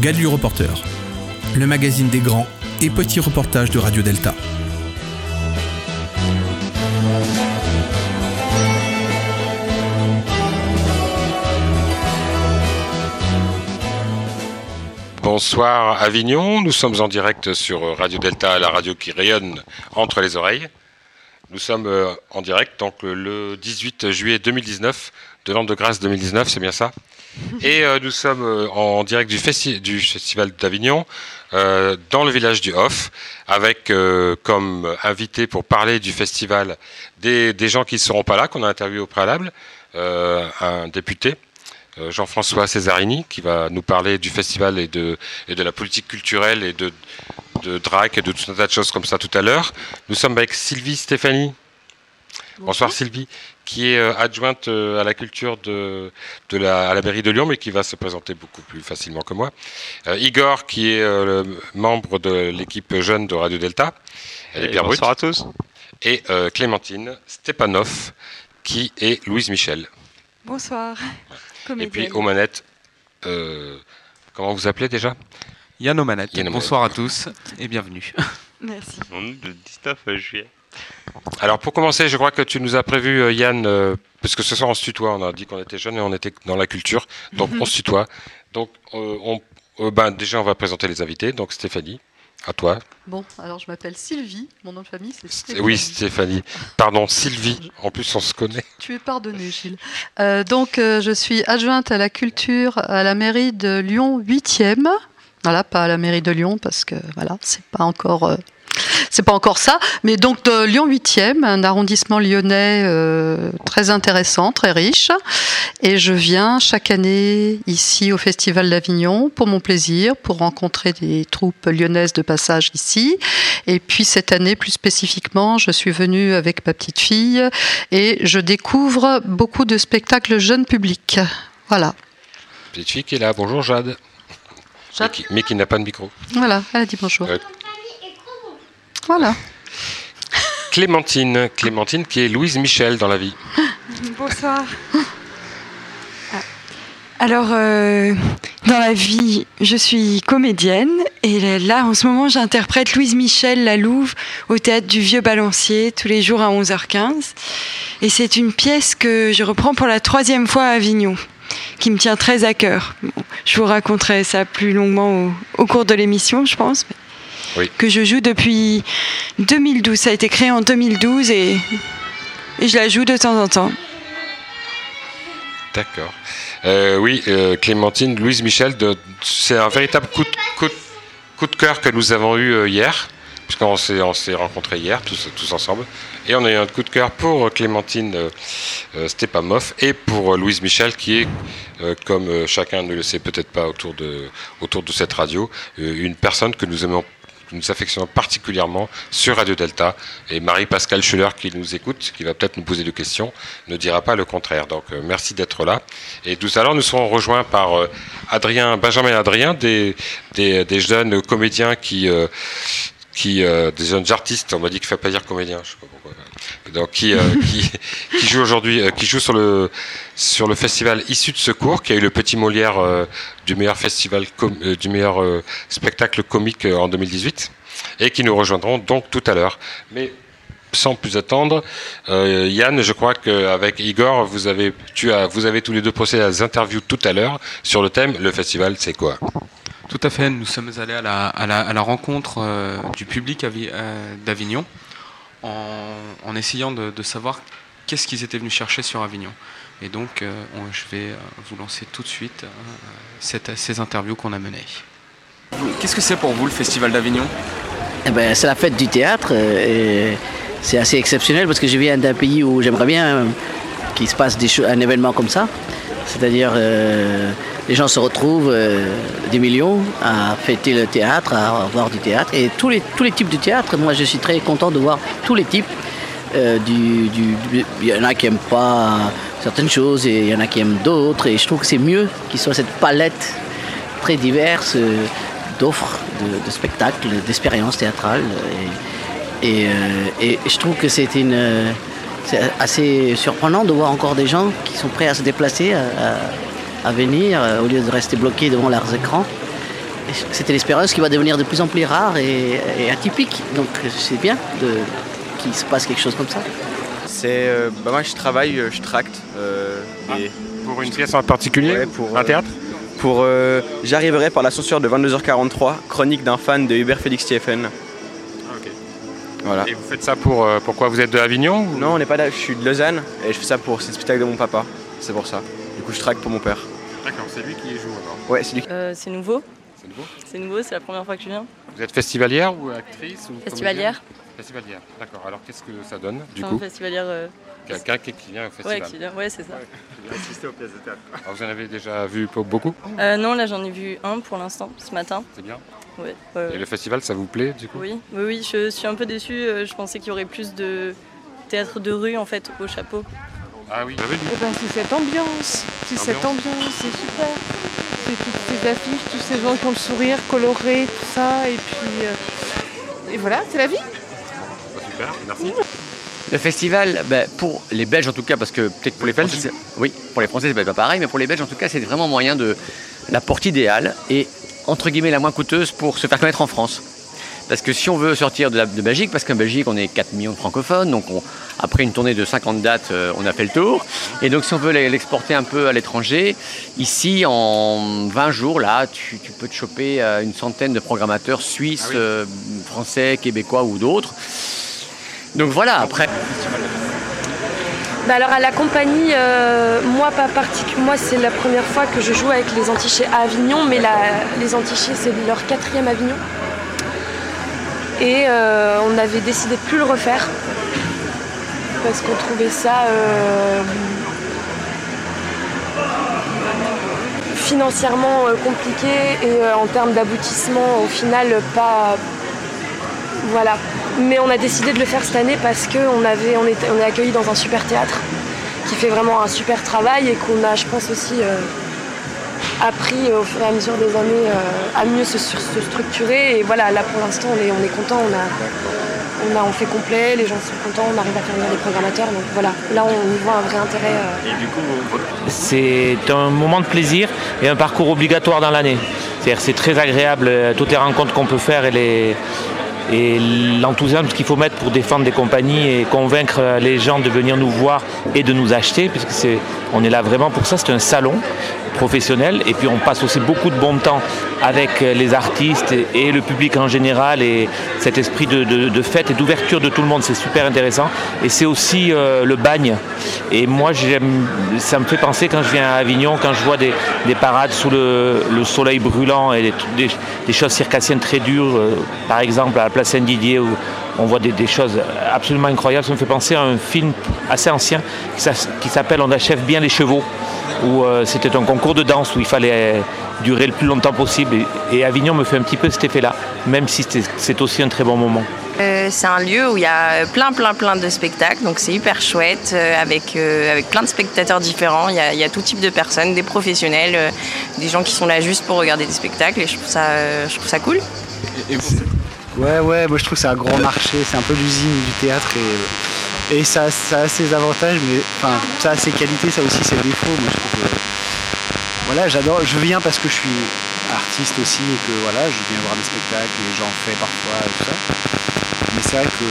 Gadu Reporter, le magazine des grands et petits reportages de Radio Delta. Bonsoir Avignon, nous sommes en direct sur Radio Delta, la radio qui rayonne entre les oreilles. Nous sommes euh, en direct donc le 18 juillet 2019, de l'an de grâce 2019, c'est bien ça? Et euh, nous sommes euh, en direct du, du Festival d'Avignon, dans le village du Hof, avec comme invité pour parler du festival des, des gens qui ne seront pas là, qu'on a interviewé au préalable, un député, Jean-François Cesarini, qui va nous parler du festival et de, et de la politique culturelle et de, de DRAC et de tout un tas de choses comme ça tout à l'heure. Nous sommes avec Sylvie Stéphanie. Bonsoir, Sylvie, qui est euh, adjointe euh, à la culture de, de la, à la mairie de Lyon, mais qui va se présenter beaucoup plus facilement que moi. Euh, Igor, qui est le membre de l'équipe jeune de Radio Delta. Elle est bien Bonsoir à tous. Et Clémentine Stepanov, qui est Louise Michel. Bonsoir. Et puis aux manettes, comment vous appelez déjà? Yann Omanette. Bonsoir à tous et bienvenue. Merci. Le 19 juillet. Alors pour commencer, je crois que tu nous as prévu euh, Yann, euh, parce que ce soir on se tutoie, on a dit qu'on était jeunes et on était dans la culture, donc on se tutoie. Donc euh, on, ben, déjà on va présenter les invités, donc Stéphanie. À toi. Bon, alors je m'appelle Sylvie, mon nom de famille c'est Stéphanie. Oui, Stéphanie. Pardon, Sylvie. En plus, on se connaît. Tu es pardonné, Gilles. donc, je suis adjointe à la culture à la mairie de Lyon 8e. Voilà, pas à la mairie de Lyon parce que voilà, c'est pas encore euh, c'est pas encore ça, mais donc de Lyon 8e, un arrondissement lyonnais euh, très intéressant, très riche. Et je viens chaque année ici au Festival d'Avignon pour mon plaisir, pour rencontrer des troupes lyonnaises de passage ici. Et puis cette année, plus spécifiquement, je suis venue avec ma petite fille et je découvre beaucoup de spectacles jeunes publics. Voilà. Petite fille qui est là, bonjour Jade mais qui, n'a pas de micro. Voilà, elle a dit bonjour. Voilà. Clémentine, Clémentine qui est Louise Michel dans la vie. Bonsoir. Alors, euh, dans la vie, je suis comédienne et là, en ce moment, j'interprète Louise Michel La Louve au théâtre du Vieux Balancier tous les jours à 11h15. Et c'est une pièce que je reprends pour la troisième fois à Avignon qui me tient très à cœur. je vous raconterai ça plus longuement au, cours de l'émission, je pense. Que je joue depuis 2012. Ça a été créé en 2012 et, et je la joue de temps en temps. D'accord. Euh, oui, euh, Clémentine, Louise Michel, c'est un véritable coup de, coup, coup de, cœur que nous avons eu euh, hier, puisqu'on s'est rencontrés hier tous, tous ensemble. Et on a eu un coup de cœur pour Clémentine euh, Stepamov et pour Louise Michel, qui est, comme chacun ne le sait peut-être pas autour de, autour de cette radio, une personne que nous aimons nous affectionnons particulièrement sur Radio Delta. Et Marie-Pascale Schuller, qui nous écoute, qui va peut-être nous poser des questions, ne dira pas le contraire. Donc merci d'être là. Et tout à l'heure, nous serons rejoints par Adrien, Benjamin Adrien, des, des, des jeunes comédiens qui, qui des jeunes artistes, on m'a dit qu'il ne fallait pas dire comédien, je sais pas pourquoi donc qui, euh, qui, joue aujourd'hui, euh, qui joue sur le sur le festival Issu de Secours, qui a eu le petit Molière euh, du meilleur festival du meilleur spectacle comique en 2018, et qui nous rejoindront donc tout à l'heure. Mais sans plus attendre, Yann, je crois qu'avec Igor, vous avez, tu as, vous avez tous les deux procédé à des interviews tout à l'heure sur le thème le festival, c'est quoi? Tout à fait. Nous sommes allés à la, à la, à la rencontre du public d'Avignon en, essayant de, savoir qu'est-ce qu'ils étaient venus chercher sur Avignon. Et donc, euh, je vais euh, vous lancer tout de suite euh, ces interviews qu'on a menées. Qu'est-ce que c'est pour vous le Festival d'Avignon? Eh ben, C'est la fête du théâtre. et c'est assez exceptionnel parce que je viens d'un pays où j'aimerais bien qu'il se passe des un événement comme ça. C'est-à-dire les gens se retrouvent, euh, des millions, à fêter le théâtre, à voir du théâtre. Et tous les, tous les types de théâtre, moi je suis très content de voir tous les types. Euh, il y en a qui n'aiment pas certaines choses et il y en a qui aiment d'autres. Et je trouve que c'est mieux qu'il soit cette palette très diverse euh, d'offres, de, spectacles, d'expériences théâtrales. Et, je trouve que c'est une assez surprenant de voir encore des gens qui sont prêts à se déplacer, venir, euh, au lieu de rester bloqués devant leurs écrans. c'était l'espérance qui va devenir de plus en plus rare et, atypique. Donc c'est bien qu'il se passe quelque chose comme ça. C'est, euh, bah, moi je travaille, euh, je tracte. Euh, ah, pour une pièce en particulier Pour un théâtre pour J'arriverai par l'ascenseur de 22h43, chronique d'un fan de Hubert Félix Tiefen. Voilà. Et vous faites ça pour pourquoi Vous êtes de Avignon Non, on n'est pas là, je suis de Lausanne et je fais ça pour c'est le spectacle de mon papa. C'est pour ça. Du coup, je traque pour mon père. D'accord, c'est lui qui joue alors Ouais, c'est lui. c'est nouveau. C'est nouveau C'est nouveau, c'est la première fois que je viens. Vous êtes festivalière ou actrice ou Festivalière. Festivalière, d'accord. Alors qu'est-ce que ça donne du coup Festivalière. Euh, Quelqu'un qui vient au festival. Ouais, qui vient, ouais c'est ça. qui vient assister aux pièces de théâtre. Alors vous en avez déjà vu beaucoup euh, Non, là j'en ai vu un pour l'instant, ce matin. C'est bien ouais, Et le festival, ça vous plaît du coup Oui, oui, oui, je suis un peu déçue. Euh, je pensais qu'il y aurait plus de théâtre de rue en fait au chapeau. Ah oui, eh ben, c'est cette ambiance, c'est cette ambiance, c'est super. C'est toutes ces affiches, tous ces gens qui ont le sourire coloré, tout ça, et puis. et voilà, c'est la vie merci. Le festival, ben, pour les Belges en tout cas, parce que peut-être pour les Belges, oui, pour les Français c'est pas pareil, mais pour les Belges en tout cas, c'est vraiment moyen de la porte idéale et entre guillemets la moins coûteuse pour se faire connaître en France. Parce que si on veut sortir de, la, de Belgique, parce qu'en Belgique on est 4 millions de francophones, donc après une tournée de 50 dates, euh, on a fait le tour. Et donc si on veut l'exporter un peu à l'étranger, ici en 20 jours, là, tu, peux te choper euh, une centaine de programmateurs suisses, ah euh, français, québécois ou d'autres. Donc voilà, après. Bah alors à la compagnie, euh, moi pas particulièrement, moi c'est la première fois que je joue avec les Antichés à Avignon, mais les Antichés c'est leur quatrième Avignon. Et euh, on avait décidé de plus le refaire. Parce qu'on trouvait ça euh, financièrement compliqué et en termes d'aboutissement au final pas voilà. Mais on a décidé de le faire cette année parce qu'on avait, on est, on est accueilli dans un super théâtre qui fait vraiment un super travail et qu'on a, je pense aussi, euh, appris au fur et à mesure des années euh, à mieux se, structurer. Et voilà, là pour l'instant, on est, on est content. On a, on a, on fait complet, les gens sont contents, on arrive à faire venir des programmateurs. Donc voilà, là on y voit un vrai intérêt. Euh. Et du coup, c'est un moment de plaisir et un parcours obligatoire dans l'année. C'est-à-dire c'est très agréable toutes les rencontres qu'on peut faire et les et l'enthousiasme qu'il faut mettre pour défendre des compagnies et convaincre les gens de venir nous voir et de nous acheter, puisque c'est, on est là vraiment pour ça, c'est un salon professionnel. Et puis on passe aussi beaucoup de bon temps avec les artistes et, le public en général. Et cet esprit de, fête et d'ouverture de tout le monde, c'est super intéressant. Et c'est aussi euh, le bagne. Et moi ça me fait penser quand je viens à Avignon, quand je vois des, parades sous le, soleil brûlant et des, choses circassiennes très dures, euh, par exemple à la place Saint-Didier où on voit des, choses absolument incroyables. Ça me fait penser à un film assez ancien qui s'appelle On achève bien les chevaux, où euh, c'était un concours de danse où il fallait durer le plus longtemps possible. Et, Avignon me fait un petit peu cet effet-là, même si c'est aussi un très bon moment. Euh, c'est un lieu où il y a plein, plein, plein de spectacles, donc c'est hyper chouette, euh, avec, avec plein de spectateurs différents. Il y, a, tout type de personnes, des professionnels, des gens qui sont là juste pour regarder des spectacles, et je trouve ça, je trouve ça cool. Ouais, ouais, moi je trouve que c'est un grand marché, c'est un peu l'usine du théâtre et, et ça, ça, a ses avantages, mais enfin, ça a ses qualités, ça a aussi ses défauts. Moi je trouve voilà, j'adore, je viens parce que je suis artiste aussi et que voilà, je viens voir des spectacles et j'en fais parfois et tout ça. Mais c'est vrai que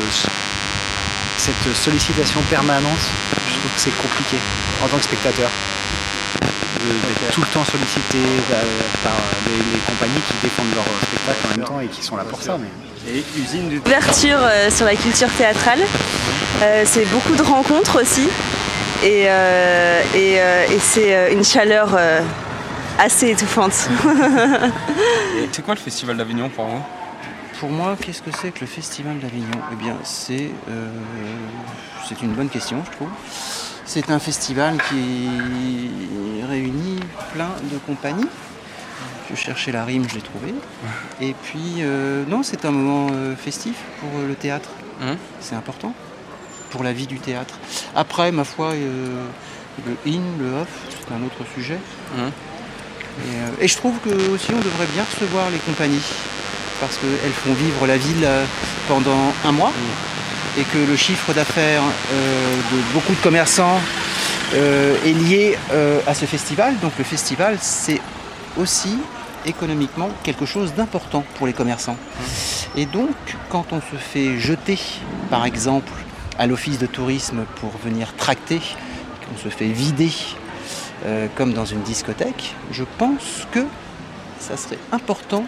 cette sollicitation permanente, je trouve que c'est compliqué en tant que spectateur d'être tout le temps sollicité euh, par les, compagnies qui défendent leur spectacle en même temps et qui sont là pour ça. Et usine Ouverture euh, sur la culture théâtrale, euh, c'est beaucoup de rencontres aussi. Et, et, c'est une chaleur assez étouffante. c'est quoi le Festival d'Avignon pour vous? Pour moi, qu'est-ce que c'est que le Festival d'Avignon? Eh bien, c'est c'est une bonne question, je trouve. C'est un festival qui réunit plein de compagnies. Je cherchais la rime, je l'ai trouvée. Et puis, euh, non, c'est un moment euh, festif pour euh, le théâtre. Hein c'est important pour la vie du théâtre. Après, ma foi, le in, le off, c'est un autre sujet. Hein et, je trouve que aussi on devrait bien recevoir les compagnies parce qu'elles font vivre la ville pendant un mois et que le chiffre d'affaires de beaucoup de commerçants est lié à ce festival. Donc le festival, c'est aussi économiquement quelque chose d'important pour les commerçants. Et donc, quand on se fait jeter, par exemple, à l'office de tourisme pour venir tracter, qu'on se fait vider euh, comme dans une discothèque, je pense que ça serait important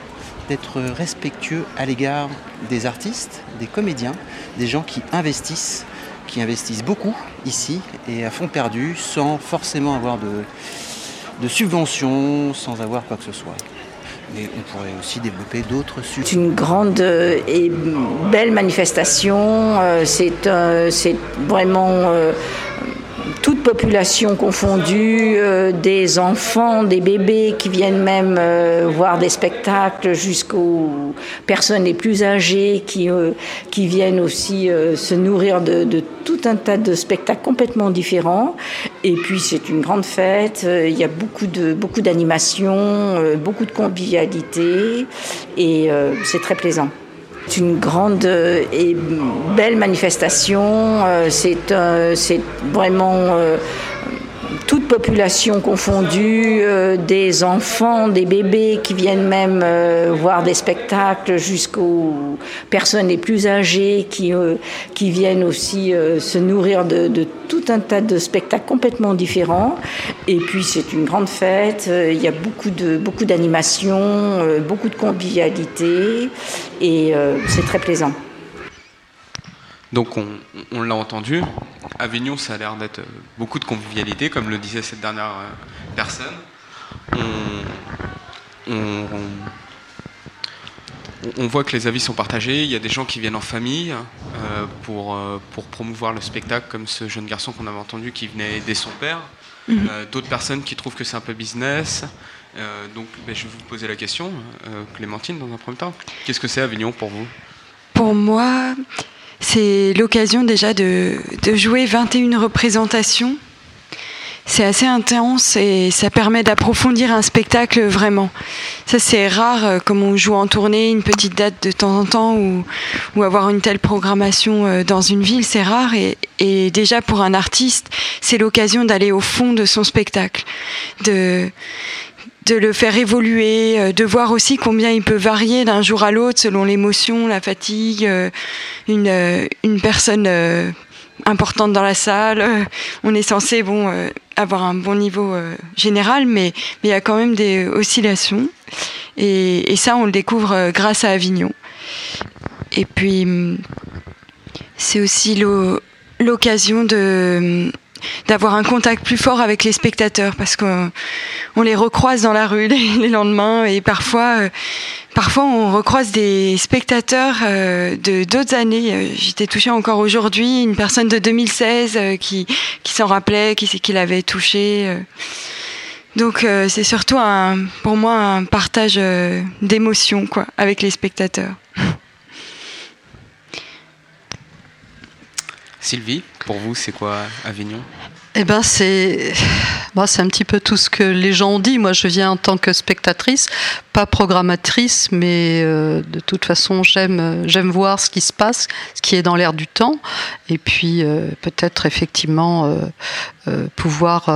d'être respectueux à l'égard des artistes, des comédiens, des gens qui investissent, qui investissent beaucoup ici et à fond perdu sans forcément avoir de, de subventions, sans avoir quoi que ce soit. Mais on pourrait aussi développer d'autres sujets. C'est une grande euh, et belle manifestation. Euh, c'est vraiment toute population confondue, euh, des enfants, des bébés qui viennent même euh, voir des spectacles, jusqu'aux personnes les plus âgées qui, euh, qui viennent aussi se nourrir de, de, tout un tas de spectacles complètement différents. Et puis c'est une grande fête, il y a beaucoup de beaucoup d'animations, beaucoup de convivialité et c'est très plaisant. C'est une grande et belle manifestation. Euh, c'est vraiment euh, toute population confondue, euh, des enfants, des bébés qui viennent même euh, voir des spectacles, jusqu'aux personnes les plus âgées qui, euh, qui viennent aussi se nourrir de, de, tout un tas de spectacles complètement différents. Et puis c'est une grande fête, il y a beaucoup de beaucoup d'animations, beaucoup de convivialité et c'est très plaisant. Donc on, l'a entendu, Avignon ça a l'air d'être beaucoup de convivialité, comme le disait cette dernière euh, personne. On, voit que les avis sont partagés, il y a des gens qui viennent en famille euh, pour, euh, pour promouvoir le spectacle, comme ce jeune garçon qu'on avait entendu qui venait aider son père. Mhm. D'autres personnes qui trouvent que c'est un peu business. donc ben, je vais vous poser la question, Clémentine, dans un premier temps. Qu'est-ce que c'est Avignon pour vous? Pour moi, c'est l'occasion déjà de, jouer 21 représentations. C'est assez intense et ça permet d'approfondir un spectacle vraiment. Ça c'est rare, euh, comme on joue en tournée, une petite date de temps en temps ou, avoir une telle programmation euh, dans une ville, c'est rare. et, déjà pour un artiste, c'est l'occasion d'aller au fond de son spectacle, de, de le faire évoluer, euh, de voir aussi combien il peut varier d'un jour à l'autre selon l'émotion, la fatigue, euh, une, euh, une personne importante dans la salle. On est censé bon, avoir un bon niveau général, mais, mais il y a quand même des oscillations. Et, et ça, on le découvre grâce à Avignon. Et puis, c'est aussi l'occasion de d'avoir un contact plus fort avec les spectateurs parce qu'on on les recroise dans la rue les, lendemains et parfois euh, parfois on recroise des spectateurs euh, de d'autres années. Euh, j'étais touchée encore aujourd'hui une personne de 2016 qui qui s'en rappelait qui qui l'avait touché donc c'est surtout un pour moi un partage d'émotions quoi avec les spectateurs Sylvie, pour vous, c'est quoi Avignon? Eh ben c'est, moi c'est un petit peu tout ce que les gens ont dit. Moi, je viens en tant que spectatrice, pas programmatrice, mais euh, de toute façon, j'aime, j'aime voir ce qui se passe, ce qui est dans l'air du temps, et puis euh, peut-être effectivement euh, pouvoir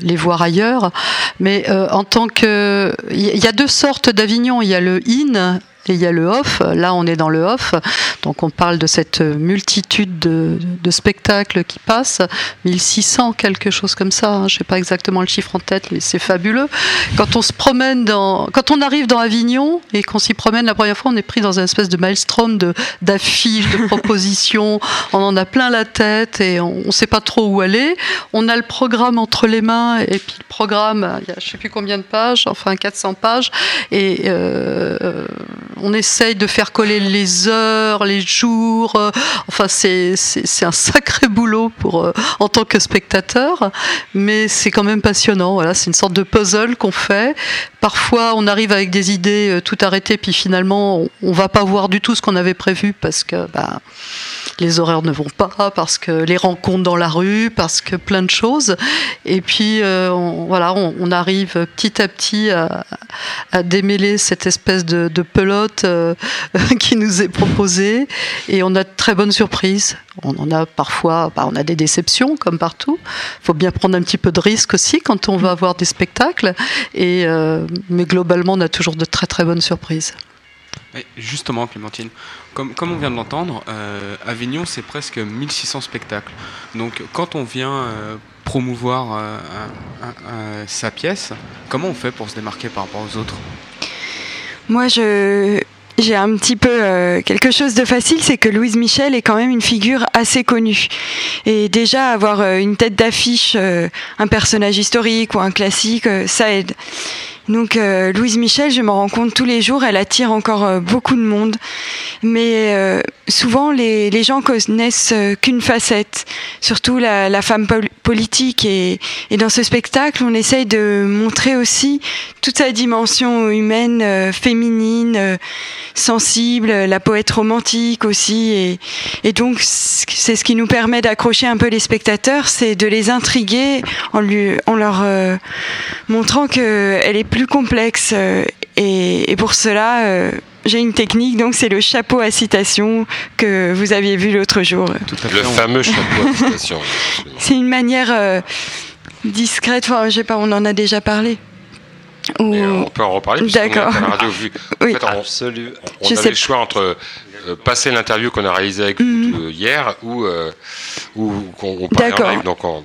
les voir ailleurs. Mais en tant que, il y a deux sortes d'Avignon. Il y a le in et il y a le off. Là, on est dans le off. Donc, on parle de cette multitude de, spectacles qui passent. 1600, quelque chose comme ça. Hein. Je sais pas exactement le chiffre en tête, mais c'est fabuleux. Quand on se promène dans, quand on arrive dans Avignon et qu'on s'y promène la première fois, on est pris dans une espèce de maelstrom d'affiches, de, propositions. on en a plein la tête et on ne sait pas trop où aller. On a le programme entre les mains et puis le programme, il y a je ne sais plus combien de pages, enfin 400 pages. Et euh, on essaye de faire coller les heures, les jours. Euh, enfin, c'est un sacré boulot pour, euh, en tant que spectateur, mais c'est quand même passionnant. Voilà, c'est une sorte de puzzle qu'on fait. Parfois, on arrive avec des idées euh, tout arrêtées, puis finalement, on, va pas voir du tout ce qu'on avait prévu parce que bah, les horaires ne vont pas, parce que les rencontres dans la rue, parce que plein de choses. Et puis on, voilà, on, arrive petit à petit à, démêler cette espèce de, pelote qui nous est proposée, et on a de très bonnes surprises. On en a parfois, bah, on a des déceptions comme partout. Il faut bien prendre un petit peu de risque aussi quand on va voir des spectacles. Et, euh, mais globalement, on a toujours de très très bonnes surprises. Justement, Clémentine, comme, on vient de l'entendre, euh, Avignon, c'est presque 1600 spectacles. Donc quand on vient euh, promouvoir sa pièce, comment on fait pour se démarquer par rapport aux autres? Moi, j'ai un petit peu euh, quelque chose de facile, c'est que Louise Michel est quand même une figure assez connue. Et déjà, avoir euh, une tête d'affiche, euh, un personnage historique ou un classique, ça aide. Donc euh, Louise Michel, je me rends compte tous les jours, elle attire encore euh, beaucoup de monde. Mais euh, souvent, les, les, gens connaissent qu'une facette, surtout la, femme politique. Et, dans ce spectacle, on essaye de montrer aussi toute sa dimension humaine, féminine, sensible, la poète romantique aussi. Et, donc, c'est ce qui nous permet d'accrocher un peu les spectateurs, c'est de les intriguer en, en leur montrant qu'elle est plus complexe. Euh, et, pour cela, euh, j'ai une technique, donc c'est le chapeau à citation que vous aviez vu l'autre jour. le fameux chapeau à citation. c'est une manière euh, discrète, enfin, je sais pas, on en a déjà parlé. On peut en reparler. D'accord. Oui. En fait, on, on a le choix entre passer l'interview qu'on a réalisée avec mhm. hier ou, ou qu'on parle en live. Donc on,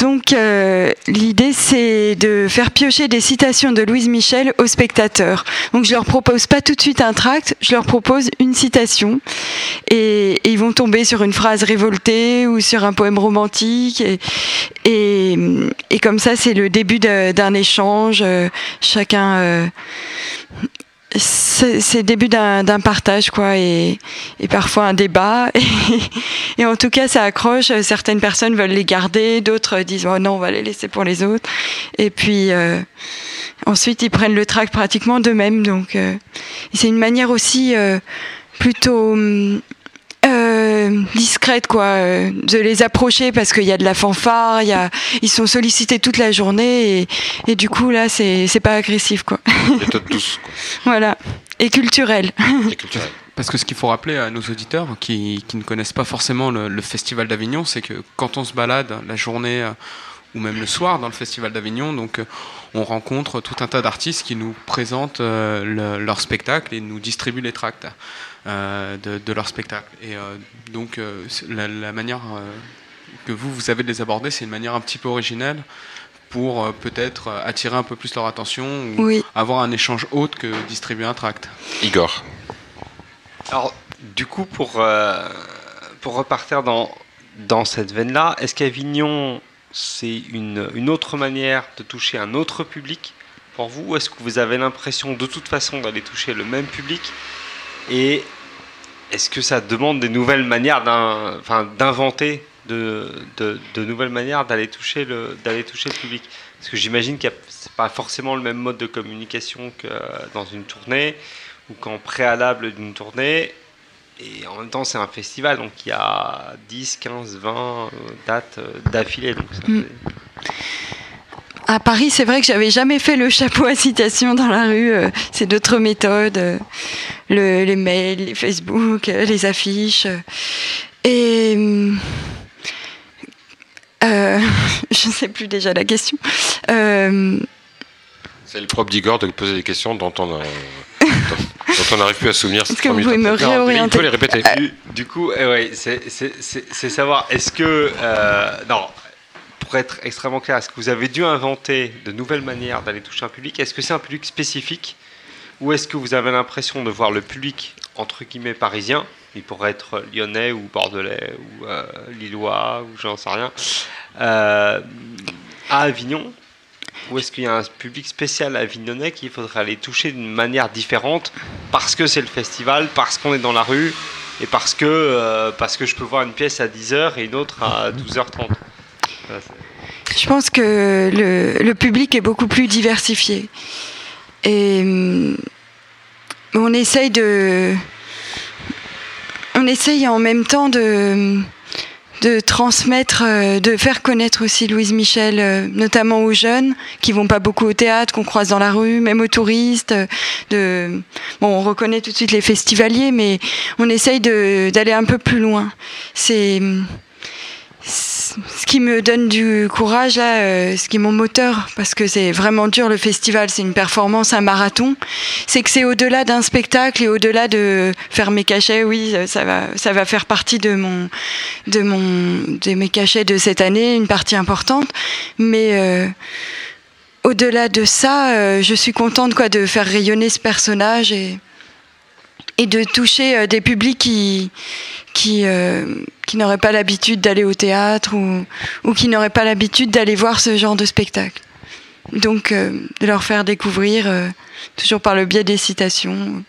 donc euh, l'idée c'est de faire piocher des citations de Louise Michel aux spectateurs. Donc je leur propose pas tout de suite un tract, je leur propose une citation et, ils vont tomber sur une phrase révoltée ou sur un poème romantique et, et, comme ça c'est le début d'un échange. Euh, chacun euh, c'est le début d'un partage quoi et, et, parfois un débat. Et, en tout cas ça accroche. Certaines personnes veulent les garder d'autres disent oh non on va les laisser pour les autres. Et puis euh, ensuite ils prennent le track pratiquement d'eux-mêmes. Donc euh, c'est une manière aussi euh, plutôt hum, euh, discrète quoi, euh, de les approcher parce qu'il y a de la fanfare, il y a, ils sont sollicités toute la journée et, et du coup là c'est, c'est pas agressif quoi. Méthode douce. Quoi. voilà et culturel. Parce que ce qu'il faut rappeler à nos auditeurs qui, qui ne connaissent pas forcément le, le Festival d'Avignon, c'est que quand on se balade la journée euh, ou même le soir dans le Festival d'Avignon. Donc, on rencontre tout un tas d'artistes qui nous présentent leur spectacle et nous distribuent les tracts. Euh, de, leur spectacle. Et euh, donc euh, la, manière que vous, vous avez de les aborder, c'est une manière un petit peu originelle pour peut-être attirer un peu plus leur attention ou avoir un échange autre que distribuer un tract. Igor. Alors, du coup, pour, pour repartir dans, dans cette veine-là, est-ce qu'Avignon, c'est une, une, autre manière de toucher un autre public pour vous? Ou est-ce que vous avez l'impression de toute façon d'aller toucher le même public? Et est-ce que ça demande des nouvelles manières d'inventer de, de, nouvelles manières d'aller toucher, le, toucher le public? Parce que j'imagine que ce n'est pas forcément le même mode de communication que dans une tournée ou qu'en préalable d'une tournée. Et en même temps, c'est un festival, donc il y a 10, 15, 20 dates euh, d'affilée. Donc ça mm. À Paris, c'est vrai que j'avais jamais fait le chapeau à citation dans la rue. Euh, c'est d'autres méthodes, euh, le, les mails, les Facebook, euh, les affiches. Et euh, je ne sais plus déjà la question. c'est le propre d'Igor de poser des questions dont on n'arrive plus à souvenir. Est-ce que vous pouvez me réorienter les répéter. Du, coup, eh ouais, c'est savoir, est-ce que... non, pour être extrêmement clair, est-ce que vous avez dû inventer de nouvelles manières d'aller toucher un public? Est-ce que c'est un public spécifique? Ou est-ce que vous avez l'impression de voir le public, entre guillemets, parisien? Il pourrait être lyonnais ou bordelais ou euh, lillois ou j'en sais rien. Euh, à Avignon? Ou est-ce qu'il y a un public spécial avignonnais qu'il faudrait aller toucher d'une manière différente parce que c'est le festival, parce qu'on est dans la rue et parce que, euh, parce que je peux voir une pièce à 10h et une autre à 12h30 je pense que le, public est beaucoup plus diversifié. Et hum, on essaye de. on essaye en même temps de, de transmettre, euh, de faire connaître aussi Louise Michel, euh, notamment aux jeunes qui vont pas beaucoup au théâtre, qu'on croise dans la rue, même aux touristes. euh, bon, on reconnaît tout de suite les festivaliers, mais on essaye d'aller un peu plus loin. C'est ce qui me donne du courage là, euh, ce qui est mon moteur, parce que c'est vraiment dur le festival, c'est une performance, un marathon, c'est que c'est au-delà d'un spectacle et au-delà de faire mes cachets. Oui, ça va, ça va faire partie de mon, de mon, de mes cachets de cette année, une partie importante, mais euh, au-delà de ça, euh, je suis contente quoi de faire rayonner ce personnage et et de toucher euh, des publics qui qui euh, qui n'auraient pas l'habitude d'aller au théâtre ou ou qui n'auraient pas l'habitude d'aller voir ce genre de spectacle. Donc euh, de leur faire découvrir toujours par le biais des citations.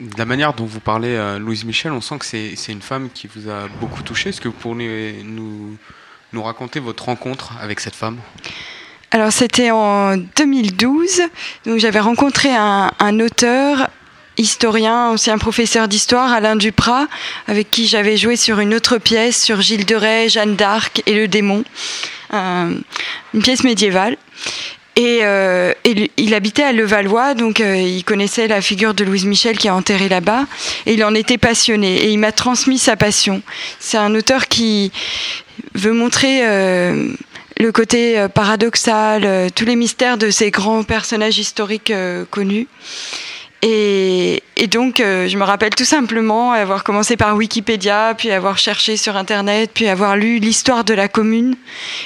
De la manière dont vous parlez, Louise Michel, on sent que c'est c'est une femme qui vous a beaucoup touché. Est-ce que vous pourriez nous, nous raconter votre rencontre avec cette femme? Alors c'était en 2012, donc j'avais rencontré un, auteur, historien, ancien professeur d'histoire, Alain Duprat, avec qui j'avais joué sur une autre pièce sur Gilles de Rais, Jeanne d'Arc et le démon, un- une pièce médiévale. Et, euh, et il habitait à Levallois, donc euh, il connaissait la figure de Louise Michel qui est enterrée là-bas, et il en était passionné, et il m'a transmis sa passion. C'est un auteur qui veut montrer euh, le côté euh, paradoxal, euh, tous les mystères de ces grands personnages historiques euh, connus. Et, donc, euh, je me rappelle tout simplement avoir commencé par Wikipédia, puis avoir cherché sur Internet, puis avoir lu l'histoire de la commune.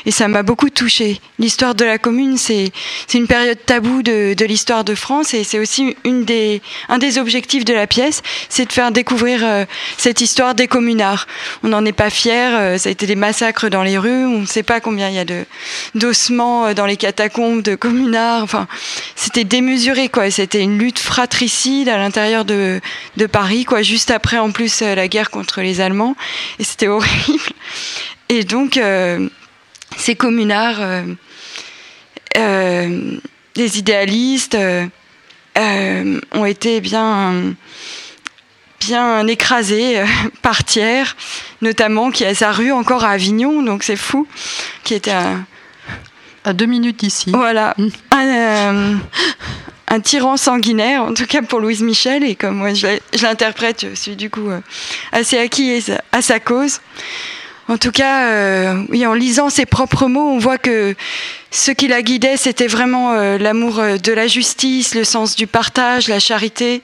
Et ça m'a beaucoup touchée. L'histoire de la commune, c'est une période taboue de, l'histoire de France, et c'est aussi une des, un des objectifs de la pièce, c'est de faire découvrir euh, cette histoire des communards. On n'en est pas fiers, euh, ça a été des massacres dans les rues, on ne sait pas combien il y a d'ossements dans les catacombes de communards. Enfin, c'était démesuré, quoi. C'était une lutte fratricide à l'intérieur de, de Paris, quoi. Juste après, en plus, euh, la guerre contre les Allemands, et c'était horrible. Et donc, euh, ces communards, euh, euh, idéalistes, ont été bien bien écrasés par Thiers, notamment qui a sa rue encore à Avignon, donc c'est fou, qui était un, à deux minutes d'ici. Voilà, un, euh, un tyran sanguinaire, en tout cas pour Louise Michel, et comme moi je l'interprète, je suis du coup euh, assez acquis à sa cause. En tout cas, euh, oui, en lisant ses propres mots, on voit que ce qui la guidait, c'était vraiment euh, l'amour de la justice, le sens du partage, la charité.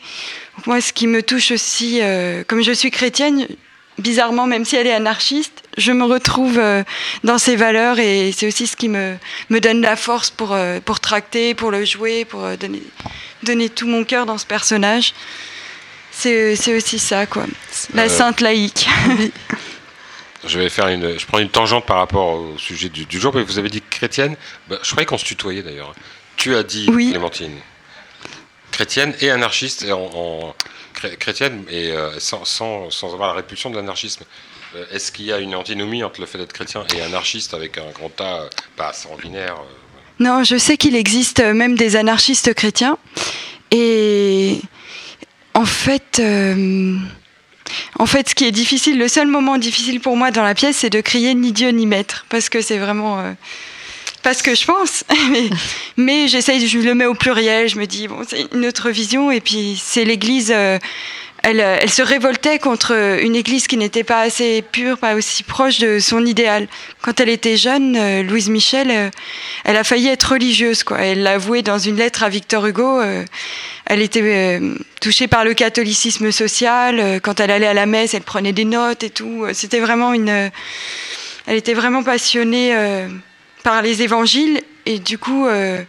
Moi, ce qui me touche aussi, comme je suis chrétienne, bizarrement, même si elle est anarchiste, je me retrouve euh, dans ses valeurs et c'est aussi ce qui me, me donne la force pour, euh, pour tracter, pour le jouer, pour euh, donner, donner tout mon cœur dans ce personnage. C'est aussi ça, quoi. La Euh, sainte laïque. Je vais faire une, je prends une tangente par rapport au sujet du, du jour, mais vous avez dit chrétienne. Bah, je croyais qu'on se tutoyait d'ailleurs. Tu as dit Oui. Clémentine, chrétienne et anarchiste, et en, chrétienne et euh, sans, sans, avoir la répulsion de l'anarchisme. Euh, Est-ce qu'il y a une antinomie entre le fait d'être chrétien et anarchiste avec un grand A, euh, pas sanguinaire euh, Non, je sais qu'il existe même des anarchistes chrétiens. Et en fait, en fait, ce qui est difficile, le seul moment difficile pour moi dans la pièce, c'est de crier ni Dieu ni maître, parce que c'est vraiment pas ce que je pense. mais mais j'essaye, je le mets au pluriel. Je me dis bon, c'est une autre vision. Et puis c'est l'Église. euh, elle, elle se révoltait contre une église qui n'était pas assez pure, pas aussi proche de son idéal. Quand elle était jeune, euh, Louise Michel, euh, elle a failli être religieuse. Quoi. Elle l'a avoué dans une lettre à Victor Hugo. elle était touchée par le catholicisme social. quand elle allait à la messe, elle prenait des notes et tout. C'était vraiment une. elle était vraiment passionnée par les évangiles. Et du coup, euh,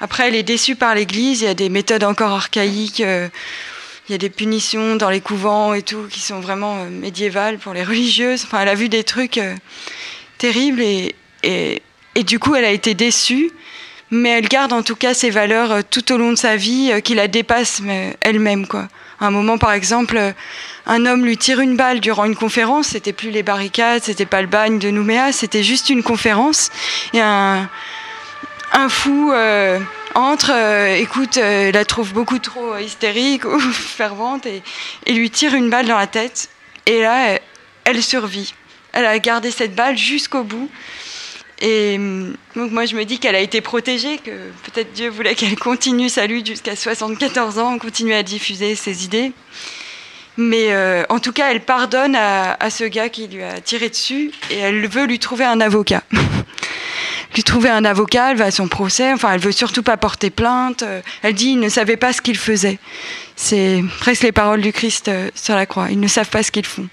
après, elle est déçue par l'Église. Il y a des méthodes encore archaïques. euh, il y a des punitions dans les couvents et tout qui sont vraiment euh, médiévales pour les religieuses. Enfin, elle a vu des trucs terribles et, et, et du coup, elle a été déçue. Mais elle garde en tout cas ses valeurs tout au long de sa vie qui la dépassent elle-même. Quoi. À un moment, par exemple, euh, un homme lui tire une balle durant une conférence. C'était plus les barricades, c'était pas le bagne de Nouméa, c'était juste une conférence. Et un, fou euh, entre, euh, écoute, la trouve beaucoup trop hystérique ou fervente et, lui tire une balle dans la tête. Et là, elle survit. Elle a gardé cette balle jusqu'au bout. Et hum, donc moi je me dis qu'elle a été protégée, que peut-être Dieu voulait qu'elle continue sa lutte jusqu'à 74 ans, continuer à diffuser ses idées. Mais euh, en tout cas, elle pardonne à, à ce gars qui lui a tiré dessus et elle veut lui trouver un avocat. lui trouver un avocat, elle va à son procès, enfin elle veut surtout pas porter plainte. Euh, Elle dit ils ne savaient pas ce qu'ils faisaient. C'est presque les paroles du Christ euh, sur la croix. Ils ne savent pas ce qu'ils font.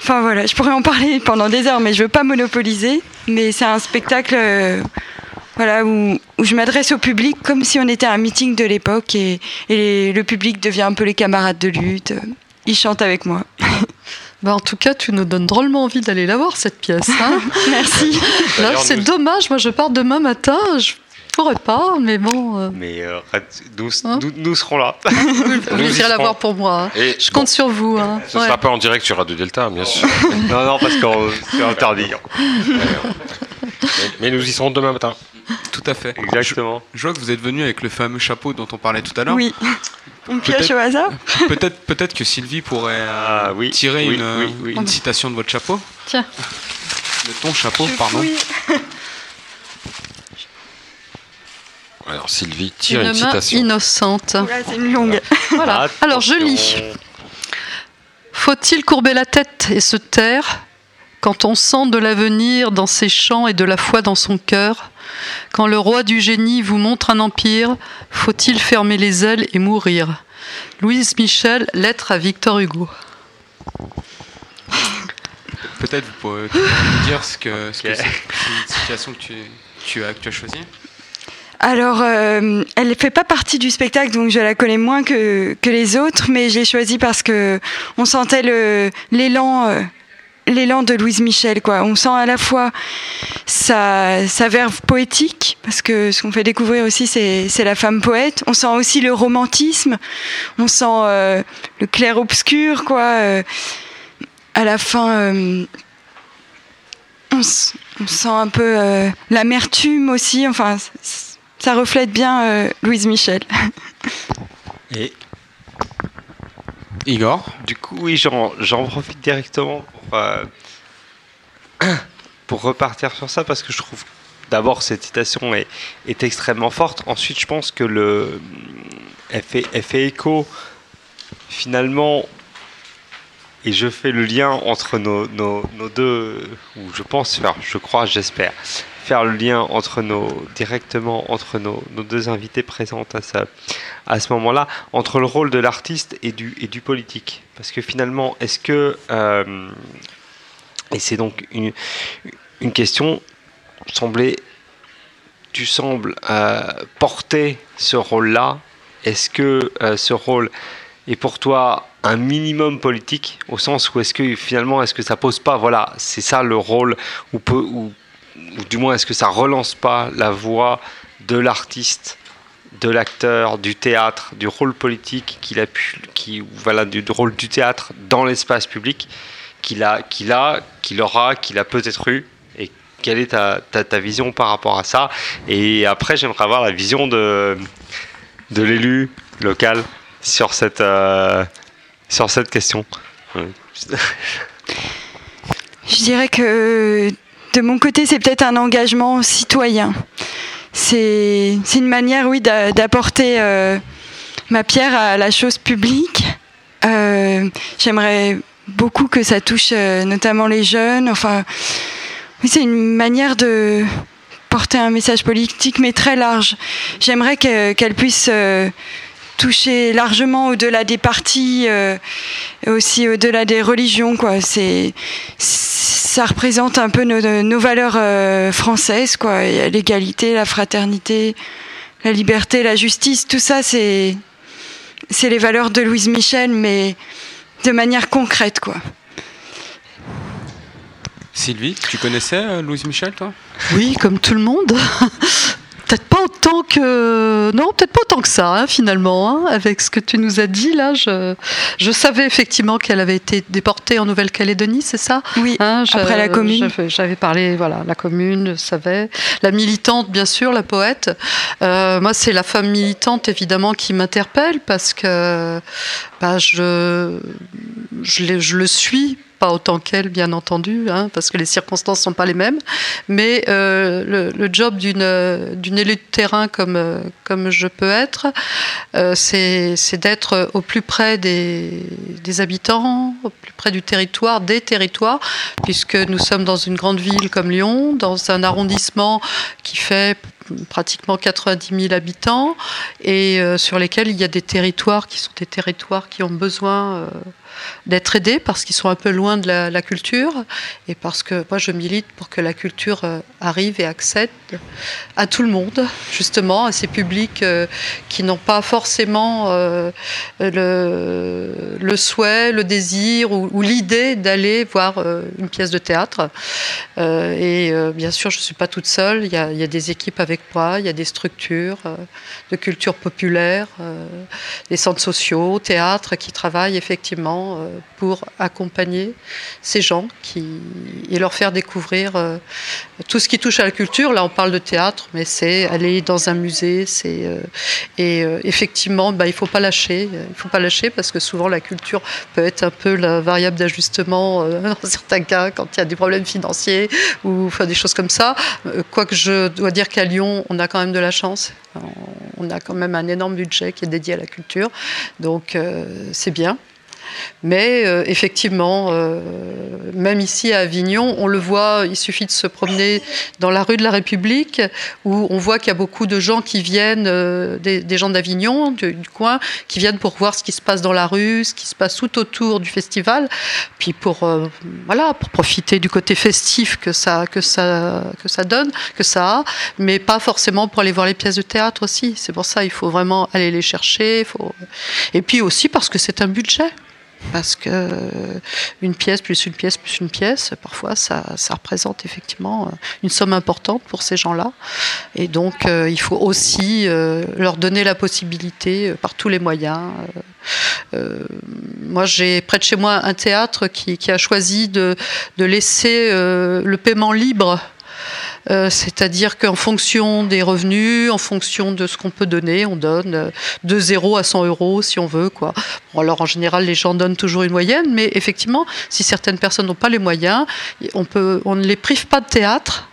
Enfin voilà, je pourrais en parler pendant des heures, mais je veux pas monopoliser. Mais c'est un spectacle euh, voilà, où, où je m'adresse au public comme si on était à un meeting de l'époque et, et le public devient un peu les camarades de lutte. Ils chantent avec moi. Bah, en tout cas, tu nous donnes drôlement envie d'aller la voir, cette pièce. hein. Merci. C'est nous- dommage, moi je pars demain matin, je pourrais pas, mais bon. euh, Mais euh, nous, nous, nous serons là. vous Nous y irez la serons. voir pour moi. hein. Et Je compte sur vous. hein. Ce Ouais. sera pas en direct sur Radio Delta, bien sûr. non, non, parce que c'est interdit. mais, mais nous y serons demain matin. Tout à fait. Exactement. Je, je vois que vous êtes venu avec le fameux chapeau dont on parlait tout à l'heure. Oui. On pioche au hasard Peut-être peut que Sylvie pourrait euh, tirer oui, une, oui, oui. une citation de votre chapeau. Tiens. De ton chapeau, pardon. Oui. Alors Sylvie tire Une une, main citation. innocente. c'est une longue. Voilà. Alors je lis. Faut-il courber la tête et se taire quand on sent de l'avenir dans ses chants et de la foi dans son cœur? Quand le roi du génie vous montre un empire, faut-il fermer les ailes et mourir? Louise Michel, lettre à Victor Hugo. Peut-être vous pouvez nous dire ce que ce que c'est que tu, tu as, que tu as choisie. Alors, euh, elle ne fait pas partie du spectacle, donc je la connais moins que, les autres, mais je l'ai choisie parce que on sentait l'élan. euh, L'élan de Louise Michel, quoi. On sent à la fois sa, verve poétique, parce que ce qu'on fait découvrir aussi, c'est la femme poète. On sent aussi le romantisme. On sent euh, le clair-obscur, quoi. à la fin, on, sent un peu l'amertume aussi. Enfin, ça reflète bien euh, Louise Michel. Et Igor? Du coup, oui, j'en j'en profite directement pour, euh, pour repartir sur ça parce que je trouve d'abord cette citation est, est extrêmement forte. Ensuite, je pense que le, elle, fait, elle fait écho finalement, et je fais le lien entre nos, nos, nos deux, ou je pense faire, je crois, j'espère, faire le lien entre nos, directement entre nos, nos deux invités présentes à ce, à ce moment-là, entre le rôle de l'artiste et du, et du politique. Parce que finalement, est-ce que, euh, et c'est donc une, une question, semblait, tu sembles euh, porter ce rôle-là, est-ce que euh, ce rôle est pour toi un minimum politique au sens où est-ce que finalement est-ce que ça pose pas voilà c'est ça le rôle ou, ou du moins est-ce que ça relance pas la voix de l'artiste de l'acteur du théâtre du rôle politique qu'il a pu qui voilà du, rôle du théâtre dans l'espace public qu'il a qu'il a qu'il aura qu'il a peut-être eu? Et quelle est ta, vision par rapport à ça? Et après j'aimerais avoir la vision de l'élu local sur cette, euh, sur cette question. Je dirais que de mon côté, c'est peut-être un engagement citoyen. C'est une manière, oui, d'a- d'apporter euh, ma pierre à la chose publique. Euh, J'aimerais beaucoup que ça touche euh, notamment les jeunes. Enfin, oui, c'est une manière de porter un message politique, mais très large. J'aimerais que- qu'elle puisse toucher largement au-delà des partis, euh, aussi au-delà des religions. Quoi. C'est, ça représente un peu nos, nos valeurs euh, françaises, quoi. Il y a l'égalité, la fraternité, la liberté, la justice. Tout ça, c'est, c'est les valeurs de Louise Michel, mais de manière concrète, quoi. Sylvie, tu connaissais euh, Louise Michel, toi? Oui, comme tout le monde. Donc, euh, non, peut-être pas autant que ça, hein, finalement, hein, avec ce que tu nous as dit là. Je, je savais effectivement qu'elle avait été déportée en Nouvelle-Calédonie, c'est ça? Oui, hein, après la commune. j'avais- parlé, voilà, la commune, je savais. La militante, bien sûr, la poète. Euh, moi, c'est la femme militante, évidemment, qui m'interpelle parce que bah, je, je, je le suis pas autant qu'elle, bien entendu, hein, parce que les circonstances sont pas les mêmes. Mais euh, le, job d'une euh, d'une élue de terrain comme, euh, comme je peux être, c'est d'être au plus près des, habitants, au plus près du territoire, des territoires, puisque nous sommes dans une grande ville comme Lyon, dans un arrondissement qui fait pratiquement 90 000 habitants et sur lesquels il y a des territoires qui sont des territoires qui ont besoin d'être aidés parce qu'ils sont un peu loin de la, culture et parce que moi je milite pour que la culture euh, arrive et accède à tout le monde, justement, à ces publics euh, qui n'ont pas forcément euh, le, souhait, le désir ou, l'idée d'aller voir une pièce de théâtre. Et bien sûr, je ne suis pas toute seule, il y, a, il y a des équipes avec moi, il y a des structures de culture populaire, des centres sociaux, théâtres qui travaillent effectivement pour accompagner ces gens et leur faire découvrir euh, tout ce qui touche à la culture. Là, on parle de théâtre, mais c'est aller dans un musée. Euh, et euh, effectivement, bah, il faut pas lâcher. Il faut pas lâcher parce que souvent la culture peut être un peu la variable d'ajustement dans certains cas quand il y a des problèmes financiers ou des choses comme ça. Quoique je dois dire qu'à Lyon, on a quand même de la chance. On a quand même un énorme budget qui est dédié à la culture, donc c'est bien. Mais euh, effectivement, euh, même ici à Avignon, on le voit, il suffit de se promener dans la rue de la République, où on voit qu'il y a beaucoup de gens qui viennent, euh, des, gens d'Avignon, du, coin, qui viennent pour voir ce qui se passe dans la rue, ce qui se passe tout autour du festival, puis pour, voilà, pour profiter du côté festif que ça, que, ça, que ça donne, que ça a, mais pas forcément pour aller voir les pièces de théâtre aussi. C'est pour ça il faut vraiment aller les chercher. Et puis aussi parce que c'est un budget parce que euh, une pièce plus une pièce plus une pièce, parfois ça, représente effectivement euh, une somme importante pour ces gens-là. Et donc euh, il faut aussi leur donner la possibilité par tous les moyens. moi j'ai près de chez moi un théâtre qui, a choisi de, laisser le paiement libre euh, c'est-à-dire qu'en fonction des revenus, en fonction de ce qu'on peut donner, on donne euh, de 0 à 100 euros si on veut. Quoi. Alors en général, les gens donnent toujours une moyenne, mais effectivement, si certaines personnes n'ont pas les moyens, on, ne les prive pas de théâtre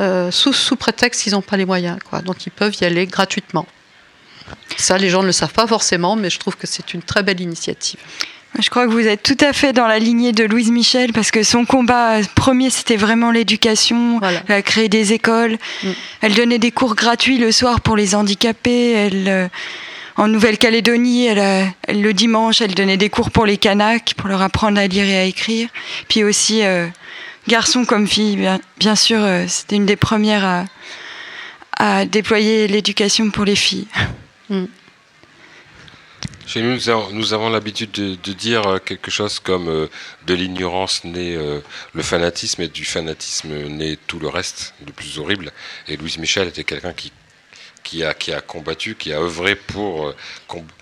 euh, sous, prétexte qu'ils n'ont pas les moyens. Donc ils peuvent y aller gratuitement. Ça, les gens ne le savent pas forcément, mais je trouve que c'est une très belle initiative. Je crois que vous êtes tout à fait dans la lignée de Louise Michel parce que son combat premier c'était vraiment l'éducation. Elle a créé des écoles. Elle donnait des cours gratuits le soir pour les handicapés. Elle, euh, en Nouvelle-Calédonie, elle, elle, le dimanche, elle donnait des cours pour les Kanaks pour leur apprendre à lire et à écrire. Puis aussi euh, garçons comme filles, bien, bien sûr, euh, c'était une des premières à, à déployer l'éducation pour les filles. Chez nous, nous avons, l'habitude de, dire euh, quelque chose comme euh, de l'ignorance naît euh, le fanatisme et du fanatisme naît tout le reste, le plus horrible. Et Louise Michel était quelqu'un qui, a, combattu, qui a œuvré pour,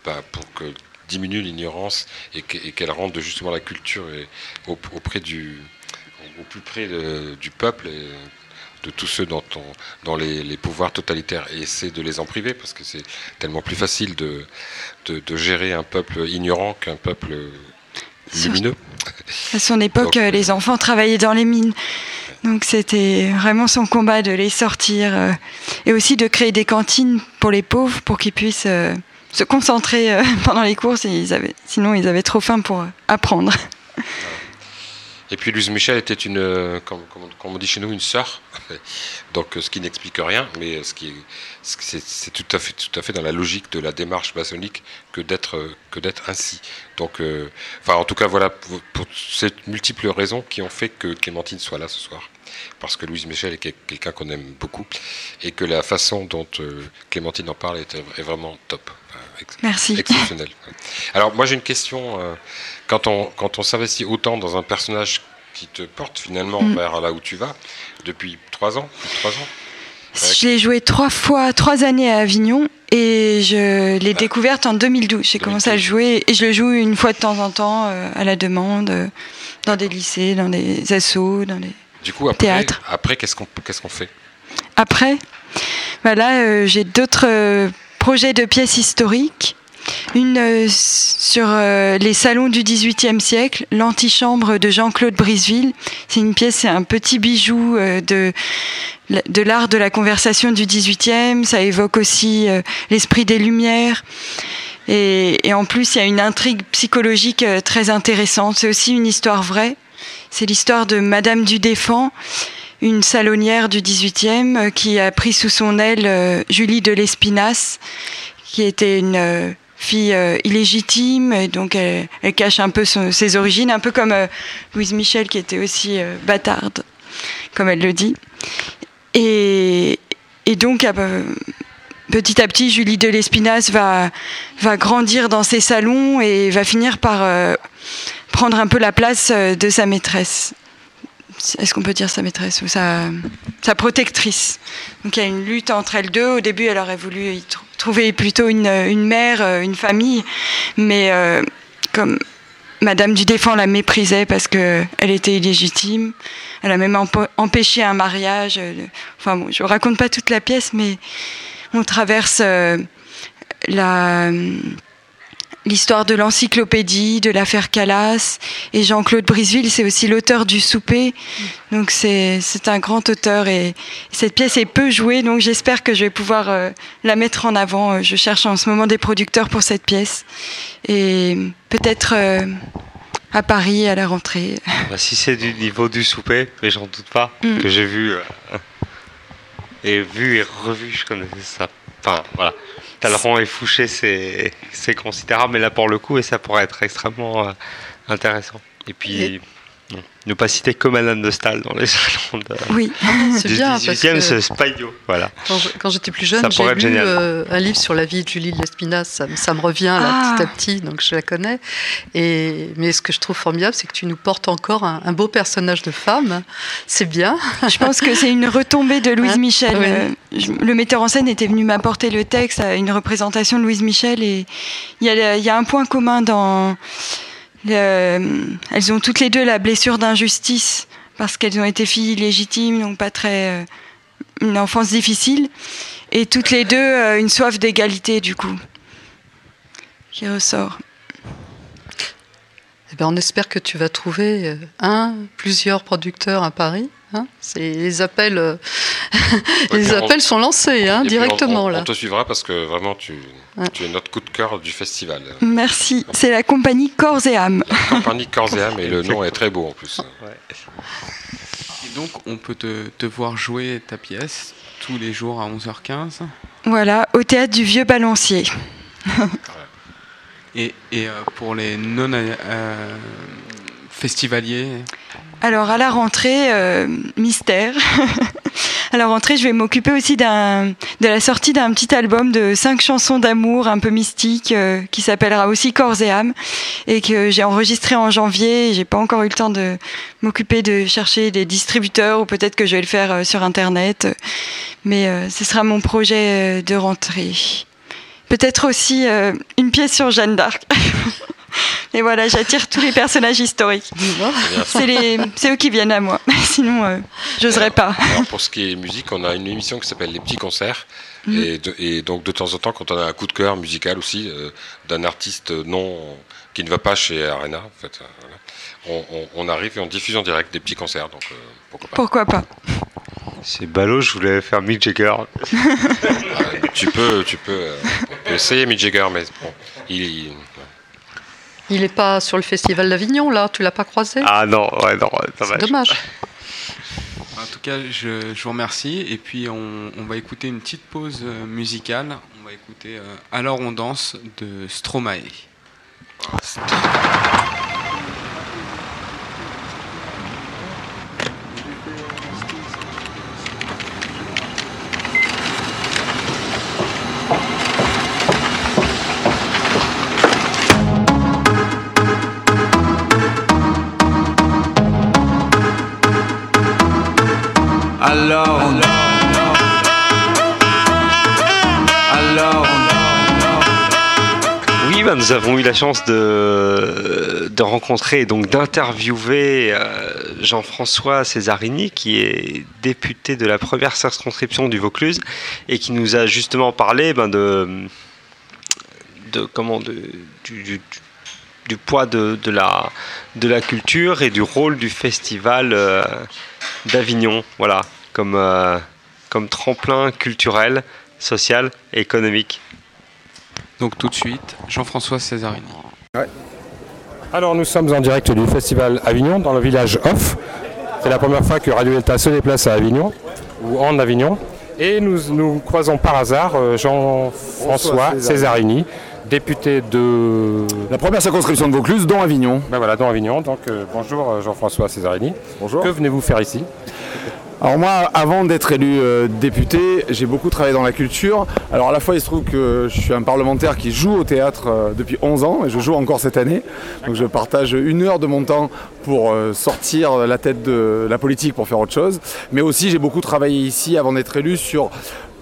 bah, que diminue l'ignorance et que- et qu'elle rende justement la culture auprès du, au plus près du peuple de tous ceux dont, on- dont les, les pouvoirs totalitaires essaient de les en priver parce que c'est tellement plus facile de, de, de gérer un peuple ignorant qu'un peuple lumineux. À son époque, euh, les enfants travaillaient dans les mines. Donc c'était vraiment son combat de les sortir euh, et aussi de créer des cantines pour les pauvres pour qu'ils puissent euh, se concentrer euh, pendant les ils avaient, sinon, ils avaient trop faim pour euh, apprendre. Et puis Louise Michel était une, euh, comme, on dit chez nous, une sœur. Donc euh, ce qui n'explique rien, mais ce qui est, ce qui- c'est, tout à fait, tout à fait dans la logique de la démarche maçonnique que d'être, euh, que d'être ainsi. Donc, euh, enfin, en tout cas, voilà pour, ces multiples raisons qui ont fait que Clémentine soit là ce soir. Parce que Louise Michel est quel- quelqu'un qu'on aime beaucoup et que la façon dont euh, Clémentine en parle est vraiment top. Ex- Merci. Exceptionnel. Alors moi j'ai une question. euh, quand on, quand on s'investit autant dans un personnage qui te porte finalement Mm. vers là où tu vas, depuis trois ans, plus de trois ans, Je l'ai joué trois fois, trois années à Avignon et je l'ai découverte en 2012. J'ai commencé à le jouer et je le joue une fois de temps en temps euh, à la demande, euh, dans des lycées, dans des assos, dans les Du coup, après, théâtres. après qu'est-ce qu'on qu'est-ce qu'on fait? Après, voilà, euh, j'ai d'autres projets de pièces historiques. Une euh, sur euh, les salons du XVIIIe siècle, l'antichambre de Jean-Claude Briseville. C'est une pièce, c'est un petit bijou euh, de, de l'art de la conversation du XVIIIe. Ça évoque aussi l'esprit des Lumières. Et, et en plus, il y a une intrigue psychologique très intéressante. C'est aussi une histoire vraie. C'est l'histoire de Madame du Défend, une salonnière du 18e euh, qui a pris sous son aile euh, Julie de l'Espinasse, qui était une euh, fille illégitime, et donc elle, cache un peu ses origines, un peu comme Louise Michel qui était aussi bâtarde, comme elle le dit. Et, donc, euh, petit à petit, Julie de l'Espinasse va, va grandir dans ses salons et va finir par prendre un peu la place de sa maîtresse. Est-ce qu'on peut dire sa maîtresse ou sa, sa protectrice? Donc il y a une lutte entre elles deux. Au début, elle aurait voulu y tr- trouver plutôt une, une mère, euh, une famille, mais euh, comme Madame du Défend la méprisait parce que elle était illégitime, elle a même empêché un mariage. euh, Enfin bon, je raconte pas toute la pièce, mais on traverse la l'histoire de l'encyclopédie, de l'affaire Calas. Et Jean-Claude Briseville, c'est aussi l'auteur du souper. Donc c'est un grand auteur et cette pièce est peu jouée, donc j'espère que je vais pouvoir euh, la mettre en avant. Euh, Je cherche en ce moment des producteurs pour cette pièce. Et peut-être euh, à Paris à la rentrée. Bah, si c'est du niveau du souper, mais j'en doute pas, Mm. que j'ai vu euh, et vu et revu, je connaissais ça. Enfin, voilà. Talleyrand et Fouché, c'est considérable, mais là pour le coup, et ça pourrait être extrêmement euh, intéressant. Et puis, ne pas citer que Madame de Stahl dans les salons de, Oui. C'est du bien, parce 18e, que- c'est pas idiot. Voilà. Quand j'étais plus jeune, j'ai lu euh, un livre sur la vie de Julie de l'Espinasse. Ça, me- ça me revient là, Ah. petit à petit, donc je la connais. Et, mais ce que je trouve formidable, c'est que tu nous portes encore un, un beau personnage de femme. C'est bien. Je pense que c'est une retombée de Louise Hein? Michel. Oui. Euh, je- le metteur en scène était venu m'apporter le texte à une représentation de Louise Michel et y, il y a un point commun dans. Le- elles ont toutes les deux la blessure d'injustice parce qu'elles ont été filles illégitimes, donc pas très. euh, une enfance difficile. Et toutes les deux euh, une soif d'égalité, du coup, qui ressort. Eh ben, on espère que tu vas trouver euh, un, plusieurs producteurs à Paris. hein. Les appels, euh, les on- appels sont lancés hein, on- directement on, là. on te suivra parce que vraiment, tu, Ouais. tu es notre coup de cœur du festival. Merci. C'est la compagnie Corps et âme. Compagnie Corps et âme, et le nom est très beau en plus. Et donc, on peut te, te voir jouer ta pièce tous les jours à 11h15. Voilà, au théâtre du Vieux Balancier. Et, euh, pour les non euh, Alors à la rentrée, euh, mystère. à la rentrée, je vais m'occuper aussi de la sortie d'un petit album de cinq chansons d'amour un peu mystiques euh, qui s'appellera aussi Corps et âme et que j'ai enregistré en janvier. J'ai pas encore eu le temps de m'occuper de chercher des distributeurs ou peut-être que je vais le faire sur internet. Mais ce sera mon projet de rentrée. Peut-être aussi euh, une pièce sur Jeanne d'Arc. Et voilà, j'attire tous les personnages historiques. C'est les, c'est eux qui viennent à moi. Sinon, euh, j'oserais pas. Alors pour ce qui est musique, on a une émission qui s'appelle Les Petits Concerts. Mhm. Et, de- et donc de temps en temps, quand on a un coup de cœur musical aussi, euh, d'un artiste non qui ne va pas chez Arena, en fait, euh, voilà, on, on- on arrive et on diffuse en direct des petits concerts. Donc euh, pourquoi pas. Pourquoi pas C'est ballot, je voulais faire Mick Jagger. Tu peux, tu peux, euh, on peut essayer Mick Jagger, mais bon, il, il- Il n'est pas sur le festival d'Avignon là, tu l'as pas croisé? Ah non, ouais, non, C'est dommage. En tout cas, je, je vous remercie. Et puis, on, on va écouter une petite pause euh, musicale. On va écouter euh, Alors on danse de Stromae. Nous avons eu la chance de, rencontrer et donc d'interviewer euh, Jean-François Césarini, qui est député de la première circonscription du Vaucluse et qui nous a justement parlé ben, comment du, poids de, de la, de la culture et du rôle du festival euh, d'Avignon, voilà, comme, euh, comme tremplin culturel, social et économique. Donc tout de suite, Jean-François Césarini. Alors nous sommes en direct du festival Avignon dans le village Off. C'est la première fois que Radio Delta se déplace à Avignon ou en Avignon. Et nous, nous croisons par hasard euh, Jean-François François Césarini, député de... La première circonscription de Vaucluse, dont Avignon. Ben voilà, dans Avignon. Donc euh, bonjour euh, Jean-François Césarini. Bonjour. Que venez-vous faire ici? Alors moi, avant d'être élu euh, député, j'ai beaucoup travaillé dans la culture. Alors à la fois, il se trouve que je suis un parlementaire qui joue au théâtre euh, depuis 11 ans et je joue encore cette année. Donc je partage une heure de mon temps pour euh, sortir la tête de la politique pour faire autre chose. Mais aussi, j'ai beaucoup travaillé ici avant d'être élu sur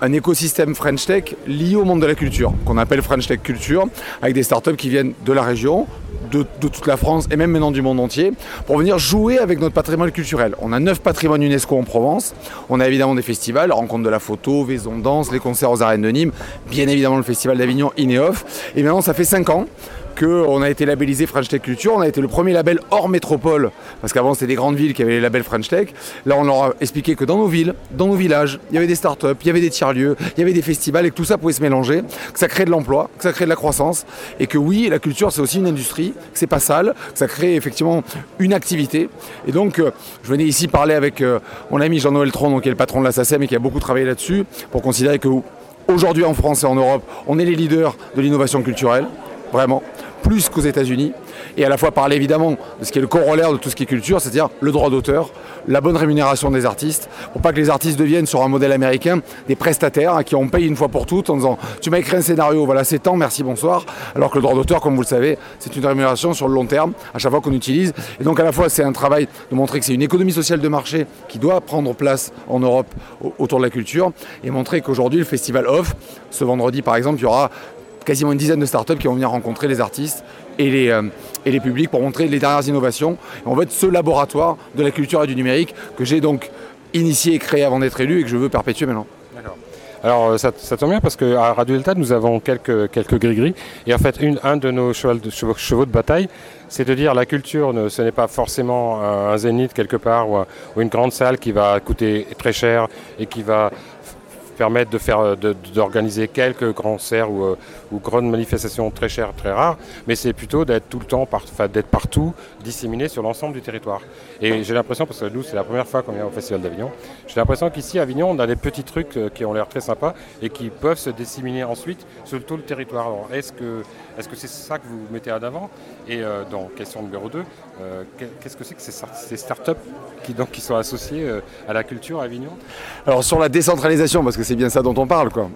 un écosystème French Tech lié au monde de la culture, qu'on appelle French Tech Culture, avec des startups qui viennent de la région, de, toute la France et même maintenant du monde entier, pour venir jouer avec notre patrimoine culturel. On a neuf patrimoines UNESCO en Provence, on a évidemment des festivals, rencontre de la photo, Vaison Danse, les concerts aux arènes de Nîmes, bien évidemment le festival d'Avignon, Ineoff, et maintenant ça fait cinq ans qu'on a été labellisé French Tech Culture. On a été le premier label hors métropole, parce qu'avant c'était des grandes villes qui avaient les labels French Tech. Là, on leur a expliqué que dans nos villes, dans nos villages, il y avait des startups, il y avait des tiers-lieux, il y avait des festivals et que tout ça pouvait se mélanger, que ça crée de l'emploi, que ça crée de la croissance et que oui, la culture c'est aussi une industrie, que c'est pas sale, que ça crée effectivement une activité. Et donc, euh, je venais ici parler avec euh, mon ami Jean-Noël Tron, qui est le patron de la SACEM et qui a beaucoup travaillé là-dessus, pour considérer que aujourd'hui en France et en Europe, on est les leaders de l'innovation culturelle, vraiment plus qu'aux États-Unis, et à la fois parler évidemment de ce qui est le corollaire de tout ce qui est culture, c'est-à-dire le droit d'auteur, la bonne rémunération des artistes, pour pas que les artistes deviennent sur un modèle américain des prestataires à qui on paye une fois pour toutes en disant tu m'as écrit un scénario, voilà c'est temps, merci, bonsoir, alors que le droit d'auteur, comme vous le savez, c'est une rémunération sur le long terme à chaque fois qu'on utilise. Et donc à la fois c'est un travail de montrer que c'est une économie sociale de marché qui doit prendre place en Europe au- autour de la culture, et montrer qu'aujourd'hui le festival Off, ce vendredi par exemple, il y aura quasiment une dizaine de startups qui vont venir rencontrer les artistes et les, euh, et les publics pour montrer les dernières innovations. Et on va être ce laboratoire de la culture et du numérique que j'ai donc initié et créé avant d'être élu et que je veux perpétuer maintenant. Alors euh, ça, tombe bien parce qu'à Radio Delta, nous avons quelques, gris-gris. Et en fait, un de nos chevaux de, chevaux, de bataille, c'est de dire la culture, ce n'est pas forcément un, un zénith quelque part ou, un- ou une grande salle qui va coûter très cher et qui va permettre de faire euh, d'organiser quelques grands concerts ou, euh, ou grandes manifestations très chères, très rares, mais c'est plutôt d'être tout le temps, d'être partout, disséminé sur l'ensemble du territoire. Et j'ai l'impression, parce que nous c'est la première fois qu'on vient au Festival d'Avignon, j'ai l'impression qu'ici à Avignon on a des petits trucs euh, qui ont l'air très sympas et qui peuvent se disséminer ensuite sur tout le territoire. Alors est-ce que est-ce que c'est ça que vous mettez en avant? Et dans question numéro 2, qu'est-ce que c'est que ces, start- ces startups qui, qui sont associées euh, à la culture à Avignon? Alors sur la décentralisation, parce que c'est bien ça dont on parle, quoi.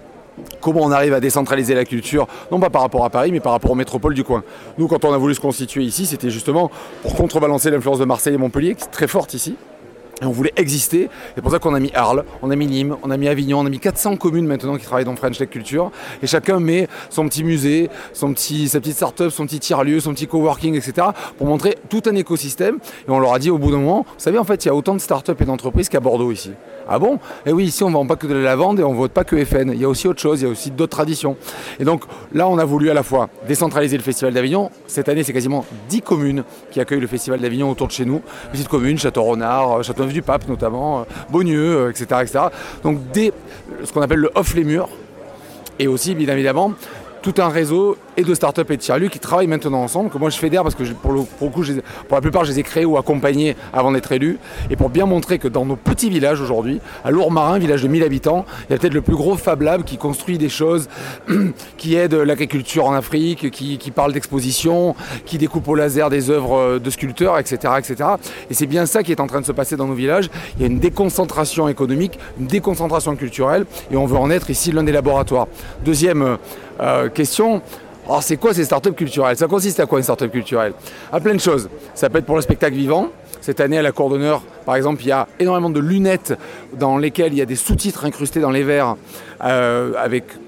Comment on arrive à décentraliser la culture, non pas par rapport à Paris, mais par rapport aux métropoles du coin. Nous, quand on a voulu se constituer ici, c'était justement pour contrebalancer l'influence de Marseille et Montpellier, qui est très forte ici. Et on voulait exister. C'est pour ça qu'on a mis Arles, on a mis Nîmes, on a mis Avignon, on a mis 400 communes maintenant qui travaillent dans French Tech Culture. Et chacun met son petit musée, son petit, sa petite start-up, son petit tiers-lieu, son petit coworking, etc. pour montrer tout un écosystème. Et on leur a dit au bout d'un moment, vous savez, en fait, il y a autant de start-up et d'entreprises qu'à Bordeaux ici. Ah bon? Et oui, ici, on ne vend pas que de la lavande et on ne vote pas que FN. Il y a aussi autre chose, il y a aussi d'autres traditions. Et donc là, on a voulu à la fois décentraliser le Festival d'Avignon. Cette année, c'est quasiment 10 communes qui accueillent le Festival d'Avignon autour de chez nous. Petites communes, Château-Renard, Châteauneuf-du-Pape notamment, euh, Beaunieu, etc., etc. Donc des, ce qu'on appelle le off les murs. Et aussi, bien évidemment, tout un réseau et de start-up et de tiers-lieux qui travaillent maintenant ensemble, que moi je fédère parce que pour, le, pour le coup, pour la plupart, je les ai créés ou accompagnés avant d'être élu. Et pour bien montrer que dans nos petits villages aujourd'hui, à Lourmarin, village de 1000 habitants, il y a peut-être le plus gros Fab Lab qui construit des choses, qui aide l'agriculture en Afrique, qui, qui parle d'exposition, qui découpe au laser des œuvres euh, de sculpteurs, etc. etc. Et c'est bien ça qui est en train de se passer dans nos villages. Il y a une déconcentration économique, une déconcentration culturelle, et on veut en être ici l'un des laboratoires. Deuxième euh, question. Alors c'est quoi ces startups culturelles? Ça consiste à quoi une startup culturelle? À plein de choses. Ça peut être pour le spectacle vivant. Cette année à la Cour d'honneur, par exemple, il y a énormément de lunettes dans lesquelles il y a des sous-titres incrustés dans les verres euh,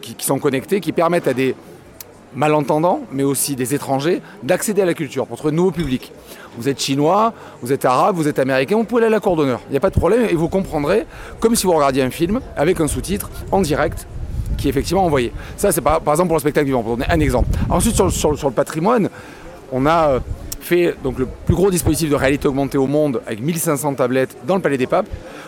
qui sont connectés, qui permettent à des malentendants, mais aussi des étrangers, d'accéder à la culture pour trouver de nouveaux publics. Vous êtes chinois, vous êtes arabe, vous êtes américain, vous pouvez aller à la cour d'honneur. Il n'y a pas de problème et vous comprendrez comme si vous regardiez un film avec un sous-titre en direct effectivement envoyé. Ça, c'est par, par exemple pour le spectacle vivant, pour donner un exemple. Ensuite, sur le patrimoine, on a euh, fait donc, le plus gros dispositif de réalité augmentée au monde avec 1500 tablettes dans le Palais des Papes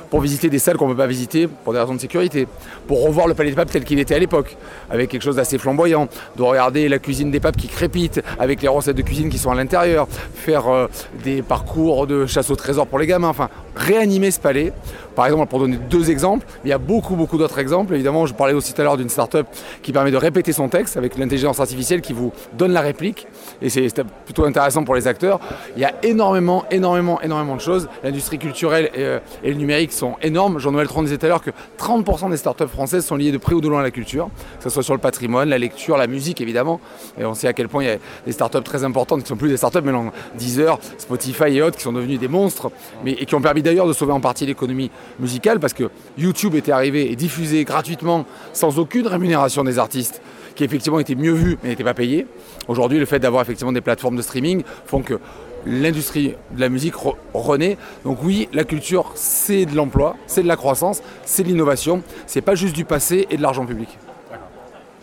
pour visiter des salles qu'on ne peut pas visiter pour des raisons de sécurité, pour revoir le Palais des Papes tel qu'il était à l'époque, avec quelque chose d'assez flamboyant, de regarder la cuisine des papes qui crépite, avec les recettes de cuisine qui sont à l'intérieur, faire euh, des parcours de chasse au trésor pour les gamins, enfin réanimer ce palais. Par exemple, pour donner deux exemples, il y a beaucoup beaucoup d'autres exemples. Évidemment, je parlais aussi tout à l'heure d'une start-up qui permet de répéter son texte avec l'intelligence artificielle qui vous donne la réplique, et c'est plutôt intéressant pour les acteurs. Il y a énormément, énormément, énormément de choses. L'industrie culturelle et, euh, et le numérique sont énormes. Jean-Noël Tron disait tout à l'heure que 30% des startups françaises sont liées de près ou de loin à la culture, que ce soit sur le patrimoine, la lecture, la musique évidemment. Et on sait à quel point il y a des startups très importantes qui sont plus des startups, mais non, Deezer, Spotify et autres qui sont devenus des monstres, mais, et qui ont permis d'ailleurs de sauver en partie l'économie musicale parce que YouTube était arrivé et diffusé gratuitement sans aucune rémunération des artistes qui effectivement étaient mieux vus mais n'étaient pas payés. Aujourd'hui, le fait d'avoir effectivement des plateformes de streaming font que l'industrie de la musique re- renaît. Donc oui, la culture, c'est de l'emploi, c'est de la croissance, c'est de l'innovation. C'est pas juste du passé et de l'argent public.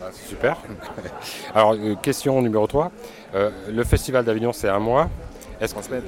Ah, c'est super. Alors, euh, question numéro 3. le Festival d'Avignon, c'est un mois. Est-ce trois semaines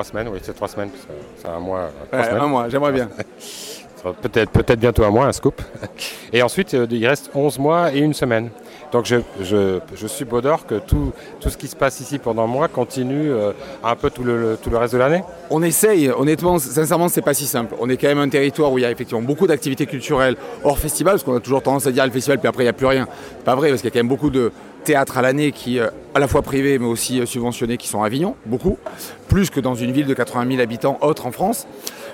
Trois semaines, oui, c'est trois semaines. C'est un mois. euh, Ouais, un mois, j'aimerais bien. Peut-être peut bientôt un mois, un scoop. Et ensuite, euh, il reste 11 mois et une semaine. Donc je, je, je suis Baudor que tout, tout ce qui se passe ici pendant un mois continue euh, un peu tout le, tout le reste de l'année On essaye, honnêtement, sincèrement, c'est pas si simple. On est quand même un territoire où il y a effectivement beaucoup d'activités culturelles hors festival, parce qu'on a toujours tendance à dire le festival, puis après il n'y a plus rien. C'est pas vrai, parce qu'il y a quand même beaucoup de théâtres à l'année qui, euh, à la fois privés, mais aussi euh, subventionnés, qui sont à Avignon, beaucoup, plus que dans une ville de 80 000 habitants autres en France.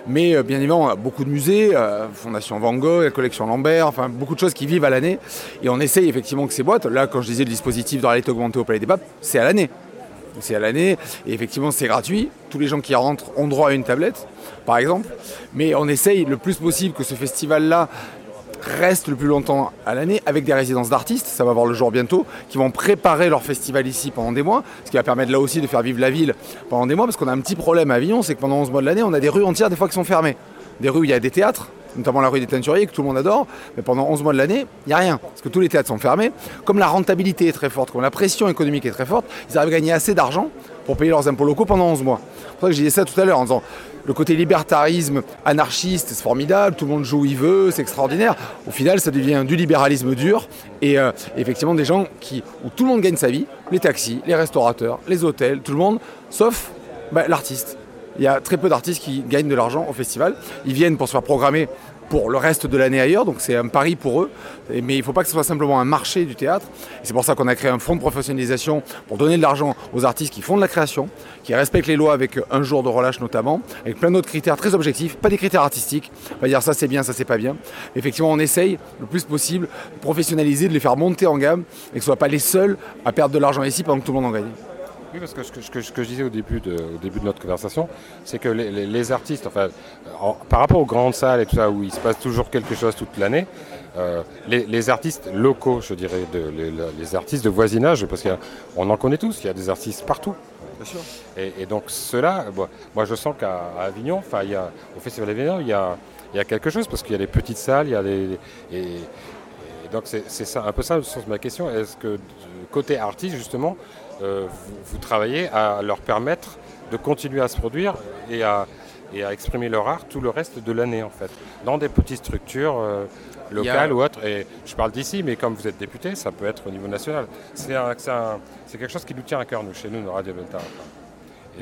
Mais euh, bien évidemment, beaucoup de musées, Fondation Van Gogh, collection Lambert, enfin beaucoup de choses qui vivent à l'année. Et on essaye effectivement que ces boîtes, là quand je disais le dispositif de réalité augmentée au Palais des Papes, c'est à l'année. C'est à l'année et effectivement c'est gratuit. Tous les gens qui rentrent ont droit à une tablette, par exemple. Mais on essaye le plus possible que ce festival-là reste le plus longtemps à l'année avec des résidences d'artistes, ça va voir le jour bientôt, qui vont préparer leur festival ici pendant des mois, ce qui va permettre là aussi de faire vivre la ville pendant des mois, parce qu'on a un petit problème à Avignon, c'est que pendant 11 mois de l'année, on a des rues entières des fois qui sont fermées. Des rues où il y a des théâtres, notamment la rue des Teinturiers, que tout le monde adore, mais pendant 11 mois de l'année, il n'y a rien, parce que tous les théâtres sont fermés. Comme la rentabilité est très forte, comme la pression économique est très forte, ils arrivent à gagner assez d'argent pour payer leurs impôts locaux pendant 11 mois. C'est pour ça que je disais ça tout à l'heure en disant le côté libertarisme anarchiste, c'est formidable, tout le monde joue où il veut, c'est extraordinaire. Au final, ça devient du libéralisme dur et euh, effectivement des gens qui, où tout le monde gagne sa vie, les taxis, les restaurateurs, les hôtels, tout le monde, sauf bah, l'artiste. Il y a très peu d'artistes qui gagnent de l'argent au festival. Ils viennent pour se faire programmer pour le reste de l'année ailleurs, donc c'est un pari pour eux. Mais il ne faut pas que ce soit simplement un marché du théâtre. C'est pour ça qu'on a créé un fonds de professionnalisation pour donner de l'argent aux artistes qui font de la création, qui respectent les lois avec un jour de relâche notamment, avec plein d'autres critères très objectifs, pas des critères artistiques. On va dire ça c'est bien, ça c'est pas bien. Effectivement, on essaye le plus possible de professionnaliser, de les faire monter en gamme et que ce ne pas les seuls à perdre de l'argent ici pendant que tout le monde en gagne? Oui, parce que ce que, ce que- ce que je disais au début de, au début de notre conversation, c'est que les, les- les artistes, enfin, en- par rapport aux grandes salles et tout ça, où il se passe toujours quelque chose toute l'année, euh, les, les artistes locaux, je dirais, de, les, artistes de voisinage, parce qu'on en connaît tous, il y a des artistes partout. Et, et donc bon, moi je sens qu'à Avignon, enfin, il y a, au Festival d'Avignon, il y a, il y a quelque chose, parce qu'il y a des petites salles, il y a des... et- et donc c'est ça, un peu ça le sens de ma question. Est-ce que côté artiste, justement, vous, vous travaillez à leur permettre de continuer à se produire et à, et à exprimer leur art tout le reste de l'année, en fait, dans des petites structures euh, locales a- ou autres. Et je parle d'ici, mais comme vous êtes député, ça peut être au niveau national. C'est quelque chose qui nous tient à cœur, nous, chez nous, nous, Radio Delta.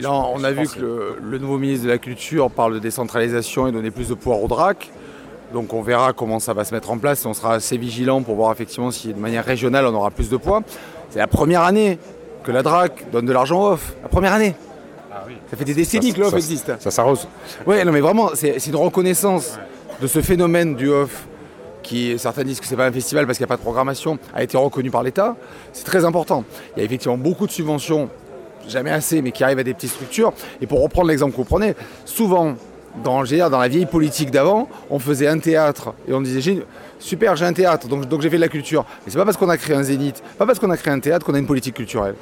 Là, on a vu que le, le nouveau ministre de la Culture parle de décentralisation et donner plus de pouvoir au DRAC. Donc on verra comment ça va se mettre en place et on sera assez vigilant pour voir effectivement si de manière régionale on aura plus de poids. C'est la première année que la DRAC donne de l'argent off. La première année. Ça fait des décennies Ça- que l'off existe. Ça s'arrose. Oui, non mais vraiment, c'est c'est une reconnaissance de ce phénomène du off qui, certains disent que c'est pas un festival parce qu'il n'y a pas de programmation, a été reconnu par l'État. C'est très important. Il y a effectivement beaucoup de subventions, jamais assez, mais qui arrivent à des petites structures. Et pour reprendre l'exemple que vous prenez, souvent, dans, la vieille politique d'avant, on faisait un théâtre et on disait super, j'ai un théâtre, donc, donc j'ai fait de la culture. Mais c'est pas parce qu'on a créé un zénith, pas parce qu'on a créé un théâtre qu'on a une politique culturelle.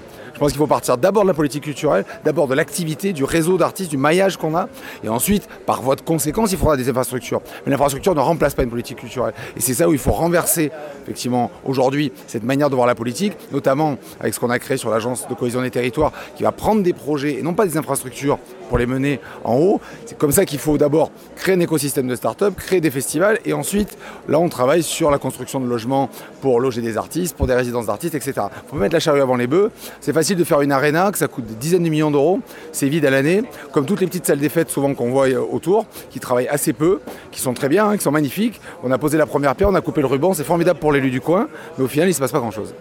Je pense qu'il faut partir d'abord de la politique culturelle, d'abord de l'activité, du réseau d'artistes, du maillage qu'on a, et ensuite, par voie de conséquence, il faudra des infrastructures. Mais l'infrastructure ne remplace pas une politique culturelle. Et c'est ça où il faut renverser, effectivement, aujourd'hui, cette manière de voir la politique, notamment avec ce qu'on a créé sur l'agence de cohésion des territoires, qui va prendre des projets, et non pas des infrastructures, pour les mener en haut. C'est comme ça qu'il faut d'abord créer un écosystème de start-up, créer des festivals, et ensuite, là, on travaille sur la construction de logements pour loger des artistes, pour des résidences d'artistes, etc. Il faut mettre la charrue avant les bœufs. C'est facile de faire une arena, que ça coûte des dizaines de millions d'euros, c'est vide à l'année, comme toutes les petites salles des fêtes souvent qu'on voit euh, autour, qui travaillent assez peu, qui sont très bien, hein, qui sont magnifiques. On a posé la première pierre, on a coupé le ruban, c'est formidable pour l'élu du coin, mais au final, il ne se passe pas grand-chose.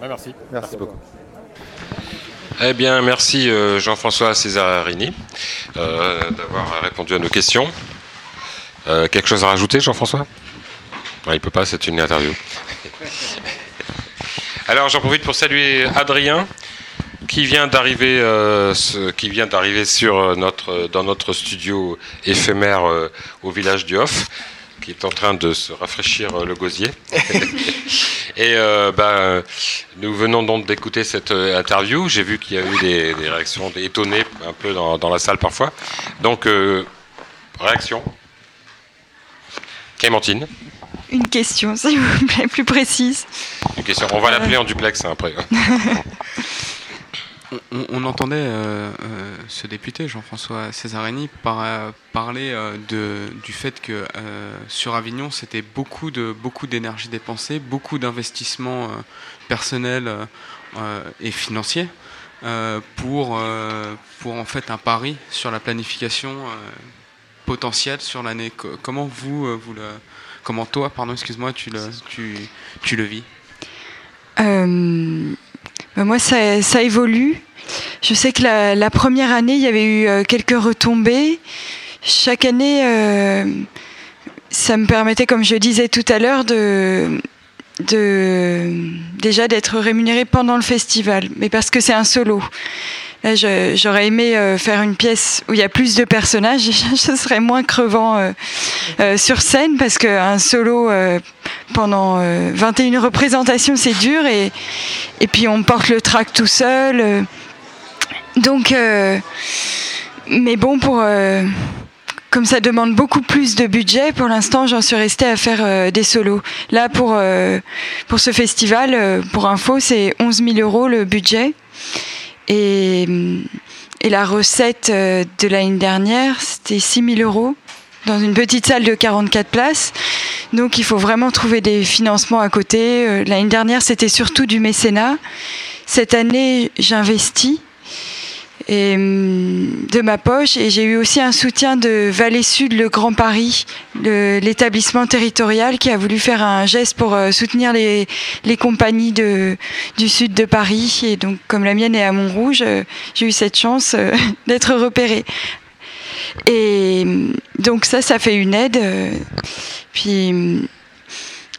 merci. Merci beaucoup. Eh bien, merci euh, Jean-François Césarini euh, d'avoir répondu à nos questions. Euh, quelque chose à rajouter, Jean-François? Il peut pas, c'est une interview. Alors, j'en profite pour saluer Adrien, qui vient d'arriver, euh, qui vient d'arriver sur euh, notre, dans notre studio éphémère euh, au village du Hof, qui est en train de se rafraîchir euh, le gosier. Et euh, ben, nous venons donc d'écouter cette euh, interview. J'ai vu qu'il y a eu des, des réactions étonnées un peu dans, dans la salle parfois. Donc, euh, réaction. Clémentine, Une question, s'il vous plaît, plus précise. une question. On va l'appeler en duplex hein, après. On, on entendait euh, euh, ce député, Jean-François Césarini, par- euh, parler euh, de, du fait que euh, sur Avignon, c'était beaucoup de beaucoup d'énergie dépensée, beaucoup d'investissements euh, personnels euh, euh, et financiers euh, pour, euh, pour en fait un pari sur la planification euh, potentielle sur l'année. Co- Comment vous, euh, vous le, comment toi, pardon, excuse-moi, tu le, vis? Euh, ben moi, ça, évolue. Je sais que la, première année, il y avait eu euh, quelques retombées. Chaque année, euh, ça me permettait, comme je disais tout à l'heure, de déjà d'être rémunéré pendant le festival, mais parce que c'est un solo. Je- j'aurais aimé euh, faire une pièce où il y a plus de personnages. Je serais moins crevant euh, euh, sur scène parce qu'un solo pendant euh, 21 représentations, c'est dur et, et puis on porte le track tout seul. donc, mais bon, pour. comme ça demande beaucoup plus de budget, pour l'instant, j'en suis restée à faire des solos. Là, pour, pour ce festival, pour info, c'est 11 000 euros le budget. Et, et la recette euh, de l'année dernière, c'était 6 000 euros dans une petite salle de 44 places. Donc il faut vraiment trouver des financements à côté. Euh, L'année dernière, c'était surtout du mécénat. Cette année, j'investis et, hum, de ma poche et j'ai eu aussi un soutien de Vallée Sud, le Grand Paris, l'établissement territorial qui a voulu faire un geste pour euh, soutenir les, les compagnies de, du sud de Paris. Et donc, comme la mienne est à Montrouge, euh, j'ai eu cette chance euh, d'être repérée. Et hum, donc ça, ça fait une aide. Puis hum,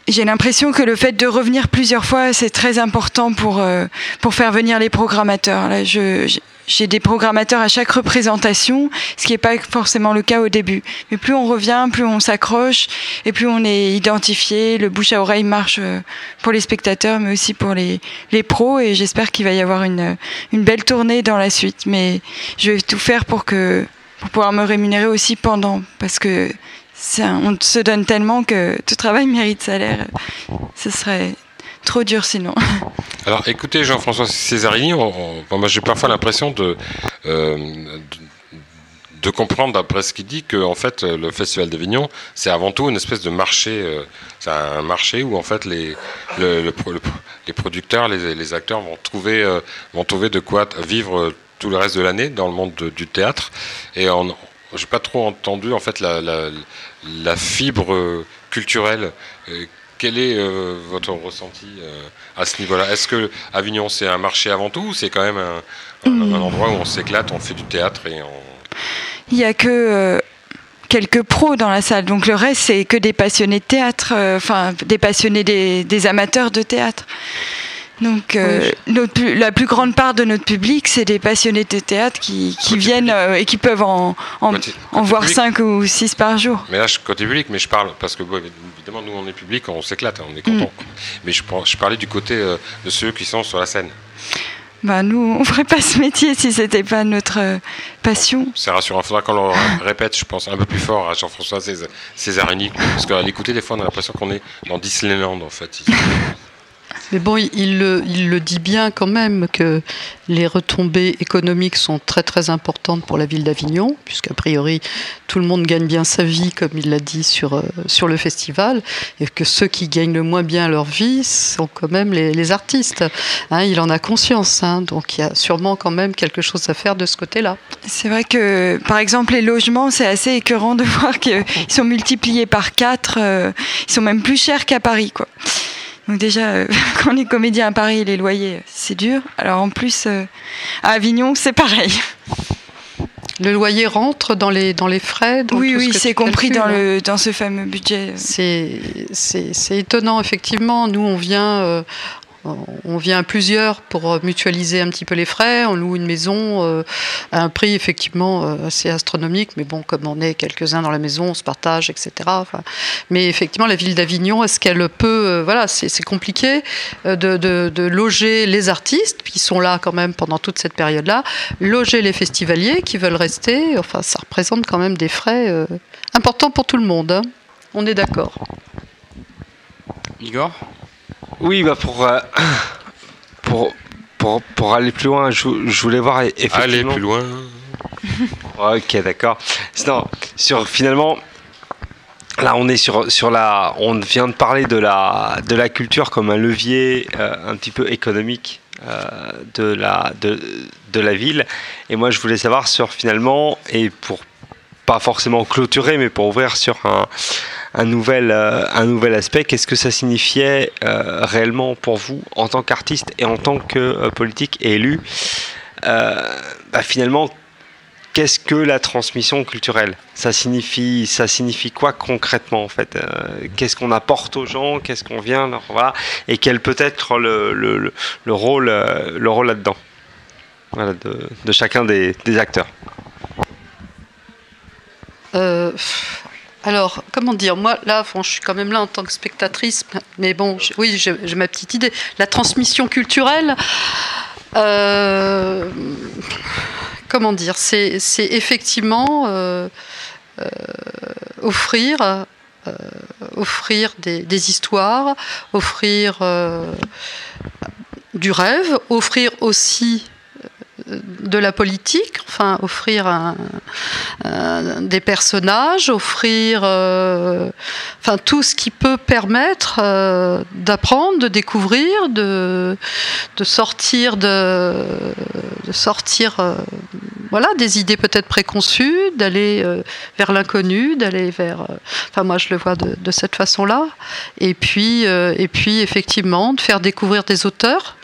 j'ai l'impression que le fait de revenir plusieurs fois, c'est très important pour, euh, pour faire venir les programmateurs. Là, je, j'ai- des programmateurs à chaque représentation, ce qui n'est pas forcément le cas au début. Mais plus on revient, plus on s'accroche et plus on est identifié. Le bouche à oreille marche euh, pour les spectateurs, mais aussi pour les, les pros. Et j'espère qu'il va y avoir une, une belle tournée dans la suite. Mais je vais tout faire pour, que, pour pouvoir me rémunérer aussi pendant, parce que on se donne tellement que tout travail mérite salaire. Ce serait trop dur sinon. Alors, écoutez, Jean-François Césarini, j'ai parfois l'impression de, euh, de, de comprendre, d'après ce qu'il dit, que en fait, le Festival d'Avignon, c'est avant tout une espèce de marché. euh, c'est un marché où en fait les, les producteurs, les, acteurs vont trouver, euh, vont trouver de quoi vivre tout le reste de l'année dans le monde de- du théâtre. Et on, j'ai pas trop entendu en fait la, la, la fibre euh, culturelle. Euh, quel est euh, votre ressenti euh, à ce niveau-là? Est-ce que Avignon c'est un marché avant tout ou c'est quand même un, un- un endroit où on s'éclate, on fait du théâtre et on... Il y a que euh, quelques pros dans la salle, donc le reste c'est que des passionnés de théâtre, enfin des passionnés des, des amateurs de théâtre. Donc euh, notre la plus grande part de notre public, c'est des passionnés de théâtre qui, qui viennent euh, et qui peuvent en, en, en voir public. 5 ou 6 par jour. Mais là, je côté public, mais je parle parce que bon, évidemment, nous, on est public, on s'éclate, on est content. Mm. quoi. Mais je, par- je parlais du côté euh, de ceux qui sont sur la scène. Bah, nous, on ferait pas ce métier si c'était pas notre passion. C'est rassurant. Il faudra qu'on le répète, je pense, un peu plus fort à Jean-François Cés- Césarini. Parce qu'à l'écouter, des fois, on a l'impression qu'on est dans Disneyland, en fait. Mais bon, il, le, dit bien quand même que les retombées économiques sont très très importantes pour la ville d'Avignon, puisqu'a priori tout le monde gagne bien sa vie, comme il l'a dit sur, euh, sur le festival, et que ceux qui gagnent le moins bien leur vie sont quand même les, artistes. Hein, il en a conscience, hein, donc il y a sûrement quand même quelque chose à faire de ce côté-là. C'est vrai que, par exemple, les logements, c'est assez écœurant de voir qu'ils sont multipliés par 4. ils sont même plus chers qu'à Paris, quoi. Donc déjà, euh, quand on est comédien à Paris, les loyers, c'est dur. Alors en plus, euh, à Avignon, c'est pareil. Le loyer rentre dans les, dans les frais dans Oui, oui, c'est compris calcules, dans, hein. le, dans ce fameux budget. C'est étonnant, effectivement. Nous, on vient, euh, on vient à plusieurs pour euh, mutualiser un petit peu les frais. On loue une maison euh, à un prix, effectivement, euh, assez astronomique. Mais bon, comme on est quelques-uns dans la maison, on se partage, etc. Mais effectivement, la ville d'Avignon, est-ce qu'elle peut. voilà, c'est compliqué de, loger les artistes, qui sont là quand même pendant toute cette période-là, loger les festivaliers qui veulent rester. Enfin, ça représente quand même des frais importants pour tout le monde. hein. On est d'accord. Igor? Oui, bah pour, euh, pour, pour, pour aller plus loin, je, je voulais voir e- effectivement. Aller plus loin. ok, d'accord. Non, sur finalement. Là, on est sur, sur la. On vient de parler de la, de la culture comme un levier euh, un petit peu économique euh, de, la, de, de la ville. Et moi, je voulais savoir sur finalement, et pour pas forcément clôturer, mais pour ouvrir sur un, un nouvel, euh, un nouvel aspect, qu'est-ce que ça signifiait euh, réellement pour vous en tant qu'artiste et en tant que euh, politique et élu bah, Finalement, qu'est-ce que la transmission culturelle? Ça signifie, ça signifie quoi concrètement en fait? Qu'est-ce qu'on apporte aux gens? Qu'est-ce qu'on vient leur, voilà, Et quel peut être le, le, le- le rôle, le rôle là-dedans? De, de chacun des, des acteurs alors, comment dire Moi, là, je suis quand même là en tant que spectatrice, mais bon, oui, j'ai ma petite idée. La transmission culturelle, euh, comment dire C'est effectivement euh, euh, offrir. des, histoires, offrir du rêve, offrir aussi de la politique, enfin offrir un- un- des personnages, offrir euh, enfin tout ce qui peut permettre euh, d'apprendre, de découvrir, de, sortir de, sortir euh, voilà des idées peut-être préconçues, d'aller euh, vers l'inconnu, d'aller vers euh, enfin moi je le vois de, cette façon-là. Et puis euh, et puis effectivement de faire découvrir des auteurs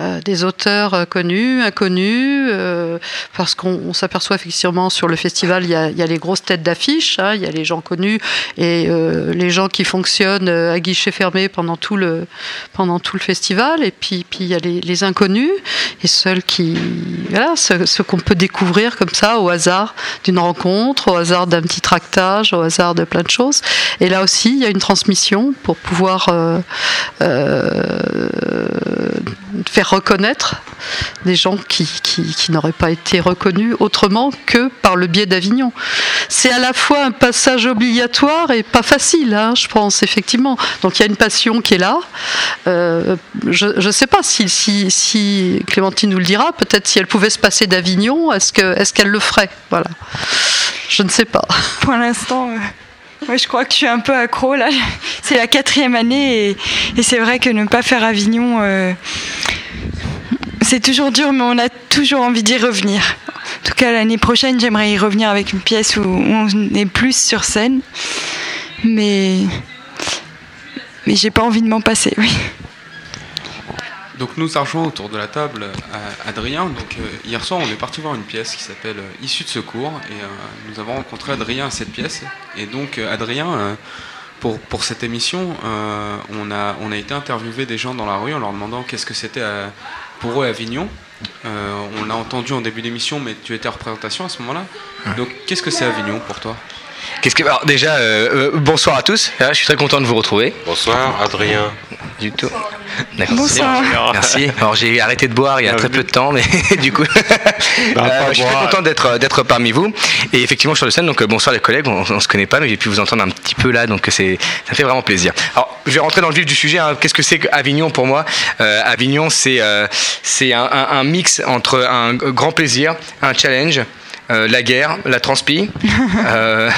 euh, des auteurs euh, connus, inconnus, euh, parce qu'on on s'aperçoit effectivement sur le festival, il y a, les grosses têtes d'affiche, hein, il y a les gens connus et les gens qui fonctionnent à guichet fermé pendant tout le, pendant tout le festival, et puis, puis il y a les, inconnus et ceux qui, voilà, ceux, ceux qu'on peut découvrir comme ça au hasard d'une rencontre, au hasard d'un petit tractage, au hasard de plein de choses. Et là aussi, il y a une transmission pour pouvoir euh, reconnaître des gens qui, n'auraient pas été reconnus autrement que par le biais d'Avignon. C'est à la fois un passage obligatoire et pas facile, hein, je pense, effectivement. Donc il y a une passion qui est là. Euh, je ne sais pas si, Clémentine nous le dira, peut-être si elle pouvait se passer d'Avignon, est-ce qu'elle le ferait? Voilà. Je ne sais pas. Pour l'instant, euh, je crois que je suis un peu accro là. C'est la quatrième année et, et c'est vrai que ne pas faire Avignon, euh, c'est toujours dur, mais on a toujours envie d'y revenir. En tout cas, l'année prochaine, j'aimerais y revenir avec une pièce où on est plus sur scène, mais mais j'ai pas envie de m'en passer. Oui. Donc nous rejoint autour de la table euh, Adrien. Donc euh, hier soir on est parti voir une pièce qui s'appelle euh, Issue de secours et nous avons rencontré Adrien à cette pièce. Et donc Adrien, pour, pour cette émission, on, a, on a été interviewer des gens dans la rue en leur demandant qu'est-ce que c'était pour eux Avignon. Euh, on l'a entendu en début d'émission, mais tu étais en représentation à ce moment-là. Donc, qu'est-ce que c'est Avignon pour toi? Qu'est-ce que alors, déjà euh, euh, bonsoir à tous. Ah, je suis très content de vous retrouver. Bonsoir Adrien. Du tout. D'accord. Bonsoir. Merci. Alors j'ai arrêté de boire il y a très peu de temps, mais du coup, Bah, euh, je suis très content d'être d'être parmi vous. Et effectivement sur le scène, donc bonsoir les collègues. On, on se connaît pas, mais j'ai pu vous entendre un petit peu là, donc c'est ça me fait vraiment plaisir. Alors je vais rentrer dans le vif du sujet. hein. Qu'est-ce que c'est que Avignon pour moi? Euh, Avignon, c'est euh, c'est un, un- un mix entre un grand plaisir, un challenge, euh, la guerre, la transpi. euh,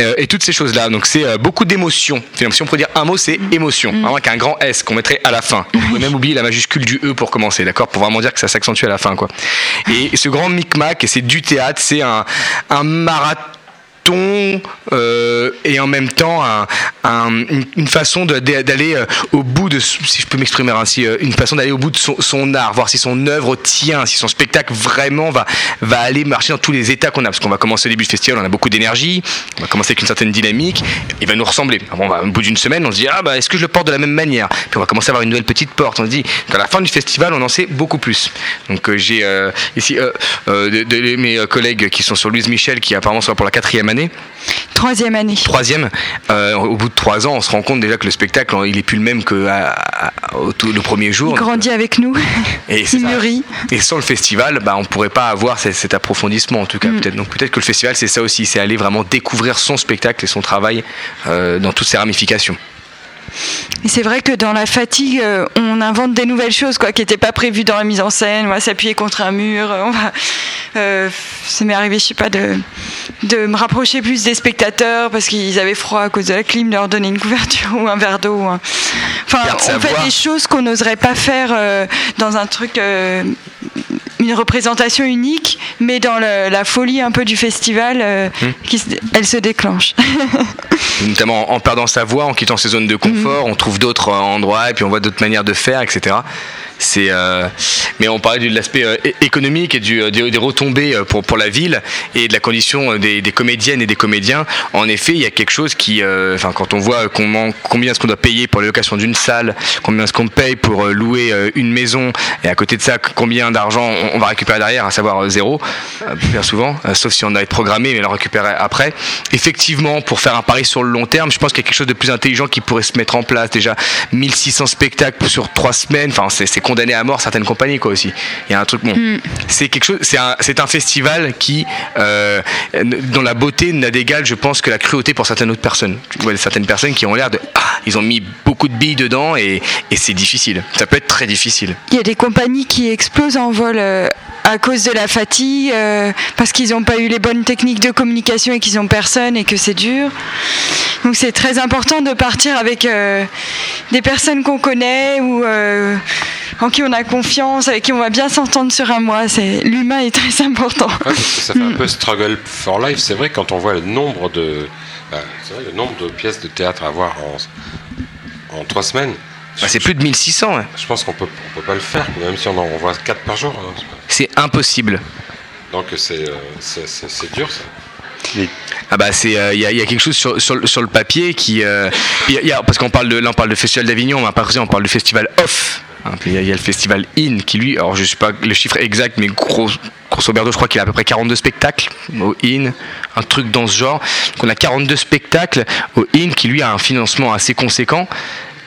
euh, et toutes ces choses-là. Donc c'est beaucoup d'émotions. Si on pourrait dire un mot, c'est émotion. Vraiment avec un grand S qu'on mettrait à la fin. Vous pouvez même oublier la majuscule du E pour commencer, d'accord? Pour vraiment dire que ça s'accentue à la fin, quoi. Et ce grand micmac, et c'est du théâtre, c'est un, un marathon euh, et en même temps un- un- une, façon d'aller au bout de, si je peux m'exprimer ainsi, une façon d'aller au bout de son, art, voir si son œuvre tient, si son spectacle vraiment va, va aller marcher dans tous les états qu'on a. Parce qu'on va commencer au début du festival, on a beaucoup d'énergie, on va commencer avec une certaine dynamique, il va nous ressembler. Alors, on va, au bout d'une semaine, on se dit, ah bah est-ce que je le porte de la même manière? Puis on va commencer à avoir une nouvelle petite porte. On se dit, qu'à la fin du festival, on en sait beaucoup plus. Donc euh, j'ai euh, ici de- mes collègues qui sont sur Louise Michel, qui apparemment sera pour la quatrième année. Troisième année. Troisième, euh, au bout de trois ans, on se rend compte déjà que le spectacle, il est plus le même que à- à- le premier Il jour. grandit avec nous. Et, Il mûrit. Et sans le festival, bah, on pourrait pas avoir cet, cet approfondissement en tout cas. Peut-être. Donc peut-être que le festival, c'est ça aussi, c'est aller vraiment découvrir son spectacle et son travail euh, dans toutes ses ramifications. C'est vrai que dans la fatigue, euh, on invente des nouvelles choses quoi, qui n'étaient pas prévues dans la mise en scène. On va s'appuyer contre un mur. euh, On va, euh, ça m'est arrivé, je sais pas, de, de me rapprocher plus des spectateurs parce qu'ils avaient froid à cause de la clim, de leur donner une couverture ou un verre d'eau. un- Enfin, on fait voix. des choses qu'on n'oserait pas faire euh, dans un truc. euh, une représentation unique, mais dans le- la folie un peu du festival, Hmm. qui elle se déclenche. notamment en perdant sa voix, en quittant ses zones de confort, on trouve d'autres endroits et puis on voit d'autres manières de faire, etc. Euh, mais on parlait de l'aspect euh, économique et euh, des, retombées pour, pour la ville et de la condition des, comédiennes et des comédiens. En effet, il y a quelque chose qui, enfin, quand on voit combien est-ce qu'on doit payer pour la location d'une salle, combien est-ce qu'on paye pour louer une maison, et à côté de ça, combien d'argent on, va récupérer derrière, à savoir zéro, bien souvent, sauf si on a été programmé, mais le récupérer après. Effectivement, pour faire un pari sur le long terme, je pense qu'il y a quelque chose de plus intelligent qui pourrait se mettre en place. Déjà, 1600 spectacles sur trois semaines, enfin, c'est condamné à mort certaines compagnies, quoi, aussi. Il y a un truc, bon, c'est quelque chose, c'est un, c'est un festival qui, euh, dont la beauté n'a d'égal, je pense, que la cruauté pour certaines autres personnes. Tu vois, certaines personnes qui ont l'air de, ah, ils ont mis beaucoup de billes dedans et, et c'est difficile. Ça peut être très difficile. Il y a des compagnies qui explosent en vol euh, à cause de la fatigue, euh, parce qu'ils n'ont pas eu les bonnes techniques de communication et qu'ils n'ont personne et que c'est dur. Donc c'est très important de partir avec des personnes qu'on connaît ou en qui on a confiance, avec qui on va bien s'entendre sur un mois. C'est l'humain est très important. Ouais, ça fait un peu struggle for life. C'est vrai quand on voit le nombre de, euh, vrai, le nombre de pièces de théâtre à voir en, en trois semaines. Bah, c'est plus de 1600. ouais. Je pense qu'on peut, on peut pas le faire, même si on en voit quatre par jour. hein. C'est impossible. Donc c'est, euh, dur ça. Ah bah c'est il y, a, y a quelque chose sur, sur, le- sur le papier qui euh, y a- parce qu'on parle de là on parle de festival d'Avignon mais après on parle du festival off hein, il y, a- le festival in qui lui alors je sais pas le chiffre exact mais gros grosso je crois qu'il a à peu près 42 spectacles au in un truc dans ce genre. Donc on a 42 spectacles au in qui lui a un financement assez conséquent.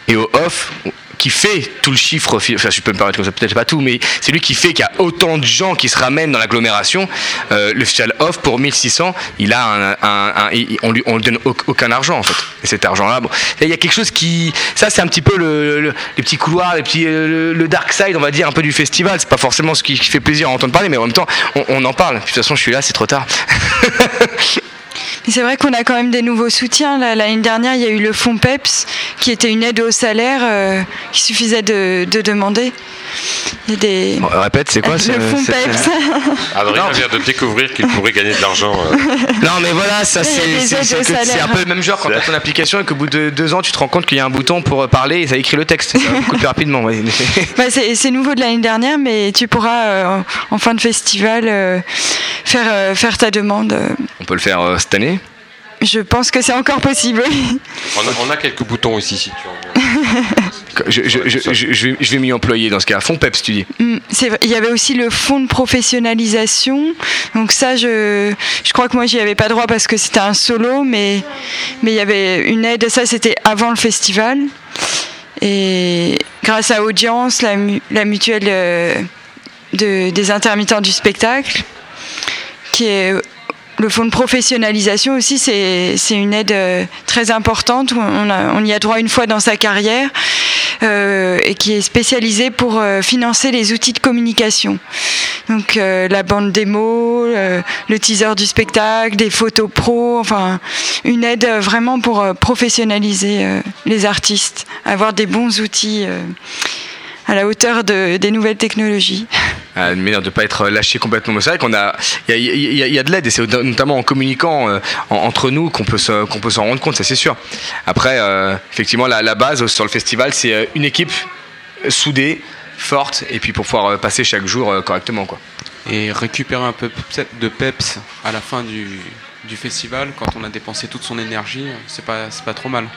Et au off qui fait tout le chiffre, enfin je peux me permettre comme ça, peut-être pas tout, mais c'est lui qui fait qu'il y a autant de gens qui se ramènent dans l'agglomération. Euh, le festival off pour 1600, il a un, on lui on lui donne au- aucun argent en fait. Et cet argent-là, bon, il y a quelque chose qui, ça c'est un petit peu le, le- les petits couloirs, les petits, euh, le, dark side, on va dire un peu du festival. C'est pas forcément ce qui, fait plaisir à entendre parler, mais en même temps on, en parle. De toute façon, je suis là, c'est trop tard. Mais c'est vrai qu'on a quand même des nouveaux soutiens. L'année dernière, il y a eu le fonds PEPS, qui était une aide au salaire euh, qui suffisait de, de demander. Il y a des... Bon, répète, c'est quoi Le ce- fonds PEPS. Adrien vient de découvrir qu'il pourrait gagner de l'argent. euh. Non mais voilà, ça c'est un peu le même genre quand tu as ton application et qu'au bout de deux ans tu te rends compte qu'il y a un bouton pour parler et ça écrit le texte. Ça va beaucoup plus rapidement. ouais. Bah, c'est nouveau de l'année dernière, mais tu pourras euh, en- fin de festival euh, faire, euh, faire ta demande. On peut le faire euh, cette année? Je pense que c'est encore possible. On a, on a quelques boutons ici si tu en veux. Je, je, je, je, je vais, m'y employer dans ce cas. Fond PEPS, tu dis. Mm. Il y avait aussi le fonds de professionnalisation. Donc ça, je, je crois que moi, j'y avais pas droit parce que c'était un solo, mais, mais il y avait une aide. Ça, c'était avant le festival. Et grâce à Audience, la, mu- la mutuelle euh, de- des intermittents du spectacle, qui est le fonds de professionnalisation aussi, c'est une aide euh, très importante. On, y a droit une fois dans sa carrière euh, et qui est spécialisée pour euh, financer les outils de communication. Donc la bande démo, le teaser du spectacle, des photos pro, enfin une aide vraiment pour professionnaliser les artistes, avoir des bons outils à la hauteur de- des nouvelles technologies. Euh, une manière de ne pas être lâché complètement. Mais C'est vrai qu'on a, il y a, de l'aide et c'est notamment en communiquant euh, en- entre nous qu'on peut qu'on peut s'en rendre compte, ça c'est sûr. Après, euh, effectivement, la, base sur le festival, c'est euh, une équipe soudée, forte, et puis pour pouvoir passer chaque jour correctement, quoi. Et récupérer un peu de peps à la fin du, du festival, quand on a dépensé toute son énergie, c'est pas, c'est pas trop mal.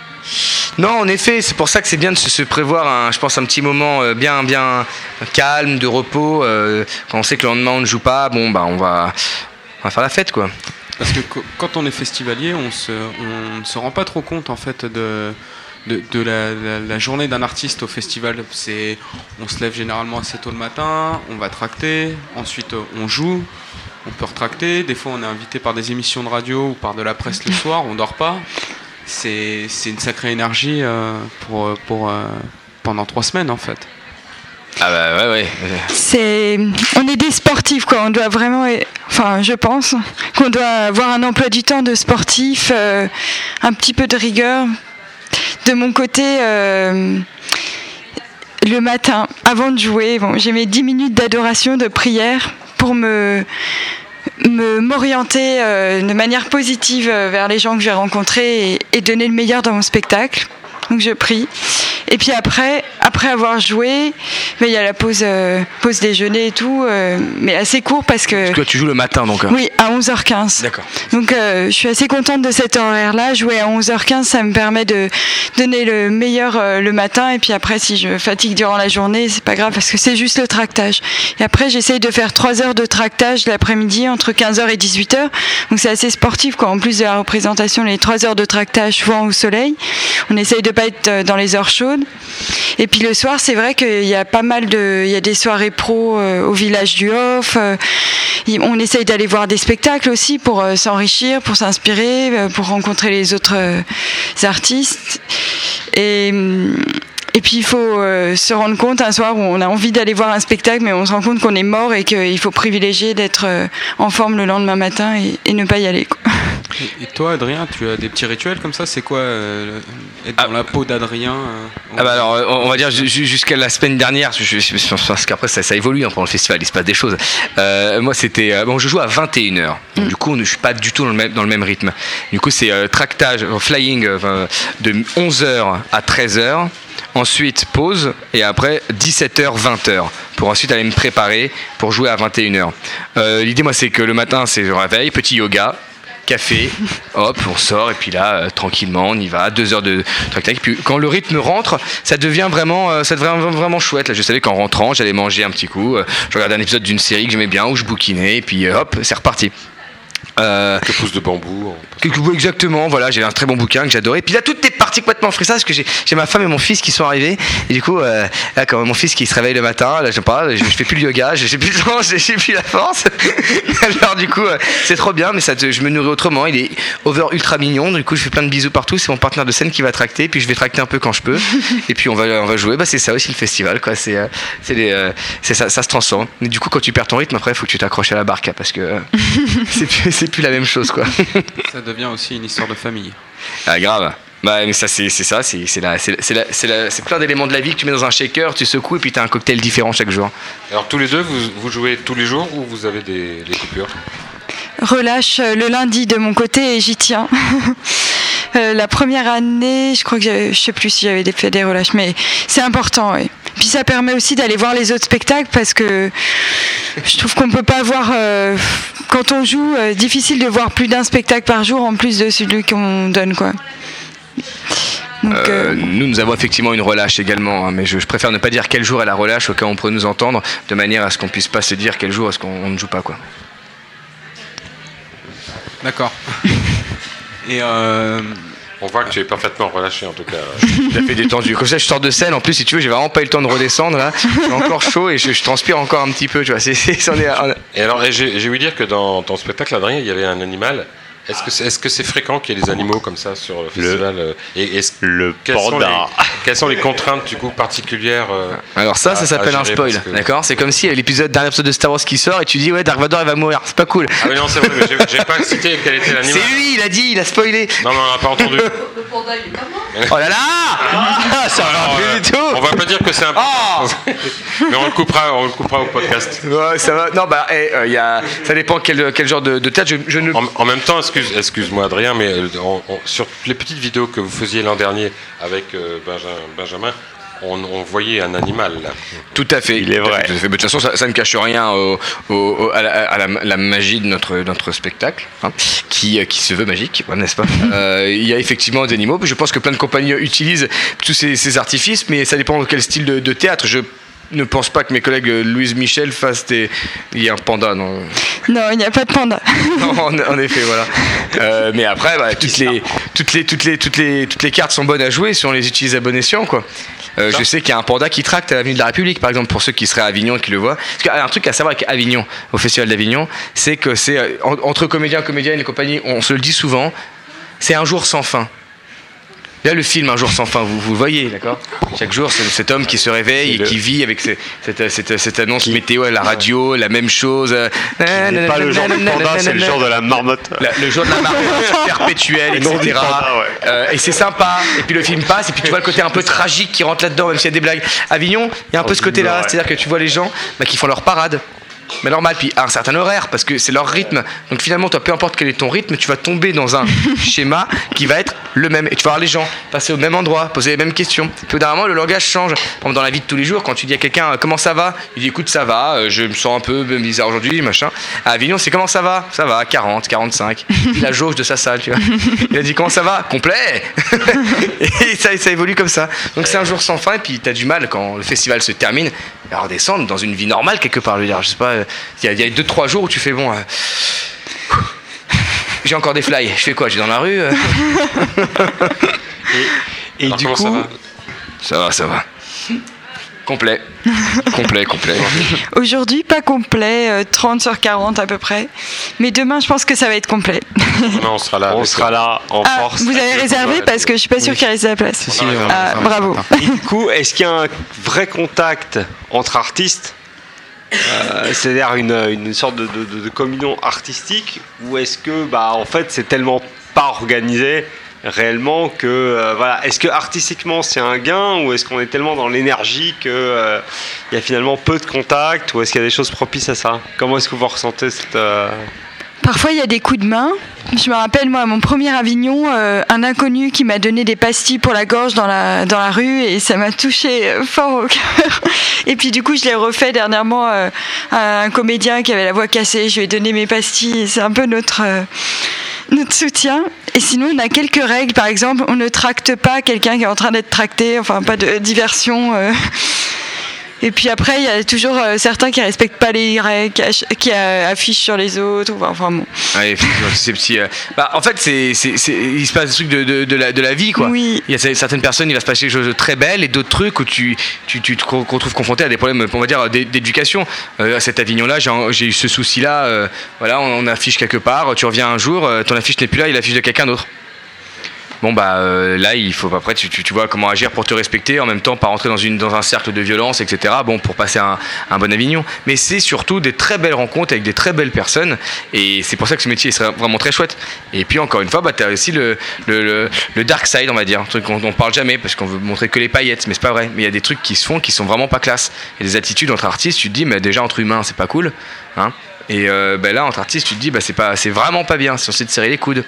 Non, en effet, c'est pour ça que c'est bien de se, prévoir, un, je pense, un petit moment euh, bien, bien calme, de repos. euh, quand on sait que le lendemain on ne joue pas, bon, bah, on va, on va faire la fête, quoi. Parce que quand on est festivalier, on se, on ne se rend pas trop compte en fait de, de, de la, la- la journée d'un artiste au festival. C'est, on se lève généralement assez tôt le matin, on va tracter, ensuite euh, on joue, on peut retracter. Des fois, on est invité par des émissions de radio ou par de la presse le soir, on dort pas. C'est, une sacrée énergie euh, pour, pour, euh, pendant trois semaines en fait. Ah bah ouais, ouais. C'est, on est des sportifs quoi. On doit vraiment, enfin, je pense qu'on doit avoir un emploi du temps de sportif, euh, un petit peu de rigueur. De mon côté, euh, le matin, avant de jouer, bon, j'ai mes 10 minutes d'adoration, de prière pour me m'orienter euh, de manière positive euh, vers les gens que je vais rencontrer et, et donner le meilleur dans mon spectacle. Donc je prie. Et puis après, après avoir joué, mais il y a la pause, euh, pause déjeuner et tout, euh, mais assez court parce que. Parce que tu joues le matin, donc. hein. Oui, à 11h15. D'accord. Donc euh, je suis assez contente de cet horaire-là. Jouer à 11h15, ça me permet de donner le meilleur le matin. Et puis après, si je fatigue durant la journée, c'est pas grave parce que c'est juste le tractage. Et après, j'essaye de faire 3 heures de tractage l'après-midi entre 15h et 18h. Donc c'est assez sportif, quoi. En plus de la représentation, les 3 heures de tractage souvent au soleil. On essaye de pas être euh, dans les heures chaudes. Et puis le soir, c'est vrai qu'il y a pas mal de, il y a des soirées pro euh, au village du Hof. euh, on essaye d'aller voir des spectacles aussi pour s'enrichir, pour s'inspirer, pour rencontrer les autres artistes. Et, hum, et puis il faut euh, se rendre compte un soir où on a envie d'aller voir un spectacle, mais on se rend compte qu'on est mort et qu'il faut privilégier d'être euh, en forme le lendemain matin et, et ne pas y aller. quoi. Et, et toi, Adrien, tu as des petits rituels comme ça? C'est quoi euh, être dans la peau d'Adrien euh, Ah bah alors, euh, on va dire ju- ju- jusqu'à la semaine dernière, parce qu'après ça, ça évolue hein, pendant le festival, il se passe des choses. Euh, moi, c'était euh, bon, je joue à 21h. Du coup, je suis pas du tout dans le même, dans le même rythme. Du coup, c'est euh, tractage, flying euh, de 11h à 13h. Ensuite, pause et après 17h, 20h pour ensuite aller me préparer pour jouer à 21h. Euh, L'idée, moi, c'est que le matin, c'est je réveille, petit yoga, café, hop, on sort et puis là, euh, tranquillement, on y va, deux heures de tac tac. Puis quand le rythme rentre, ça devient vraiment, euh, ça devient vraiment, chouette. Là, je savais qu'en rentrant, j'allais manger un petit coup, euh, je regardais un épisode d'une série que j'aimais bien où je bouquinais et puis hop, c'est reparti. Euh, Que pousse de bambou. Quelques exactement, voilà, j'ai un très bon bouquin que j'adorais. Puis là, tout est parti complètement frissage parce que j'ai ma femme et mon fils qui sont arrivés. Et du coup, euh, là, quand mon fils qui se réveille le matin, là, je pas, je, je fais plus le yoga, j'ai plus le temps, j'ai plus la force. Alors, du coup, euh, c'est trop bien, mais ça te- je me nourris autrement. Il est over ultra mignon, du coup, je fais plein de bisous partout. C'est mon partenaire de scène qui va tracter, puis je vais tracter un peu quand je peux. et puis, on va, on va jouer. Bah, c'est ça aussi le festival, quoi. C'est euh, euh, ça, ça se transforme. Mais du coup, quand tu perds ton rythme, après, il faut que tu t'accroches à la barque, parce que euh, c'est plus, c'est plus la même chose, quoi. Ça devient aussi une histoire de famille. Ah, grave. Bah, mais ça, c'est c'est ça, c'est c'est la- c'est c'est la- c'est la- c'est plein d'éléments de la vie que tu mets dans un shaker, tu secoues et puis tu as un cocktail différent chaque jour. Alors tous les deux, vous, vous jouez tous les jours ou vous avez des, des coupures? Relâche euh, le lundi de mon côté et j'y tiens. Euh, la première année, je crois que je sais plus si j'avais fait des relâches, mais c'est important. oui. Puis ça permet aussi d'aller voir les autres spectacles parce que je trouve qu'on peut pas voir euh, quand on joue euh, difficile de voir plus d'un spectacle par jour en plus de celui qu'on donne quoi. Euh, nous, nous avons effectivement une relâche également, hein, mais je, je préfère ne pas dire quel jour est la relâche au cas où on pourrait nous entendre, de manière à ce qu'on puisse pas se dire quel jour est-ce qu'on on ne joue pas quoi. D'accord. Et euh, On voit que tu es parfaitement relâché en tout cas. Tout à fait détendu. Comme ça, je sors de scène. En plus, si tu veux, j'ai vraiment pas eu le temps de redescendre. Là, j'ai encore chaud et je, je transpire encore un petit peu. Tu vois, c'est, c'est- c'en est- on- Et alors, j'ai j'ai ouï dire que dans ton spectacle, Adrien, il y avait un animal. Est-ce que c'est est -ce c'est fréquent qu'il y ait des animaux comme ça sur le festival euh, et, est-ce- quelles Sont panda. les, quelles sont les contraintes du coup particulières euh, Alors ça, ça s'appelle un spoil, que- d'accord? C'est comme si il y avait l'épisode d'un épisode de Star Wars qui sort et tu dis ouais Dark Vador il va mourir, c'est pas cool. Ah oui, non, c'est vrai, mais j'ai- pas cité quel était l'animal. C'est lui, il a dit, il a spoilé. Non, non, on n'a pas entendu. Oh là là Ah, Ça va plus du tout On va pas dire que c'est un. mais on le coupera, on le coupera au podcast. Ouais, ça va. Non, bah, eh, euh, il y a... ça dépend quel, quel genre de, de théâtre. Je, je ne... En, en même temps, excuse, excuse-moi Adrien, mais euh, on- on- sur les petites vidéos que vous faisiez l'an dernier avec euh, Benja- Benjamin, on, on voyait un animal là. Tout à fait. Il est vrai. De toute façon, ça, ça ne cache rien au- au- au- à, la, à la- la magie de notre, notre spectacle, hein, qui, euh, qui se veut magique, n'est-ce pas Euh, Il y a effectivement des animaux. Je pense que plein de compagnies utilisent tous ces, ces artifices, mais ça dépend de quel style de, de théâtre. Je ne pense pas que mes collègues euh, Louise Michel fassent des. Il y a un panda, non Non, il n'y a pas de panda. Non, en, en effet, voilà. Euh, mais après, bah, toutes, les, toutes, les, toutes, les, toutes, les, toutes les cartes sont bonnes à jouer si on les utilise à bon escient. Quoi. Euh, je sais qu'il y a un panda qui tracte à l'avenue de la République, par exemple, pour ceux qui seraient à Avignon et qui le voient. Parce qu'il y a un truc à savoir avec Avignon, au Festival d'Avignon, c'est que c'est en- entre comédiens, comédiennes et compagnie, on se le dit souvent, c'est un jour sans fin. Là, le film Un jour sans fin, vous, vous le voyez, d'accord Chaque jour, c'est cet homme qui se réveille et qui vit avec cette, cette- cette annonce météo à la radio, la même chose. euh, n'est pas le jour du panda, c'est le jour de la marmotte. La- le jour de la marmotte perpétuelle, etc. du panda, ouais. Euh, et c'est sympa. Et puis le film passe, et puis tu vois le côté un peu tragique qui rentre là-dedans, même s'il y a des blagues. Avignon, il y a un peu ce côté-là, c'est-à-dire que tu vois les gens bah, qui font leur parade. Mais normal, puis à un certain horaire, parce que c'est leur rythme. Donc finalement, toi, peu importe quel est ton rythme, tu vas tomber dans un schéma qui va être le même. Et tu vas voir les gens passer au même endroit, poser les mêmes questions. Puis au dernier moment, le langage change. Par exemple, dans la vie de tous les jours, quand tu dis à quelqu'un euh, comment ça va, il dit écoute, ça va, euh, je me sens un peu bizarre aujourd'hui, machin. À Avignon, c'est comment ça va? Ça va, 40, 45. Il la jauge de sa salle, tu vois. Il a dit comment ça va? Complet Et ça, ça évolue comme ça. Donc c'est un jour sans fin, et puis tu as du mal quand le festival se termine à redescendre dans une vie normale quelque part. Je veux dire, je sais pas, il y a- il y a 2-3 jours où tu fais bon. euh, j'ai encore des fly. Je fais quoi? Je vais dans la rue euh? Et, du coup. Ça va, ça va. Ça va. Complet. complet, complet. Aujourd'hui, pas complet, euh, 30 sur 40 à peu près. Mais demain, je pense que ça va être complet. Non, on sera là. On sera là en Ah, force. vous avez réservé parce que je suis pas sûre qu'il reste de la place. Ah, bravo. Et du coup, est-ce qu'il y a un vrai contact entre artistes Euh, C'est-à-dire une, une sorte de, de- de- de communion artistique Ou est-ce que, bah, en fait, c'est tellement pas organisé réellement que, euh, voilà, est-ce que artistiquement c'est un gain ou est-ce qu'on est tellement dans l'énergie que euh, il y a finalement peu de contact ou est-ce qu'il y a des choses propices à ça? Comment est-ce que vous ressentez cette euh, Parfois, il y a des coups de main. Je me rappelle, moi, à mon premier Avignon, euh, un inconnu qui m'a donné des pastilles pour la gorge dans la, dans la rue et ça m'a touché euh, fort au cœur. Et puis, du coup, je l'ai refait dernièrement euh, à un comédien qui avait la voix cassée. Je lui ai donné mes pastilles c'est un peu notre, notre soutien. Et sinon, on a quelques règles. Par exemple, on ne tracte pas quelqu'un qui est en train d'être tracté, enfin, pas de diversion. Et puis après, il y a toujours euh, certains qui respectent pas les règles, qui, affichent sur les autres. ou- Enfin bon. Ouais, effectivement, ces petits. euh, Bah, en fait, c'est, c'est, c'est- il se passe des trucs de, de, de la, de la vie, quoi. Il y a certaines personnes, il va se passer des choses très belles et d'autres trucs où tu, tu, tu te re- retrouves confronté à des problèmes, on va dire, d'é- d'éducation. Euh, à cet Avignon-là, j'ai, j'ai eu ce souci-là. euh, voilà, on, on affiche quelque part, tu reviens un jour, ton affiche n'est plus là, il affiche de quelqu'un d'autre. Bon bah euh, là il faut après tu, tu, vois comment agir pour te respecter en même temps pas rentrer dans une dans un cercle de violence etc bon pour passer un, un bon Avignon. Mais c'est surtout des très belles rencontres avec des très belles personnes et c'est pour ça que ce métier serait vraiment très chouette. Et puis encore une fois bah t'as aussi le, le, le, dark side on va dire. Un truc qu'on on parle jamais parce qu'on veut montrer que les paillettes mais c'est pas vrai. Mais il y a des trucs qui se font qui sont vraiment pas classe. Et des attitudes entre artistes tu te dis mais déjà entre humains c'est pas cool hein. Et euh, bah là entre artistes tu te dis bah c'est pas c'est vraiment pas bien c'est censé te serrer les coudes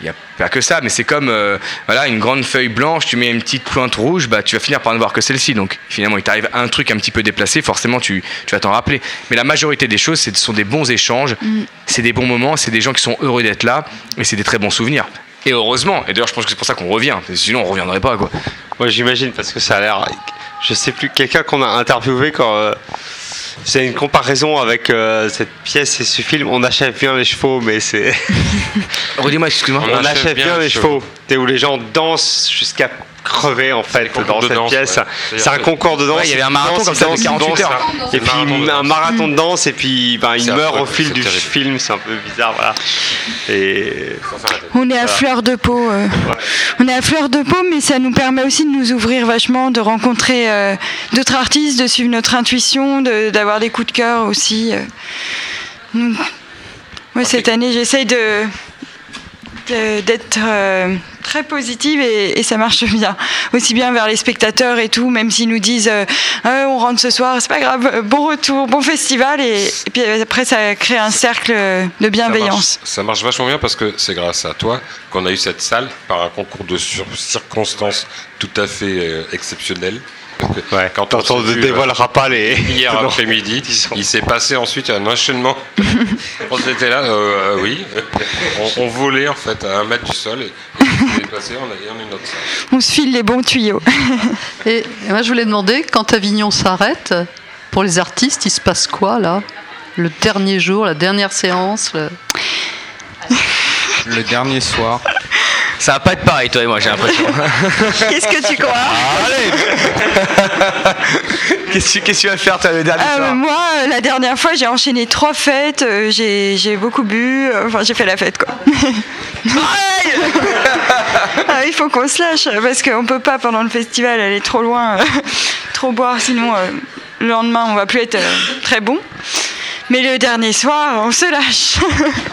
il n'y a pas que ça, mais c'est comme euh, voilà, une grande feuille blanche, tu mets une petite pointe rouge, bah, tu vas finir par ne voir que celle-ci. Donc finalement, il t'arrive un truc un petit peu déplacé, forcément tu, tu vas t'en rappeler. Mais la majorité des choses, ce sont des bons échanges, Mm. c'est des bons moments, c'est des gens qui sont heureux d'être là, et c'est des très bons souvenirs. Et heureusement, et d'ailleurs je pense que c'est pour ça qu'on revient, sinon on reviendrait pas quoi. Moi j'imagine parce que ça a l'air. Je sais plus, quelqu'un qu'on a interviewé quand. euh, c'est une comparaison avec euh, cette pièce et ce film. On achève bien les chevaux, mais c'est. Redis-moi, excuse-moi. On, achève bien, les chevaux. Tu sais, Où les gens dansent jusqu'à crever en fait dans de cette danse, pièce. ouais. C'est un concours de danse. Ouais, il y avait un marathon comme ça de dansent, ils 48 dansent. heures. Et puis un marathon de danse et puis ben, meurent affreux, au fil du terrible. film. C'est un peu bizarre, voilà. Et On est à Voilà. fleur de peau. euh. On est à fleur de peau, mais ça nous permet aussi de nous ouvrir vachement, de rencontrer euh, d'autres artistes, de suivre notre intuition, de- d'avoir des coups de cœur aussi. euh. Donc, moi, cette année, j'essaye de de- d'être euh, très positive et, et ça marche bien. Aussi bien vers les spectateurs et tout, même s'ils nous disent euh, Ah, on rentre ce soir, c'est pas grave, euh, bon retour, bon festival. Et, et puis après, ça crée un cercle de bienveillance. Ça marche vachement bien parce que c'est grâce à toi qu'on a eu cette salle par un concours de circonstances tout à fait euh, exceptionnel. Quand on on ne vu, dévoilera euh, pas les. Hier après-midi, il s'est passé ensuite un enchaînement. on était là, euh, euh, oui, on, on volait en fait à un mètre du sol et, et il s'est passé, on a, et on a une autre. On se file les bons tuyaux. Et, et moi, je voulais demander, quand Avignon s'arrête, pour les artistes, il se passe quoi là? Le dernier jour, la dernière séance le- Le dernier soir. Ça va pas être pareil, toi et moi, j'ai l'impression. Qu'est-ce que tu crois Qu'est-ce que qu'est-ce que tu vas faire, toi, le dernier Ah, soir euh, Moi, euh, la dernière fois, j'ai enchaîné trois fêtes, euh, j'ai beaucoup bu, euh, enfin j'ai fait la fête quoi. Ah, il faut qu'on se lâche parce qu'on peut pas pendant le festival aller trop loin, trop boire, sinon euh, le lendemain on va plus être euh, très bon. Mais le dernier soir, on se lâche.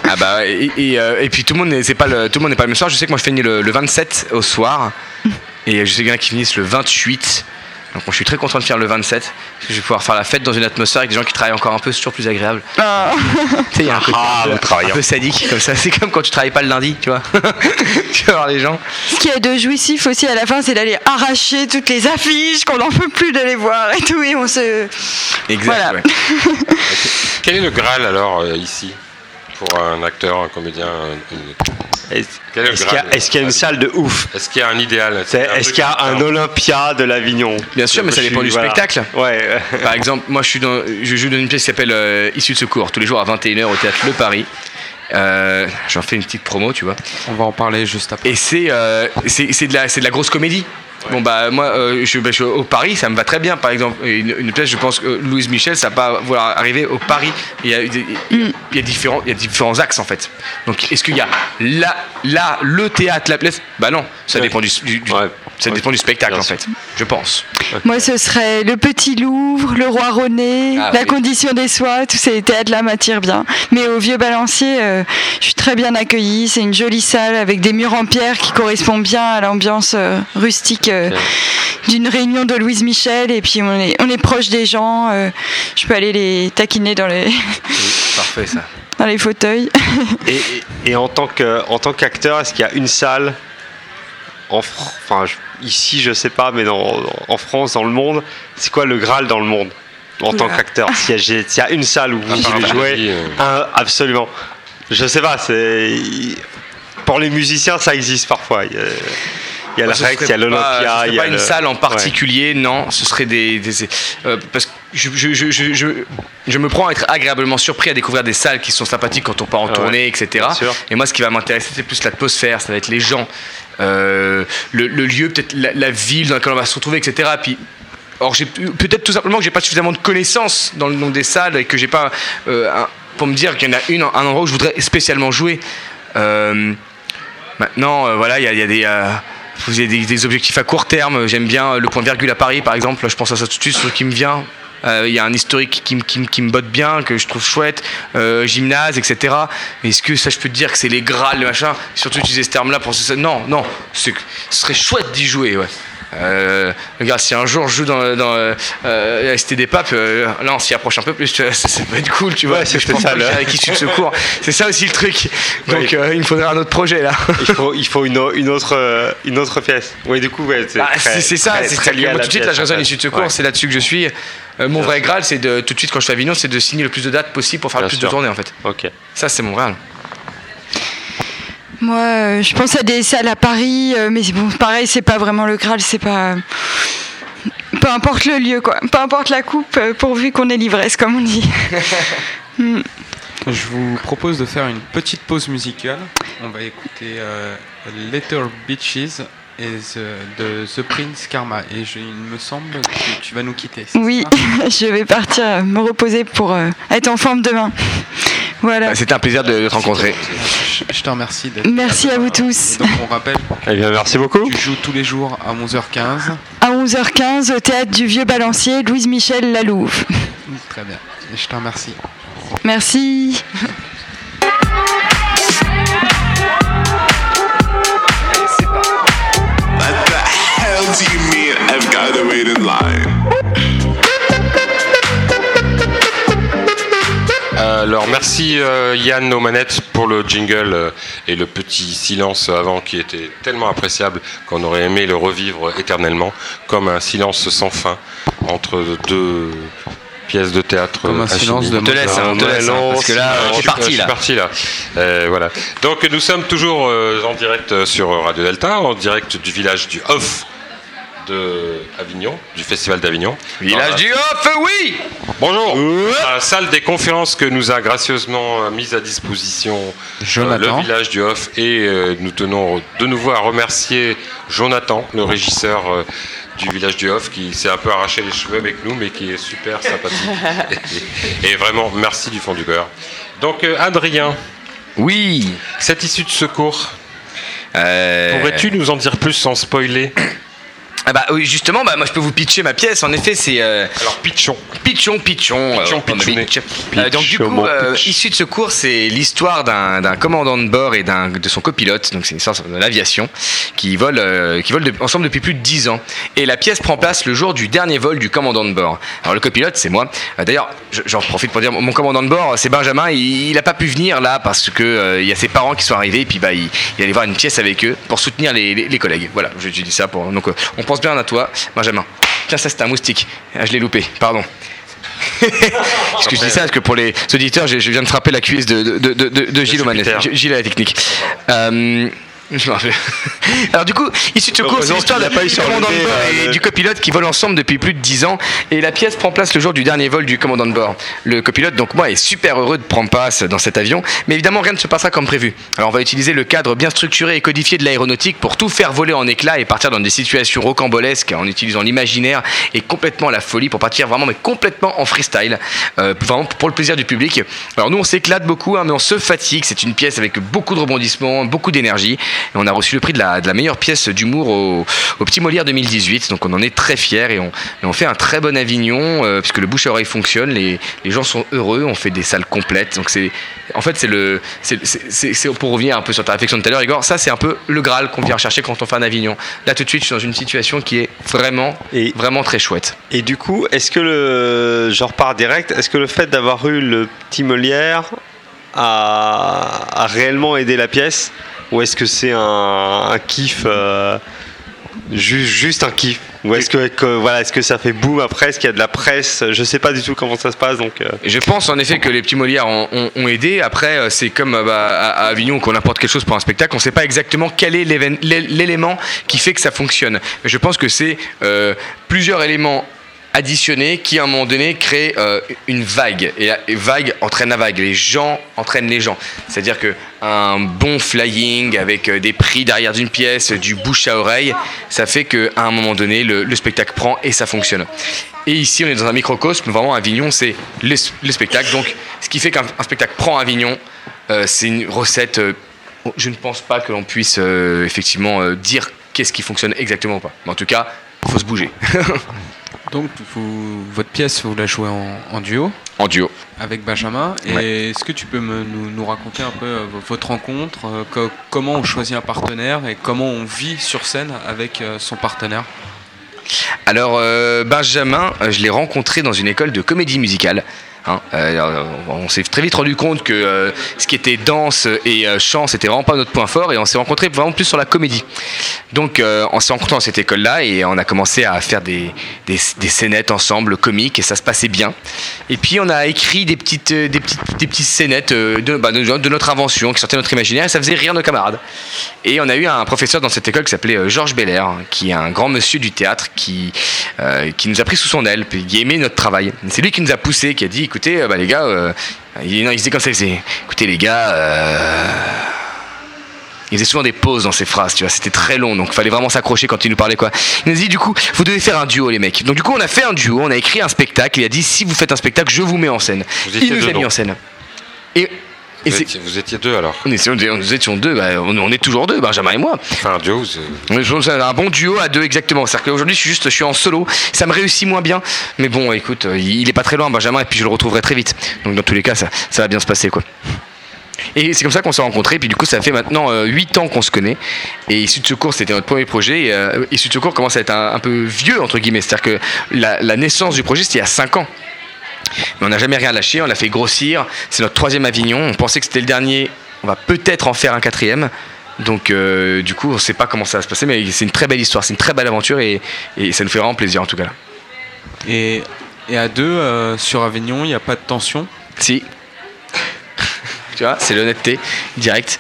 Ah bah et, et, euh, et puis tout le monde n'est pas le pas le même soir. Je sais que moi je finis le, le 27 au soir et je sais qu'il y en a qui finissent le 28. Donc moi je suis très content de faire le 27 parce que je vais pouvoir faire la fête dans une atmosphère avec des gens qui travaillent encore un peu, c'est toujours plus agréable. Ah. Tu sais, il y a un côté Ah, un, peu, un peu sadique comme ça. C'est comme quand tu travailles pas le lundi, tu vois. tu vas voir les gens. Ce qui est de jouissif aussi à la fin, c'est d'aller arracher toutes les affiches, qu'on n'en peut plus de les voir et tout, et on se. Exact. Voilà. ouais. Quel est le Graal alors euh, ici pour un acteur, un comédien un- une- Est-ce est qu'il y, a- y une salle de ouf Est-ce qu'il y a un idéal Est-ce qu'il y a un Olympia de l'Avignon Bien sûr, mais ça dépend suis- du voilà. spectacle. Ouais. Par exemple, moi je, suis dans, je joue dans une pièce qui s'appelle euh, Issue de secours, tous les jours à 21h au théâtre Le Paris. Euh, J'en fais une petite promo, tu vois. On va en parler juste après. Et c'est euh, la- de la grosse comédie. Bon bah moi euh, je, bah, je- au Paris ça me va très bien par exemple. Une, une pièce je pense que Louise Michel ça va pas vouloir arriver au Paris. Il y a, il y différents il y a différents axes en fait. Donc est-ce qu'il y a là là le théâtre la pièce? Bah non. Ça dépend du, du- du- ça dépend du spectacle en fait je pense. Moi, ce serait le Petit Louvre, le Roi René, Ah la oui. condition des soies, tous ces théâtres-là m'attirent bien. Mais au Vieux Balancier, euh, je suis très bien accueillie. C'est une jolie salle avec des murs en pierre qui correspondent bien à l'ambiance euh, rustique euh, d'une réunion de Louise Michel. Et puis, on est, on est proche des gens. euh, je peux aller les taquiner dans les, parfait ça dans les fauteuils. Et, et- et en tant que en tant qu'acteur, est-ce qu'il y a une salle en enfin je- ici je sais pas, mais dans, en France, dans le monde, c'est quoi le Graal dans le monde en tant qu'acteur? S'il y, y a une salle où vous part voulez la jouer, euh. un- absolument. Je sais pas, c'est pour les musiciens ça existe parfois. Il y a, il y a Moi, le Rex, il y a l'Olympia, il y a pas une le- salle en particulier, non. Ce serait des, euh, parce que je, je, je, je, me prends à être agréablement surpris à découvrir des salles qui sont sympathiques quand on part en Ah tournée, etc. Et moi, ce qui va m'intéresser, c'est plus l'atmosphère, ça va être les gens, euh, le, lieu, peut-être la, ville dans laquelle on va se retrouver, etc. Puis Or, peut-être tout simplement que j'ai pas suffisamment de connaissances dans le nom des salles et que j'ai pas euh, un- pour me dire qu'il y en a une, un endroit où je voudrais spécialement jouer. Euh, maintenant, euh, voilà, il y a, il y a des vous avez des, objectifs à court terme. J'aime bien le point virgule à Paris, par exemple. Je pense à ça tout de suite, ce qui me vient. Euh, Il y a un historique qui, me- botte bien, que je trouve chouette, euh, gymnase, etc. Est-ce que ça, je peux dire que c'est les Graals, le machin? Surtout utiliser ce terme-là pour ça. Non, non, ce serait chouette d'y jouer, ouais. Euh, regarde, si un jour je joue dans, dans euh, euh, la Cité des Papes, euh, là on s'y approche un peu plus, tu vois, ça, ça peut être cool, tu vois. Ouais, c'est ça, là. avec de secours. C'est ça aussi le truc. Donc euh, il me faudrait un autre projet là. il faut, il faut une, une, autre, une autre pièce. Oui, du coup, ouais, c'est Bah, ça, c'est très lié à la tout de suite, là, je raisonne en fait. issue de secours, Ouais. c'est là-dessus que je suis. Mon vrai Graal, c'est de tout de suite quand je fais Avignon, c'est de signer le plus de dates possible pour faire le plus sûr. de tournées en fait. Ok. Ça, c'est mon Graal. Moi, euh, je pense à des salles à Paris, euh, mais bon, pareil, c'est pas vraiment le Graal, c'est pas. Peu importe le lieu, quoi. Peu importe la coupe, euh, pourvu qu'on ait l'ivresse, comme on dit. Hmm. Je vous propose de faire une petite pause musicale. On va écouter euh, Letter Beaches et the- de The Prince Karma. Et je- il me semble que tu vas nous quitter. Oui, ça? je vais partir me reposer pour euh, être en forme demain. Voilà. Bah, C'était un plaisir de, de te rencontrer. Je, je te remercie Merci à vous tous. Et donc on rappelle. Eh bien, merci beaucoup. Tu joues tous les jours à 11h15. À 11h15 au théâtre du Vieux Balancier, Louise Michel Lalouve. Très bien. Je te remercie. Merci. Alors merci euh, Yann aux manettes pour le jingle euh, et le petit silence avant qui était tellement appréciable qu'on aurait aimé le revivre éternellement, comme un silence sans fin entre deux pièces de théâtre. Comme un silence de On te laisse, hein, on te laisse, hein, parce que là, je t'es suis- parti, je là. parti là. Euh, voilà. Donc nous sommes toujours euh, en direct sur Radio Delta, en direct du village du Off de Avignon, du Festival d'Avignon. Village Dans la- du Off, oui Bonjour La salle des conférences que nous a gracieusement euh, mise à disposition euh, Jonathan. le village du Off et euh, nous tenons de nouveau à remercier Jonathan, le régisseur du village du Off qui s'est un peu arraché les cheveux avec nous mais qui est super sympathique. et, et vraiment merci du fond du cœur. Donc Adrien. Oui. Cette issue de secours. Euh, Pourrais-tu nous en dire plus sans spoiler? Ah bah oui, justement, bah, moi je peux vous pitcher ma pièce. En effet, c'est. euh, Alors pitchon. Pitchon, pitchon. Pitchon, euh, pitchounet. pitch. Euh, donc du coup, euh, issue de secours, c'est l'histoire d'un commandant de bord et de son copilote. Donc c'est une histoire de l'aviation qui vole, euh, qui vole de- ensemble depuis plus de 10 ans. Et la pièce prend place le jour du dernier vol du commandant de bord. Alors le copilote, c'est moi. Euh, D'ailleurs, je- j'en profite pour dire, mon commandant de bord, c'est Benjamin. Il, il a pas pu venir là parce que il y a ses parents qui sont arrivés. Et puis bah, il, il allait voir une pièce avec eux pour soutenir les, les- les collègues. Voilà, je, je dis ça pour. Donc on pense bien à toi, Benjamin. Tiens, ça c'est un moustique. Ah, je l'ai loupé. Pardon. Parce que je dis ça parce que pour les auditeurs, je, je viens de frapper la cuisse de, de, de, de, de Gilles Omanet. Gilles à la technique. Euh, je m'en. Alors du coup, issue de secours, c'est l'histoire qu'il du commandant de bord euh, et du copilote qui volent ensemble depuis plus de 10 ans. Et la pièce prend place le jour du dernier vol du commandant de bord. Le copilote, donc moi, est super heureux de prendre place dans cet avion. Mais évidemment, rien ne se passera comme prévu. Alors on va utiliser le cadre bien structuré et codifié de l'aéronautique pour tout faire voler en éclats et partir dans des situations rocambolesques en utilisant l'imaginaire et complètement la folie pour partir vraiment, mais complètement en freestyle. Euh, vraiment pour le plaisir du public. Alors nous, on s'éclate beaucoup, hein, mais on se fatigue. C'est une pièce avec beaucoup de rebondissements, beaucoup d'énergie. Et on a reçu le prix de la, de la meilleure pièce d'humour au, au Petit Molière 2018. Donc on en est très fiers et on, et on fait un très bon Avignon euh, puisque le bouche à oreille fonctionne. Les, les gens sont heureux. On fait des salles complètes. Donc c'est, en fait, c'est le, c'est, pour revenir un peu sur ta réflexion de tout à l'heure, Igor. Ça, c'est un peu le Graal qu'on vient chercher quand on fait un Avignon. Là, tout de suite, je suis dans une situation qui est vraiment, vraiment très chouette. Et du coup, est-ce que le. Je repars direct. Est-ce que le fait d'avoir eu le petit Molière a, a réellement aidé la pièce? Ou est-ce que c'est un, kiff euh, ju- Juste un kiff Ou est-ce que, voilà, est-ce que ça fait boum après Est-ce qu'il y a de la presse Je sais pas du tout comment ça se passe. Donc, euh, je pense en effet que les petits Molières ont, aidé. Après, euh, c'est comme bah, à, Avignon qu'on apporte quelque chose pour un spectacle. On ne sait pas exactement quel est l'élément qui fait que ça fonctionne. Je pense que c'est plusieurs éléments additionnés qui à un moment donné créent euh, une vague. Et, vague entraîne la vague. Les gens entraînent les gens. C'est à dire que un bon flying avec euh, des prix derrière d'une pièce du bouche à oreille ça fait que à un moment donné le, le spectacle prend et ça fonctionne. Et ici on est dans un microcosme. Vraiment Avignon c'est le, le spectacle. Donc ce qui fait qu'un un spectacle prend Avignon euh, c'est une recette euh, je ne pense pas que l'on puisse effectivement dire qu'est-ce qui fonctionne exactement ou pas. Mais en tout cas faut se bouger Donc, vous- votre pièce, vous la jouez en, en duo En duo. Avec Benjamin. Et Ouais. est-ce que tu peux me- nous, nous raconter un peu euh, votre rencontre euh, co- Comment on choisit un partenaire et comment on vit sur scène avec euh, son partenaire? Alors, Benjamin, je l'ai rencontré dans une école de comédie musicale. Hein, euh, on s'est très vite rendu compte que euh, ce qui était danse et euh, chant, c'était vraiment pas notre point fort, et on s'est rencontré vraiment plus sur la comédie. Donc, on s'est rencontrés dans cette école-là et on a commencé à faire des, des, scénettes ensemble, comiques, et ça se passait bien. Et puis, on a écrit des petites, des petites, des petites scénettes de, bah, de, de notre invention qui sortaient de notre imaginaire, et ça faisait rire nos camarades. Et on a eu un professeur dans cette école qui s'appelait Georges Belair, qui est un grand monsieur du théâtre qui, qui nous a pris sous son aile, qui aimait notre travail. C'est lui qui nous a poussé, qui a dit écoutez, euh, bah, les gars, euh, il, non, il disait comme ça, il disait écoutez les gars, euh, il faisait souvent des pauses dans ses phrases, tu vois, c'était très long, donc il fallait vraiment s'accrocher quand il nous parlait quoi. Il nous dit du coup, vous devez faire un duo les mecs. Donc du coup on a fait un duo, on a écrit un spectacle, il a dit si vous faites un spectacle, je vous mets en scène. Vous il nous a mis en scène. Et, et Vous étiez, vous étiez deux alors on nous étions deux, bah, on, on est toujours deux, Benjamin et moi. Enfin, un duo, c'est- un bon duo à deux exactement. C'est-à-dire qu'aujourd'hui je suis juste, je suis en solo. Ça me réussit moins bien, mais bon, écoute, euh, il est pas très loin, Benjamin, et puis je le retrouverai très vite. Donc dans tous les cas, ça, ça va bien se passer, quoi. Et c'est comme ça qu'on s'est rencontrés. Puis du coup, ça fait maintenant 8 ans qu'on se connaît. Et Issu de Secours, c'était notre premier projet. Et, euh, Issu de Secours commence à être un, un peu vieux, entre guillemets. C'est-à-dire que la, la naissance du projet, c'était il y a 5 ans. Mais on n'a jamais rien lâché, on l'a fait grossir. C'est notre troisième Avignon. On pensait que c'était le dernier. On va peut-être en faire un quatrième. Donc, euh, du coup, on ne sait pas comment ça va se passer, mais c'est une très belle histoire, c'est une très belle aventure et, et ça nous fait vraiment plaisir en tout cas. Et, et à deux, euh, sur Avignon, il n'y a pas de tension? Si. tu vois, c'est l'honnêteté directe.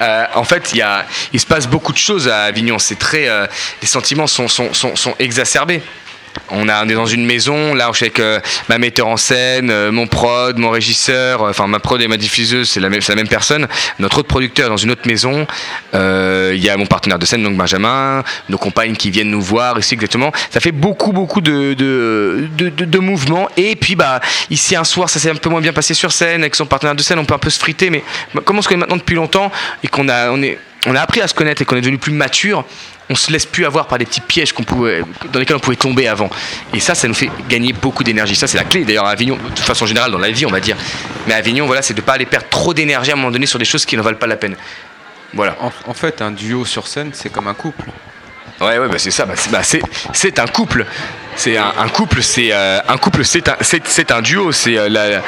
Euh, en fait, il, y a, il se passe beaucoup de choses à Avignon. C'est très, les sentiments sont, sont, sont, sont exacerbés. On, a, est dans une maison, là, je suis avec euh, ma metteur en scène, euh, mon prod, mon régisseur, euh, enfin ma prod et ma diffuseuse, c'est la, même- personne. Notre autre producteur dans une autre maison. Il y a mon partenaire de scène, donc Benjamin, nos compagnes qui viennent nous voir ici exactement. Ça fait beaucoup, beaucoup de, de, de, mouvements. Et puis, bah, ici, un soir, ça s'est un peu moins bien passé sur scène. Avec son partenaire de scène, on peut un peu se friter. Mais comme on se connaît maintenant depuis longtemps et qu'on a, on est, on a appris à se connaître et qu'on est devenu plus mature, on se laisse plus avoir par des petits pièges qu'on pouvait, dans lesquels on pouvait tomber avant. Et ça, ça nous fait gagner beaucoup d'énergie. Ça, c'est la clé d'ailleurs à Avignon, de façon générale dans la vie, on va dire. Mais à Avignon, voilà, c'est de ne pas aller perdre trop d'énergie à un moment donné sur des choses qui ne valent pas la peine. Voilà. En, en fait, un duo sur scène, c'est comme un couple. Ouais, ouais, bah c'est ça. Bah, c'est, bah, c'est, c'est un couple. C'est un, un couple. C'est euh, un couple. C'est un, c'est, c'est un duo. C'est euh, la,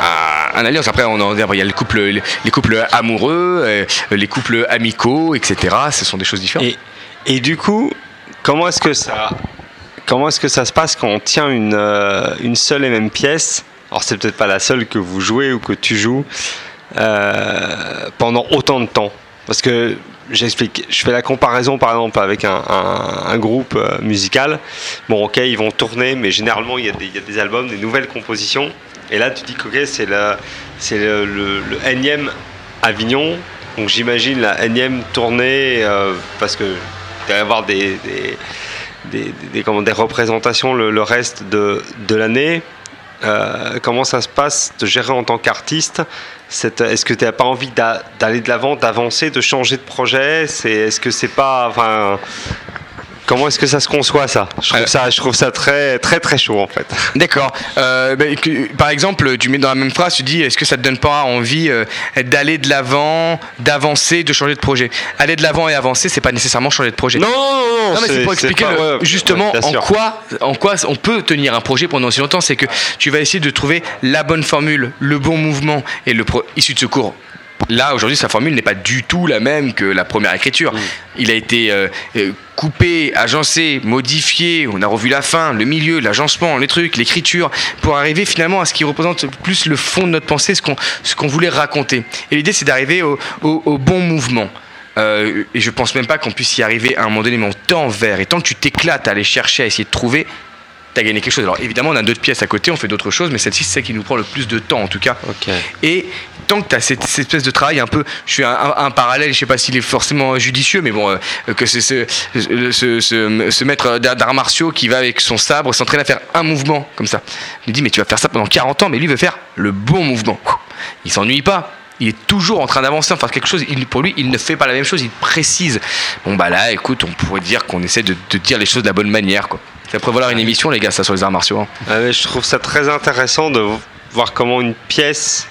ah, un alliance. Après, on en, il y a le couple, les, les couples amoureux, euh, les couples amicaux, etc. Ce sont des choses différentes. Et, et du coup, comment est-ce que ça, comment est-ce que ça se passe quand on tient une, euh, une seule et même pièce? Alors c'est peut-être pas la seule que vous jouez ou que tu joues euh, pendant autant de temps. Parce que j'explique, je fais la comparaison par exemple avec un, un- groupe euh, musical. Bon, ok, ils vont tourner, mais généralement il y, a des, y a des albums, des nouvelles compositions. Et là, tu dis que c'est le, c'est le, énième Avignon. Donc j'imagine la énième tournée parce que y avoir des, des, des, représentations le, reste de, de l'année. Euh, comment ça se passe de gérer en tant qu'artiste Est-ce que tu n'as pas envie d'a- d'aller de l'avant, d'avancer, de changer de projet? Est-ce que c'est pas. Enfin, comment est-ce que ça se conçoit ça? Je trouve, ça je trouve ça très très très chaud en fait. D'accord. Euh, bah, que- par exemple, tu mets dans la même phrase, tu dis est-ce que ça te donne pas envie euh, d'aller de l'avant, d'avancer, de changer de projet? Aller de l'avant et avancer, c'est pas nécessairement changer de projet. Non, non, non. mais c'est pour expliquer pas- le- ouais, justement ouais, en quoi, en quoi on peut tenir un projet pendant aussi longtemps. C'est que tu vas essayer de trouver la bonne formule, le bon mouvement et le pro- issu de secours. Là, aujourd'hui, sa formule n'est pas du tout la même que la première écriture. Il a été euh, euh, coupé, agencé, modifié. On a revu la fin, le milieu, l'agencement, les trucs, l'écriture, pour arriver finalement à ce qui représente plus le fond de notre pensée, ce qu'on ce qu'on voulait raconter. Et l'idée, c'est d'arriver au, au- au bon mouvement. Euh, et je pense même pas qu'on puisse y arriver à un moment donné, mais on tend vers. Et tant que tu t'éclates à aller chercher, à essayer de trouver, t'as gagné quelque chose. Alors évidemment, on a d'autres pièces à côté, on fait d'autres choses, mais celle-ci, c'est celle qui nous prend le plus de temps en tout cas. Et tant que tu as cette, cette espèce de travail un peu, je fais un, un- un parallèle, je sais pas s'il est forcément judicieux, mais bon, euh, que c'est ce, ce, ce, ce- maître d'arts martiaux qui va avec son sabre s'entraîner à faire un mouvement comme ça. Me dis, mais tu vas faire ça pendant 40 ans, mais lui veut faire le bon mouvement. Il s'ennuie pas. Il est toujours en train d'avancer, enfin quelque chose. Il, pour lui, il ne fait pas la même chose, il précise. Bon bah là, écoute, on pourrait dire qu'on essaie de, de dire les choses de la bonne manière, quoi. Ça pourrait valoir une émission, les gars, ça sur les arts martiaux. hein. Ah, je trouve ça très intéressant de voir comment une pièce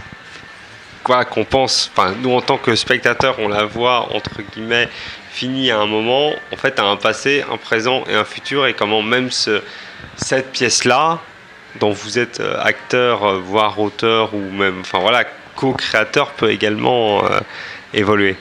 voilà, qu'on pense, enfin nous en tant que spectateurs, on la voit entre guillemets finit à un moment, en fait, à un passé, un présent et un futur, et comment même ce, cette pièce-là, dont vous êtes euh, acteur, euh, voire auteur, ou même, enfin voilà, co-créateur, peut également euh, évoluer.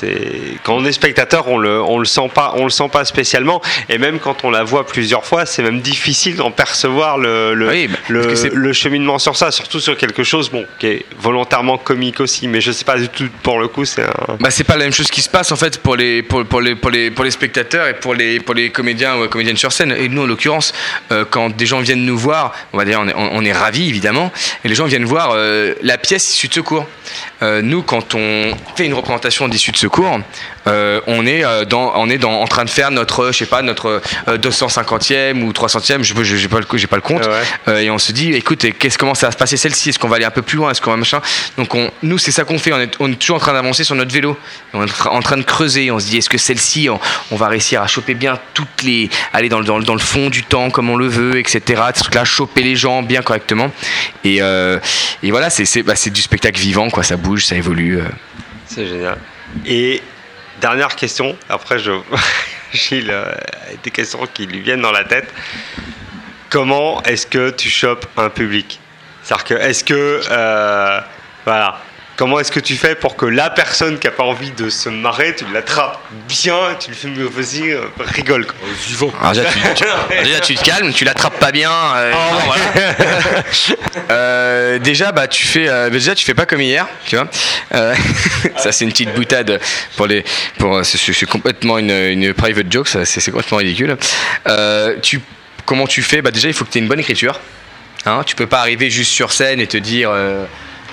C'est quand on est spectateur, on le on le sent pas, on le sent pas spécialement, et même quand on la voit plusieurs fois, c'est même difficile d'en percevoir le le, le, le cheminement sur ça, surtout sur quelque chose bon qui est volontairement comique aussi, mais je sais pas du tout pour le coup c'est un. Bah c'est pas la même chose qui se passe en fait pour les pour, pour les pour les pour les spectateurs et pour les pour les comédiens ou comédiennes sur scène. Et nous en l'occurrence, euh, quand des gens viennent nous voir, on va dire on est, on est ravis évidemment, et les gens viennent voir euh, la pièce issue de secours. Euh, nous quand on fait une représentation d'issue de secours, euh, on est euh, dans, on est dans, en train de faire notre, je sais pas, notre euh, 250e ou 300e, je j'ai pas le, j'ai pas le compte, Euh, et on se dit, écoute, qu'est-ce comment ça va se passer celle-ci? Est-ce qu'on va aller un peu plus loin? Est-ce qu'on va machin? Donc on, nous, c'est ça qu'on fait. On est, on est toujours en train d'avancer sur notre vélo. On est en train de creuser. On se dit, est-ce que celle-ci, on, on va réussir à choper bien toutes les, aller dans, le- dans, le- dans le fond du temps comme on le veut, etc. Ces trucs-là, choper les gens bien correctement. Et, euh, et voilà, c'est, c'est, bah, c'est du spectacle vivant, quoi. Ça bouge, ça évolue. euh. C'est génial. Et dernière question, après je Gilles euh, des questions qui lui viennent dans la tête. Comment est-ce que tu chopes un public? C'est-à-dire que est-ce que euh, voilà, comment est-ce que tu fais pour que la personne qui a pas envie de se marrer, tu l'attrapes bien, tu lui fais mieux vas-y, euh, rigole quoi. Alors déjà, tu, tu- déjà, tu te calmes, tu l'attrapes pas bien. euh, Oh, non, voilà. Euh, déjà, bah, tu fais, euh, déjà, tu fais pas comme hier, tu vois. Euh, ça, c'est une petite boutade pour les, pour, c'est, complètement une, une private joke, ça, c'est, complètement ridicule. Euh, tu, comment tu fais? Bah, déjà, il faut que tu aies une bonne écriture. Hein, tu peux pas arriver juste sur scène et te dire.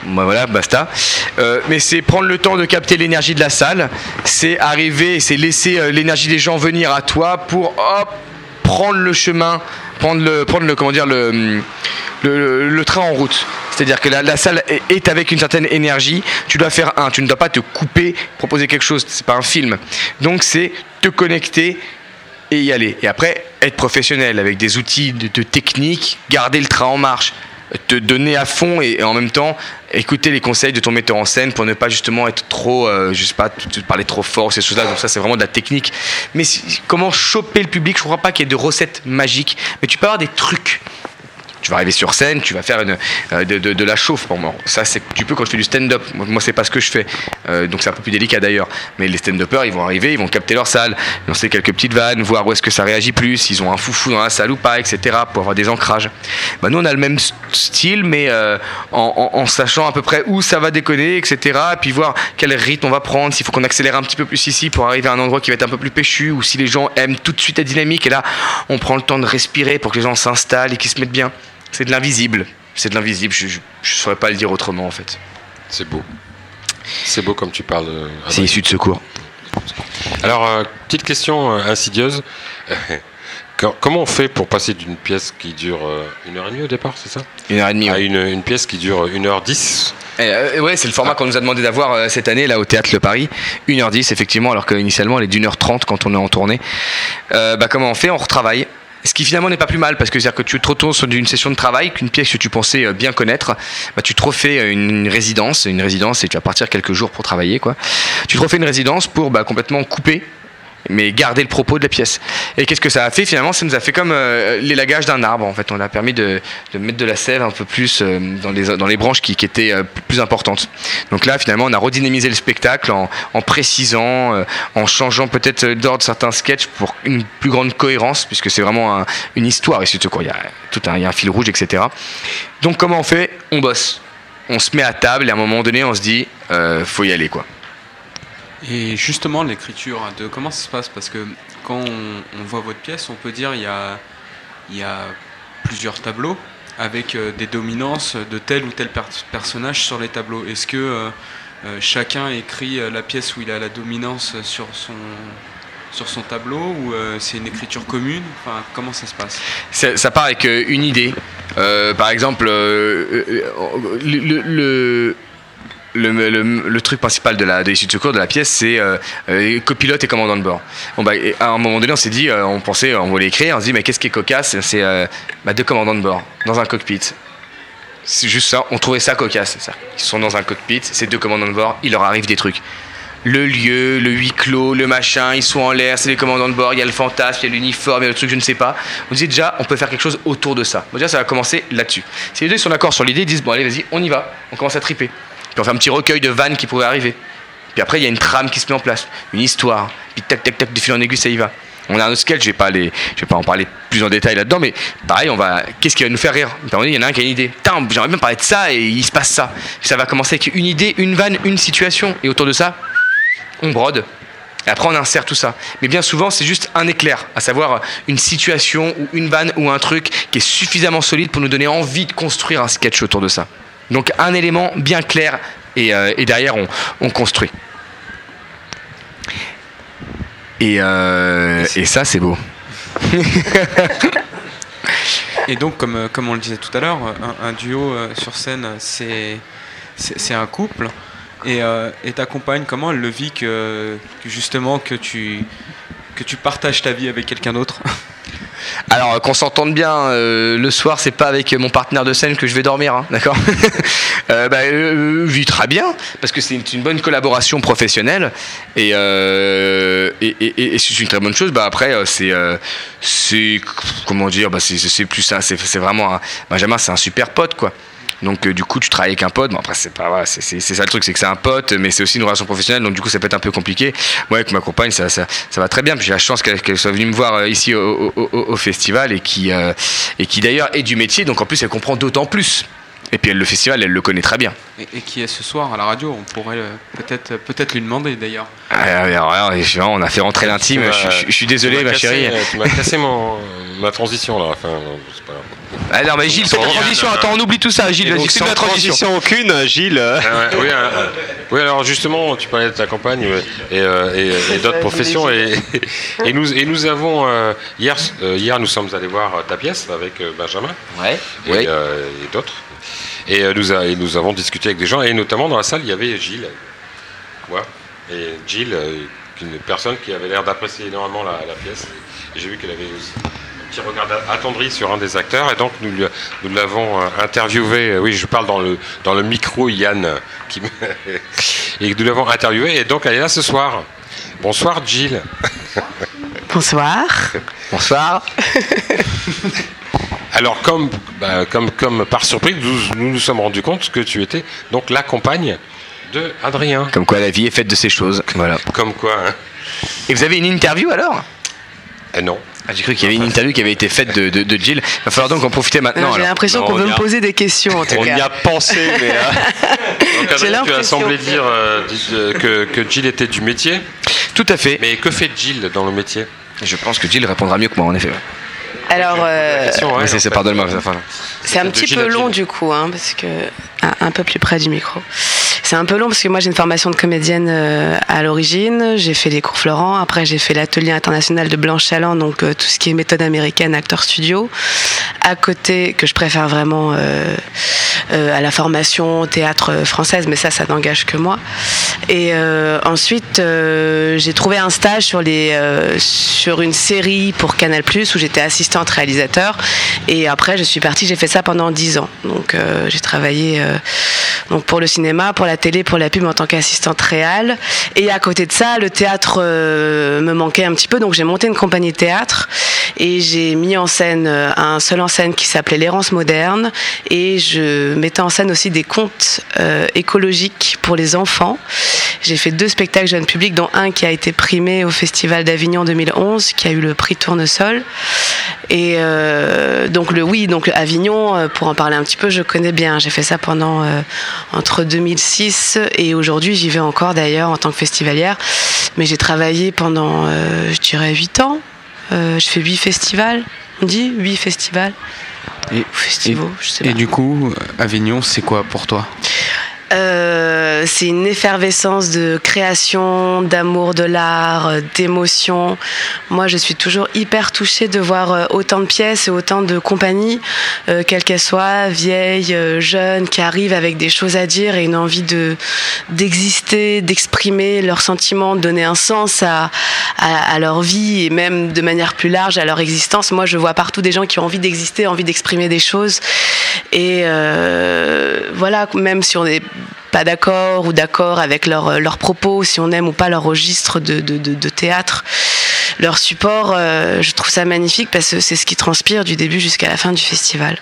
Voilà, basta. Euh, mais c'est prendre le temps de capter l'énergie de la salle, c'est arriver, c'est laisser euh, l'énergie des gens venir à toi pour hop, prendre le chemin, prendre le, prendre le comment dire le, le, train en route. C'est-à-dire que la, salle est, avec une certaine énergie. Tu dois faire un, tu ne dois pas te couper, proposer quelque chose. C'est pas un film. Donc c'est te connecter et y aller. Et après, être professionnel avec des outils de technique, garder le train en marche, te donner à fond et, en même temps écouter les conseils de ton metteur en scène pour ne pas justement être trop, euh, je sais pas, parler trop fort, ces choses-là. Donc ça, c'est vraiment de la technique. Mais comment choper le public? Je crois pas qu'il y ait de recettes magiques, mais tu peux avoir des trucs. Tu vas arriver sur scène, tu vas faire une, euh, de, la chauffe. Ça, c'est, tu peux quand tu fais du stand-up. Moi, c'est pas ce que je fais. Euh, donc, c'est un peu plus délicat d'ailleurs. Mais les stand-uppers, ils vont arriver, ils vont capter leur salle, lancer quelques petites vannes, voir où est-ce que ça réagit plus, s'ils ont un foufou dans la salle ou pas, etc. pour avoir des ancrages. Bah, nous, on a le même style, mais euh, en, en- en sachant à peu près où ça va déconner, etc. Et puis voir quel rythme on va prendre, s'il faut qu'on accélère un petit peu plus ici pour arriver à un endroit qui va être un peu plus péchu, ou si les gens aiment tout de suite la dynamique. Et là, on prend le temps de respirer pour que les gens s'installent et qu'ils se mettent bien. C'est de l'invisible. C'est de l'invisible. Je ne saurais pas le dire autrement, en fait. C'est beau. C'est beau comme tu parles. euh, C'est issu de secours. Alors, euh, petite question euh, insidieuse. Co- Comment on fait pour passer d'une pièce qui dure euh, une heure et demie au départ, c'est ça? Une heure et demie. À une, une pièce qui dure une heure dix Eh, euh, ouais, c'est le format qu'on nous a demandé d'avoir euh, cette année là au théâtre Le Paris. 1h10 effectivement, alors qu'initialement elle est d'une heure 30 quand on est en tournée. Euh, bah, comment on fait? On retravaille. Ce qui finalement n'est pas plus mal parce que c'est-à-dire que tu te retournes sur une session de travail qu'une pièce que tu pensais euh, bien connaître, bah, tu te refais euh, une, résidence, une résidence et tu vas partir quelques jours pour travailler quoi. Tu te refais une résidence pour bah, complètement couper mais garder le propos de la pièce. Et qu'est-ce que ça a fait finalement? Ça nous a fait comme euh, l'élagage d'un arbre en fait. On a permis de, mettre de la sève un peu plus euh, dans, les, branches qui, étaient euh, plus importantes. Donc là finalement on a redynamisé le spectacle en, précisant, en changeant peut-être d'ordre certains sketchs pour une plus grande cohérence puisque c'est vraiment un- une histoire ici de secours. Il y a tout un, il y a un fil rouge etc. Donc comment on fait? On bosse. On se met à table et à un moment donné on se dit faut y aller quoi. Et justement, l'écriture, de comment ça se passe? Parce que quand on, voit votre pièce, on peut dire il y a, plusieurs tableaux avec euh, des dominances de tel ou tel per- personnage sur les tableaux. Est-ce que euh, euh, chacun écrit la pièce où il a la dominance sur son, tableau ou c'est une écriture commune? Comment ça se passe? Ça, part avec une idée. Par exemple, le, le, le- le- truc principal de l'issue de secours de la pièce, c'est euh, euh, copilote et commandant de bord. Bon, bah, à un moment donné, on s'est dit, euh, on pensait, on voulait écrire, on se dit, mais qu'est-ce qui est cocasse? C'est bah, deux commandants de bord dans un cockpit. C'est juste ça, on trouvait ça cocasse. Ils sont dans un cockpit, c'est deux commandants de bord, il leur arrive des trucs. le lieu, le huis clos, le machin, ils sont en l'air, c'est les commandants de bord, il y a le fantasme, il y a l'uniforme, il y a le truc, je ne sais pas. On disait déjà, on peut faire quelque chose autour de ça. Bon, déjà, ça va commencer là-dessus. Si les deux sont d'accord sur l'idée, ils disent, bon, allez, vas-y, on y va, on commence à triper. Puis on fait un petit recueil de vannes qui pourraient arriver. Puis après, il y a une trame qui se met en place, une histoire. Puis tac, tac, tac, de fil en aiguille, ça y va. On a un sketch, je je vais pas en parler plus en détail là-dedans, mais pareil, on va, qu'est-ce qui va nous faire rire? Il y en a un qui a une idée. J'aimerais bien parler de ça et il se passe ça. Ça va commencer avec une idée, une vanne, une situation, et autour de ça, on brode. Et après, on insère tout ça. Mais bien souvent, c'est juste un éclair, à savoir une situation ou une vanne ou un truc qui est suffisamment solide pour nous donner envie de construire un sketch autour de ça. Donc un élément bien clair et, euh, et derrière, on, on construit. Et, euh, et ça, c'est beau. Et donc, comme, euh, comme on le disait tout à l'heure, un, un duo euh, sur scène, c'est c'est c'est un couple. Et euh, et ta compagne, comment elle le vit que, que justement que tu, que tu partages ta vie avec quelqu'un d'autre? Alors qu'on s'entende bien, euh, le soir c'est pas avec mon partenaire de scène que je vais dormir, hein, d'accord euh, bah, euh, vit très bien parce que c'est une, bonne collaboration professionnelle et, euh, et, c'est une très bonne chose. Bah après euh, c'est euh, comment dire, bah, c'est plus ça, c'est vraiment un, Benjamin c'est un super pote quoi. Donc euh, du coup tu travailles avec un pote, bon après c'est pas voilà, c'est ça le truc, c'est que c'est un pote, mais c'est aussi une relation professionnelle, donc du coup ça peut être un peu compliqué. Moi avec ma compagne ça, ça, ça va très bien, puis j'ai la chance qu'elle qu'elle soit venue me voir euh, ici au, au- au- au festival et qui, euh, et qui d'ailleurs est du métier, donc en plus elle comprend d'autant plus. Et puis elle, le festival, elle le connaît très bien. et, et qui est ce soir à la radio? On pourrait peut-être peut-être lui demander d'ailleurs. Ah, évidemment, on a fait rentrer l'intime, je, je- je suis désolé ma cassé, chérie. Tu m'as cassé mon, ma transition là. Enfin, c'est pas grave. Ah non mais Gilles, fais ta transition, attends on oublie tout ça Gilles, vas-y, fais la transition. transition aucune, Gilles. euh, Ah ouais, oui, euh, oui, alors justement, tu parlais de ta compagne euh, et, euh, et- et d'autres professions. Et, et nous, et nous avons, euh, hier, euh, hier, nous sommes allés voir ta pièce avec Benjamin et, Ouais. euh, et d'autres. Et, euh, nous a- et nous avons discuté avec des gens, et notamment dans la salle, il y avait Gilles. Ouais. Et Gilles, une personne qui avait l'air d'apprécier énormément la, la pièce. Et j'ai vu qu'elle avait aussi un petit regard attendri sur un des acteurs, et donc nous, nous l'avons euh, interviewé. euh, Oui, je parle dans le, dans le micro, Yann, euh, qui me- et nous l'avons interviewé, et donc elle est là ce soir. Bonsoir, Gilles. Bonsoir. Bonsoir. Alors, comme, bah, comme, comme par surprise, nous, nous nous sommes rendus compte que tu étais donc la compagne de Adrien. Comme quoi la vie est faite de ces choses. Voilà. Comme quoi. hein. Et vous avez une interview alors? Eh non. Ah, J'ai cru qu'il y avait une interview qui avait été faite de, de, de Jill. Il va falloir donc en profiter maintenant. J'ai l'impression qu'on veut me poser des questions en tout On cas. y a pensé, mais. euh, Donc, tu as semblé dire euh, que, que Jill était du métier. Tout à fait. Mais que fait Jill dans le métier? Je pense que Jill répondra mieux que moi en effet. Alors, euh, c'est- c'est pardonne-moi. enfin, c'est un petit peu long du coup, hein, parce que un, un peu plus près du micro. C'est un peu long parce que moi j'ai une formation de comédienne euh, à l'origine. J'ai fait les cours Florent. Après j'ai fait l'atelier international de Blanche Chaland, donc euh, tout ce qui est méthode américaine, acteur studio. À côté, que je préfère vraiment euh, euh, à la formation théâtre française, mais ça, ça n'engage que moi. Et euh, ensuite, euh, j'ai trouvé un stage sur, les, euh, sur une série pour Canal où j'étais assistante réalisateur. Et après, je suis partie, j'ai fait ça pendant 10 ans. Donc, euh, j'ai travaillé euh, donc pour le cinéma, pour la télé, pour la pub en tant qu'assistante réelle. Et à côté de ça, le théâtre euh, me manquait un petit peu. Donc, j'ai monté une compagnie de théâtre et j'ai mis en scène un seul en scène qui s'appelait L'errance moderne. Et je mettais en scène aussi des contes écologiques pour les enfants. J'ai fait deux spectacles jeunes publics, dont un qui a été primé au Festival d'Avignon 2011, qui a eu le prix Tournesol. Et euh, donc le oui, donc Avignon, euh, pour en parler un petit peu, je connais bien. J'ai fait ça pendant euh, entre 2006 et aujourd'hui, j'y vais encore d'ailleurs en tant que festivalière. Mais j'ai travaillé pendant, euh, je dirais, 8 ans. Je fais 8 festivals. On dit 8 festivals. Et, festivals, je sais et pas. du coup, Avignon, c'est quoi pour toi? Euh, c'est une effervescence de création, d'amour de l'art, euh, d'émotion. Moi, je suis toujours hyper touchée de voir euh, autant de pièces et autant de compagnies, euh, quelles qu'elles soient, vieilles, jeunes, qui arrivent avec des choses à dire et une envie de d'exister, d'exprimer leurs sentiments, de donner un sens à, à, à leur vie et même de manière plus large à leur existence. Moi, je vois partout des gens qui ont envie d'exister, envie d'exprimer des choses. Et euh, voilà, même on est pas d'accord ou d'accord avec leurs leurs propos, si on aime ou pas leur registre de, de, de, de théâtre, leur support, euh, je trouve ça magnifique parce que c'est ce qui transpire du début jusqu'à la fin du festival.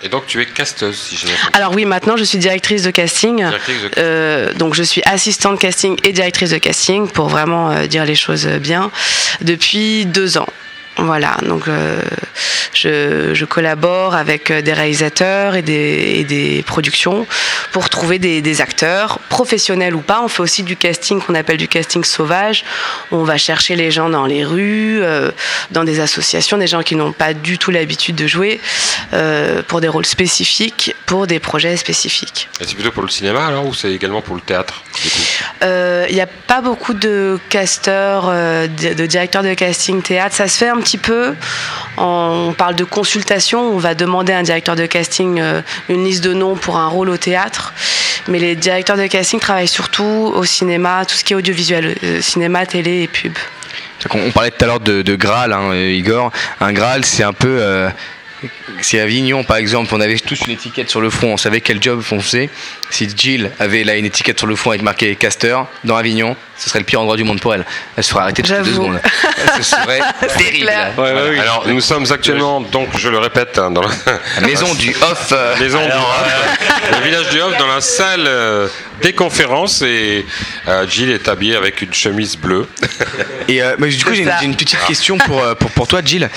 Et donc tu es casteuse, si j'ai. Alors oui, maintenant je suis directrice de casting. Directrice de- Euh, donc je suis assistante casting et directrice de casting pour vraiment euh, dire les choses bien depuis deux ans. Voilà, donc euh, je, je collabore avec euh, des réalisateurs et des, et des productions pour trouver des, des acteurs, professionnels ou pas. On fait aussi du casting qu'on appelle du casting sauvage. On va chercher les gens dans les rues, euh, dans des associations, des gens qui n'ont pas du tout l'habitude de jouer, euh, pour des rôles spécifiques, pour des projets spécifiques. C'est plutôt pour le cinéma alors ou c'est également pour le théâtre Il n'y a pas beaucoup de casteurs, de, de directeurs de casting théâtre. Ça se fait un petit peu. On parle de consultation. On va demander à un directeur de casting euh, une liste de noms pour un rôle au théâtre. Mais les directeurs de casting travaillent surtout au cinéma, tout ce qui est audiovisuel, euh, cinéma, télé et pub. On parlait tout à l'heure de, Graal, hein, euh, Igor. Un Graal, c'est un peu. Si à Avignon, par exemple, on avait tous une étiquette sur le front, on savait quel job on faisait. Si Jill avait là une étiquette sur le front avec marqué caster dans Avignon, ce serait le pire endroit du monde pour elle. Elle se ferait arrêter toutes les deux secondes. Ce serait terrible. Alors nous sommes actuellement, donc je le répète, hein, dans la, maison du off. euh, maison du Off, le village du Off, dans la salle euh, des conférences et euh, Jill est habillée avec une chemise bleue. Et euh, mais du coup, j'ai une, une petite question pour, euh, pour, pour toi, Jill.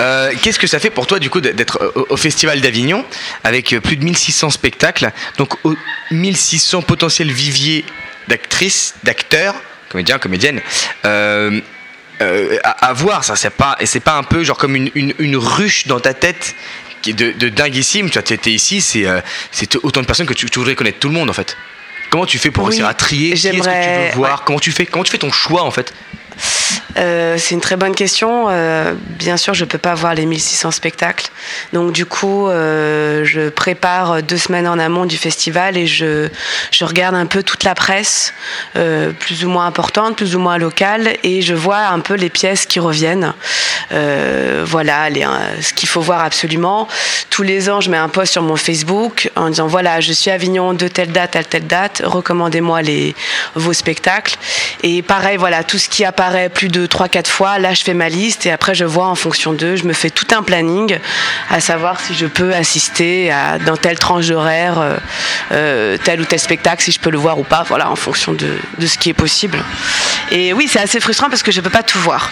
Euh, Qu'est-ce que ça fait pour toi, du coup, d'être au, au Festival d'Avignon avec plus de 1600 spectacles, donc au- 1600 potentiels viviers d'actrices, d'acteurs, comédiens, comédiennes euh, euh, à, à voir ça c'est pas et c'est pas un peu genre comme une, une, une ruche dans ta tête qui est de, de dinguissime tu vois t'es ici c'est euh, c'est autant de personnes que tu, tu voudrais connaître tout le monde en fait comment tu fais pour Oui, réussir à trier? Qui est-ce que tu veux voir? comment tu fais? Comment tu fais ton choix en fait? Euh, c'est une très bonne question. Euh, bien sûr, je peux pas voir les 1600 spectacles. Donc, du coup, euh, je prépare deux semaines en amont du festival et je, je regarde un peu toute la presse, plus ou moins importante, plus ou moins locale, et je vois un peu les pièces qui reviennent. Voilà, les, ce qu'il faut voir absolument. Tous les ans, je mets un post sur mon Facebook en disant voilà, je suis à Avignon de telle date à telle date, recommandez-moi vos spectacles. Et pareil, voilà, tout ce qui apparaît plus de 3-4 fois, là, je fais ma liste et après, je vois en fonction d'eux, je me fais tout un planning, à savoir si je peux assister à, dans telle tranche d'horaire, euh, euh, tel ou tel spectacle, si je peux le voir ou pas, voilà, en fonction de, de ce qui est possible. Et oui, c'est assez frustrant parce que je peux pas tout voir.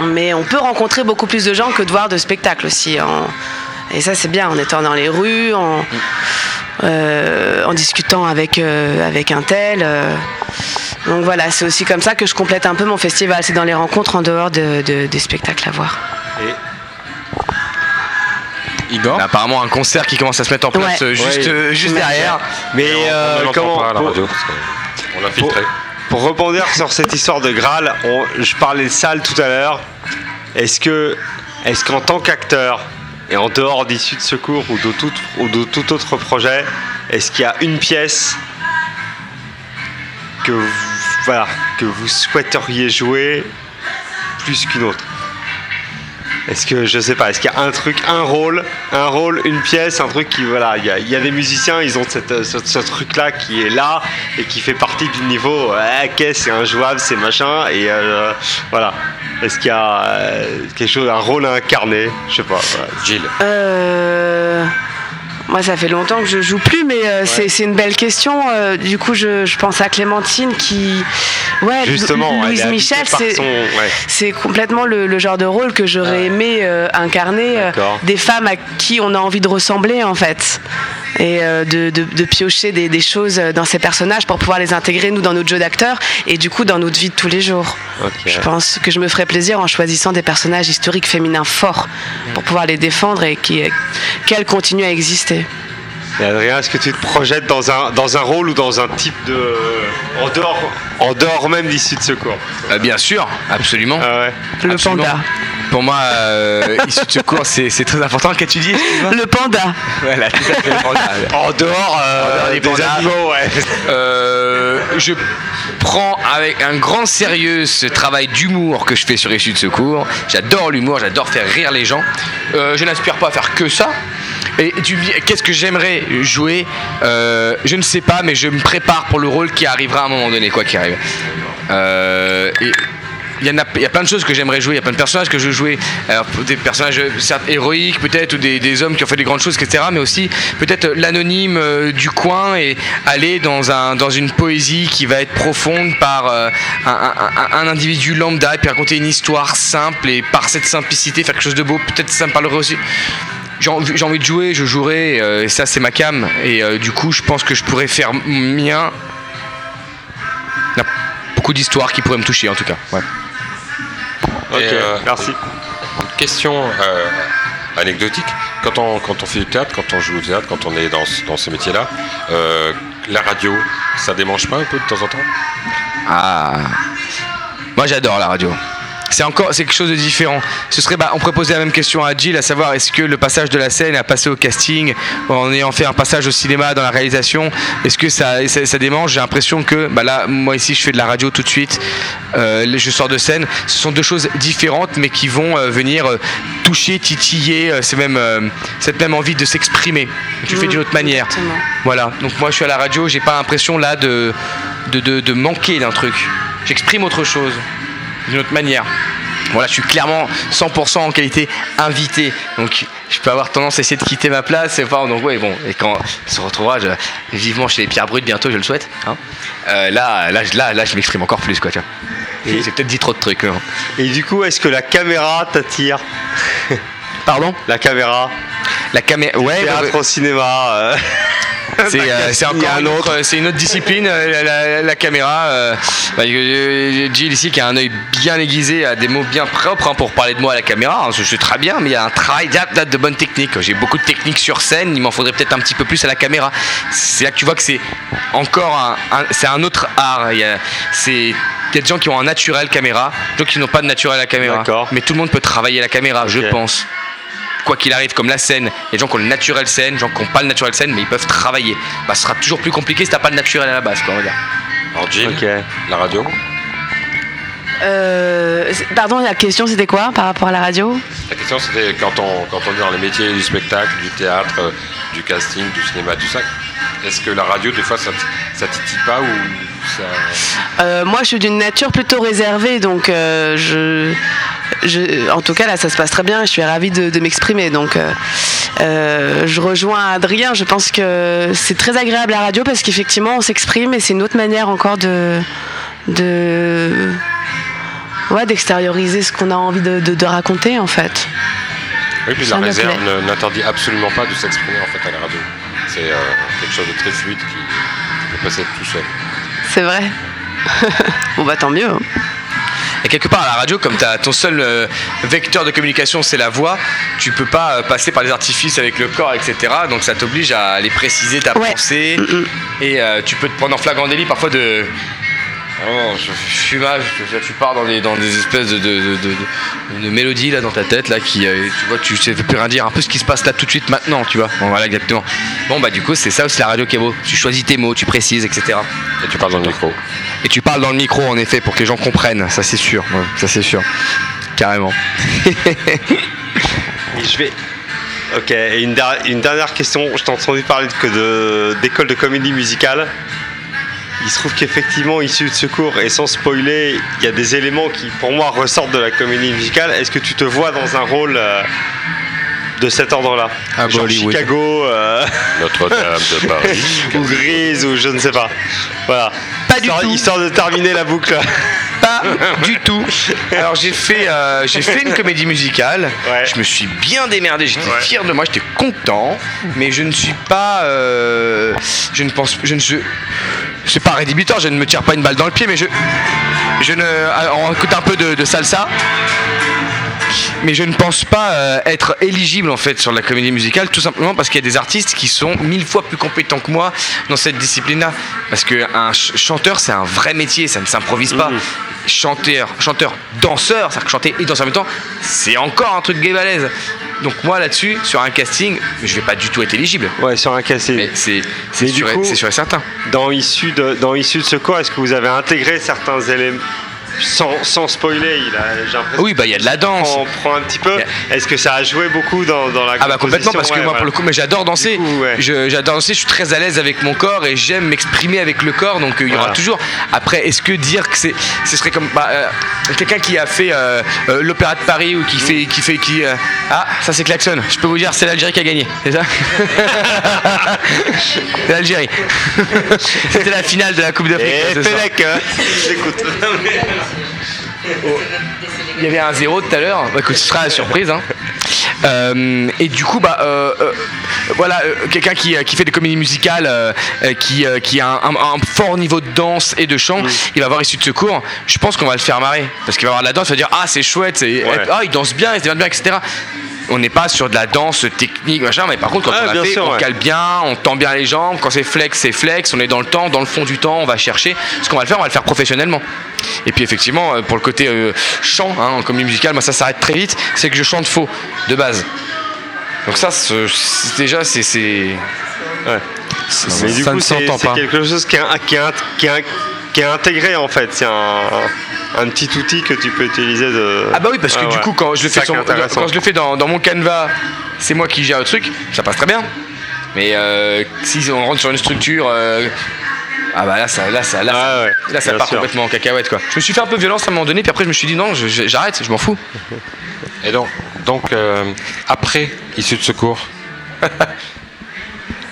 Mais on peut rencontrer beaucoup plus de gens que de voir de spectacles aussi. Et ça, c'est bien en étant dans les rues, en, euh, en discutant avec, avec un tel. Donc voilà, c'est aussi comme ça que je complète un peu mon festival. C'est dans les rencontres en dehors de- de- des spectacles à voir. Igor apparemment un concert qui commence à se mettre en place Ouais. euh, juste, Ouais. euh, juste derrière Mais on- euh, on ne l'entend comment pas à la pour- radio, parce que on l'a filtré. Pour, pour rebondir sur cette histoire de Graal, on- je parlais de salle tout à l'heure. Est-ce que, est-ce qu'en tant qu'acteur et en dehors d'issue de secours ou de tout, ou de tout autre projet, est-ce qu'il y a une pièce que vous, voilà, que vous souhaiteriez jouer plus qu'une autre Est-ce que je sais pas, est-ce qu'il y a un truc, un rôle, un rôle, une pièce, un truc qui voilà, il y a, des musiciens, ils ont cette, ce, truc-là qui est là et qui fait partie du niveau. Ouais, ok, c'est injouable, c'est machin et euh, voilà. Est-ce qu'il y a euh, quelque chose, un rôle à incarner Je sais pas. Voilà. Gilles. Euh, Moi, ça fait longtemps que je joue plus, mais euh, c'est- c'est une belle question. Euh, du coup, je, je pense à Clémentine qui. Ouais, Justement, Louise Michel, c'est. son- ouais. C'est complètement le, le genre de rôle que j'aurais aimé euh, incarner. euh, D'accord. des femmes à qui on a envie de ressembler, en fait. Et euh, de, de- de piocher des, des choses dans ces personnages pour pouvoir les intégrer, nous, dans notre jeu d'acteur et du coup, dans notre vie de tous les jours. Je pense que je me ferais plaisir en choisissant des personnages historiques féminins forts pour pouvoir les défendre et qui- qu'elles continuent à exister. Et Adrien, est-ce que tu te projettes dans un, dans un rôle ou dans un type de. en dehors, en dehors même d'issue de secours Euh, bien sûr, absolument. Le Absolument. panda. Pour moi, euh, issue de secours, c'est c'est très important. Qu'as-tu dit Le panda. Voilà, tout à fait, le panda. En dehors, euh, En dehors des des pandas. animaux, ouais. Euh, je prends avec un grand sérieux ce travail d'humour que je fais sur Issue de Secours. J'adore l'humour, j'adore faire rire les gens. Euh, je n'aspire pas à faire que ça, Et tu qu'est-ce que j'aimerais jouer Euh, Je ne sais pas, mais je me prépare pour le rôle qui arrivera à un moment donné, quoi qu'il arrive. Euh, il y, a, plein de choses que j'aimerais jouer, il y a plein de personnages que je veux jouer. Des personnages euh, certes héroïques, peut-être, ou des, hommes qui ont fait des grandes choses, etc. Mais aussi peut-être l'anonyme du coin et aller dans, un, dans une poésie qui va être profonde par un- un individu lambda et puis raconter une histoire simple et par cette simplicité faire quelque chose de beau. Peut-être ça me parlerait aussi j'ai envie, de jouer, je jouerai, euh, et ça c'est ma cam. Et euh, du coup, je pense que je pourrais faire mien. Il y a beaucoup d'histoires qui pourraient me toucher en tout cas. Ouais. Ok, merci. Une question euh, anecdotique. Quand on, quand on fait du théâtre, quand on joue au théâtre, quand on est dans, ce- dans ces métiers-là, euh, la radio, ça démange pas un peu de temps en temps? Ah. Moi j'adore la radio. C'est encore c'est quelque chose de différent. Ce serait, bah, on pourrait poser la même question à Jill, à savoir est-ce que le passage de la scène à passer au casting, en ayant fait un passage au cinéma dans la réalisation, est-ce que ça, ça, ça démange? J'ai l'impression que, bah là, moi ici, je fais de la radio tout de suite, euh, je sors de scène. Ce sont deux choses différentes, mais qui vont euh, venir euh, toucher, titiller, c'est même cette même envie de s'exprimer. Tu fais d'une autre manière. Voilà. Donc moi, je suis à la radio, j'ai pas l'impression là de, de, de- de manquer d'un truc. J'exprime autre chose, d'une autre manière. Voilà, je suis clairement 100% en qualité invité. Donc je peux avoir tendance à essayer de quitter ma place. Enfin, donc ouais, bon. Et quand on se retrouvera je- vivement chez les Pierres Brutes bientôt, je le souhaite. hein. Euh, là, là, je- là, là, je m'exprime encore plus, quoi. tiens. J'ai j'ai peut-être dit trop de trucs. hein. Et du coup, est-ce que la caméra t'attire? Pardon? La caméra. La caméra. Ouais. Théâtre ouais, au cinéma. euh. C'est euh, encore une autre, c'est une autre discipline, euh, la, la- la caméra. euh, bah, Jill ici qui a un œil bien aiguisé, a des mots bien propres hein, pour parler de moi à la caméra. hein, je suis très bien, mais il y a un travail de bonne technique. J'ai beaucoup de techniques sur scène, il m'en faudrait peut-être un petit peu plus à la caméra. C'est là que tu vois que c'est encore un, un- c'est un autre art. Il y a, c'est il y a des gens qui ont un naturel caméra, gens qui n'ont pas de naturel à la caméra. Mais tout le monde peut travailler la caméra, je pense quoi qu'il arrive, comme la scène, il y a des gens qui ont le naturel scène, des gens qui n'ont pas le naturel scène, mais ils peuvent travailler. Bah, ce sera toujours plus compliqué si t'as pas le naturel à la base, quoi, on va dire. Alors la radio Euh, pardon, la question c'était quoi par rapport à la radio? La question c'était quand on, quand on est dans les métiers du spectacle, du théâtre, euh, du casting, du cinéma, tout ça, est-ce que la radio, des fois, ça, ça titille pas ou ça... Euh, moi, je suis d'une nature plutôt réservée, donc euh, je, en tout cas là, ça se passe très bien. Je suis ravie de, m'exprimer, donc euh, je rejoins Adrien. Je pense que c'est très agréable la radio parce qu'effectivement, on s'exprime et c'est une autre manière encore de, ouais, d'extérioriser ce qu'on a envie de- de raconter en fait. Oui, puis Ça la réserve n'interdit absolument pas de s'exprimer en fait à la radio. C'est euh, quelque chose de très fluide qui peut passer tout seul. C'est vrai. bon bah tant mieux. hein. Et quelque part à la radio, comme t'as ton seul euh, vecteur de communication, c'est la voix, tu peux pas euh, passer par des artifices avec le corps, etc. Donc ça t'oblige à aller préciser ta pensée. Et euh, tu peux te prendre en flagrant délit parfois de. Oh, je fumage, tu, tu pars dans des, dans des espèces de, de, de, de- mélodies là dans ta tête là qui euh, tu vois tu sais plus rien dire. Un peu ce qui se passe là tout de suite maintenant tu vois. Bon voilà exactement. Bon bah du coup c'est ça aussi la radio qui est beau. Tu choisis tes mots tu précises etc et tu parles dans le micro. Et tu parles dans le micro en effet pour que les gens comprennent. Ça c'est sûr. Ouais, ça c'est sûr. Carrément. Et je vais. Ok, et une, der- une dernière question. Je t'ai entendu parler que de- d'école de, comédie musicale. Il se trouve qu'effectivement, issu de secours, et sans spoiler, il y a des éléments qui, pour moi, ressortent de la comédie musicale. Est-ce que tu te vois dans un rôle euh, de cet ordre-là Ah, bah, Genre. Chicago, euh, Notre-Dame de Paris. ou Grise, ou je ne sais pas. Voilà. Pas du histoire, tout. Histoire de terminer la boucle. Pas du tout. Alors j'ai fait, euh, j'ai fait une comédie musicale. Je me suis bien démerdé. J'étais fier de moi. J'étais content. Mais je ne suis pas. euh, je ne pense. Je ne suis. C'est pas rédhibitoire. Je ne me tire pas une balle dans le pied. Mais je. Je ne. alors, on écoute un peu de, de salsa. Mais je ne pense pas euh, être éligible en fait sur la comédie musicale, tout simplement parce qu'il y a des artistes qui sont mille fois plus compétents que moi dans cette discipline-là. Parce qu'un chanteur, c'est un vrai métier, ça ne s'improvise pas. Chanteur, chanteur, danseur, c'est-à-dire que chanter et danser en même temps, c'est encore un truc gay balèze. Donc moi là-dessus, sur un casting, je vais pas du tout être éligible. Ouais, sur un casting. C'est sûr, et- coup, sûr et certain. Dans Issu de, dans Issu de Secours, est-ce que vous avez intégré certains éléments sans, sans spoiler, il a, j'ai l'impression Oui, bah il y a de la danse. On prend un petit peu. Est-ce que ça a joué beaucoup dans, dans la Ah bah complètement parce que Ouais, moi pour le coup mais j'adore danser. Je- j'adore danser, je suis très à l'aise avec mon corps et j'aime m'exprimer avec le corps donc euh, il y aura toujours. Après est-ce que dire que c'est ce serait comme bah, euh, quelqu'un qui a fait euh, l'opéra de Paris ou qui fait qui fait qui ah ça c'est klaxon. Je peux vous dire c'est l'Algérie qui a gagné, c'est ça? C'est l'Algérie. C'était la finale de la Coupe d'Afrique. Et soir. Pélec, hein. J'écoute. Il y avait un zéro tout à l'heure. Bah, écoute, ce sera la surprise. hein. Euh, et du coup, bah, euh, euh, voilà, quelqu'un qui, qui fait des comédies musicales, qui, qui a un, un- un fort niveau de danse et de chant, il va avoir issu de secours. Je pense qu'on va le faire marrer. Parce qu'il va avoir de la danse, il va dire Ah, c'est chouette, ah, il danse bien, il se bien, etc. On n'est pas sur de la danse technique, machin, mais par contre, quand Ah, on a bien fait, sûr, on ouais. cale bien, on tend bien les jambes. Quand c'est flex, c'est flex. On est dans le temps, dans le fond du temps, on va chercher. Ce qu'on va le faire, on va le faire professionnellement. Et puis effectivement, euh, pour le côté euh, chant, hein, en comédie musicale, moi ça s'arrête très vite. C'est que je chante faux de base. Donc ça, déjà, c'est c'est. Mais du coup, c'est c'est quelque chose qui est, qui, est, qui, est, qui est intégré en fait. C'est un, un petit outil que tu peux utiliser de. Ah bah oui, parce que Ah du ouais. coup, quand je le fais, ça qui sur- est intéressant. quand je le fais dans, dans mon canevas, c'est moi qui gère le truc, ça passe très bien. Mais euh, si on rentre sur une structure. euh, ah bah là ça, là, ça, là, ça- là, ça bien part sûr. complètement en cacahuète quoi. Je me suis fait un peu violence à un moment donné, puis après je me suis dit non, je- j'arrête, je m'en fous. Et donc, donc euh, après, issue de secours.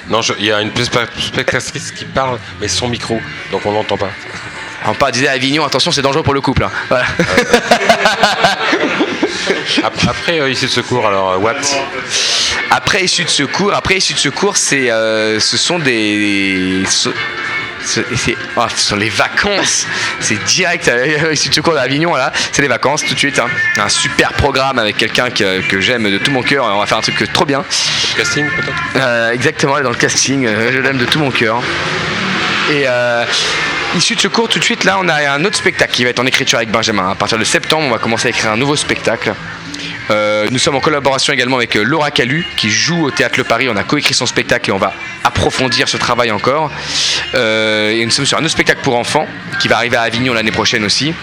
non, il y a une specta- spectatrice qui parle, mais son micro, donc on l'entend pas. On pas disait à Avignon, attention c'est dangereux pour le couple. hein. Voilà. Après, euh, issue de secours, alors, euh, what? Après issue de secours, après issue de secours, c'est, euh, ce sont des, ce, ce- c'est- oh, ce sont les vacances. C'est direct euh, issue de secours d'Avignon là. C'est les vacances tout de suite. hein. Un super programme avec quelqu'un que, que j'aime de tout mon cœur. On va faire un truc trop bien. Casting peut-être? Exactement, elle est dans le casting. je l'aime de tout mon cœur. Et issue de secours, tout de suite, là, on a un autre spectacle qui va être en écriture avec Benjamin. À partir de septembre, on va commencer à écrire un nouveau spectacle. Euh, nous sommes en collaboration également avec euh, Laura Calu qui joue au Théâtre Le Paris. On a coécrit son spectacle et on va approfondir ce travail encore. Euh, et nous sommes sur un autre spectacle pour enfants qui va arriver à Avignon l'année prochaine aussi.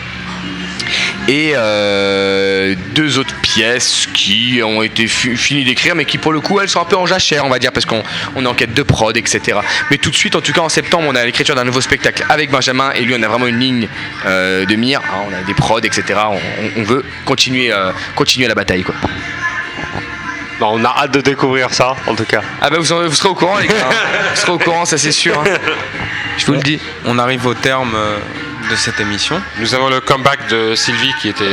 Et euh, deux autres pièces qui ont été fi- finies d'écrire, mais qui pour le coup elles sont un peu en jachère, on va dire, parce qu'on on est en quête de prod, etc. Mais tout de suite, en tout cas en septembre, on a l'écriture d'un nouveau spectacle avec Benjamin, et lui, on a vraiment une ligne euh, de mire. hein, on a des prods, etc. On, veut continuer, euh, continuer la bataille, quoi. Bah, on a hâte de découvrir ça, en tout cas. Ah bah vous, en- vous serez au courant, les gars. hein. Vous serez au courant, ça c'est sûr. hein. Je vous le dis, on arrive au terme euh, de cette émission. Nous avons le comeback de Sylvie qui était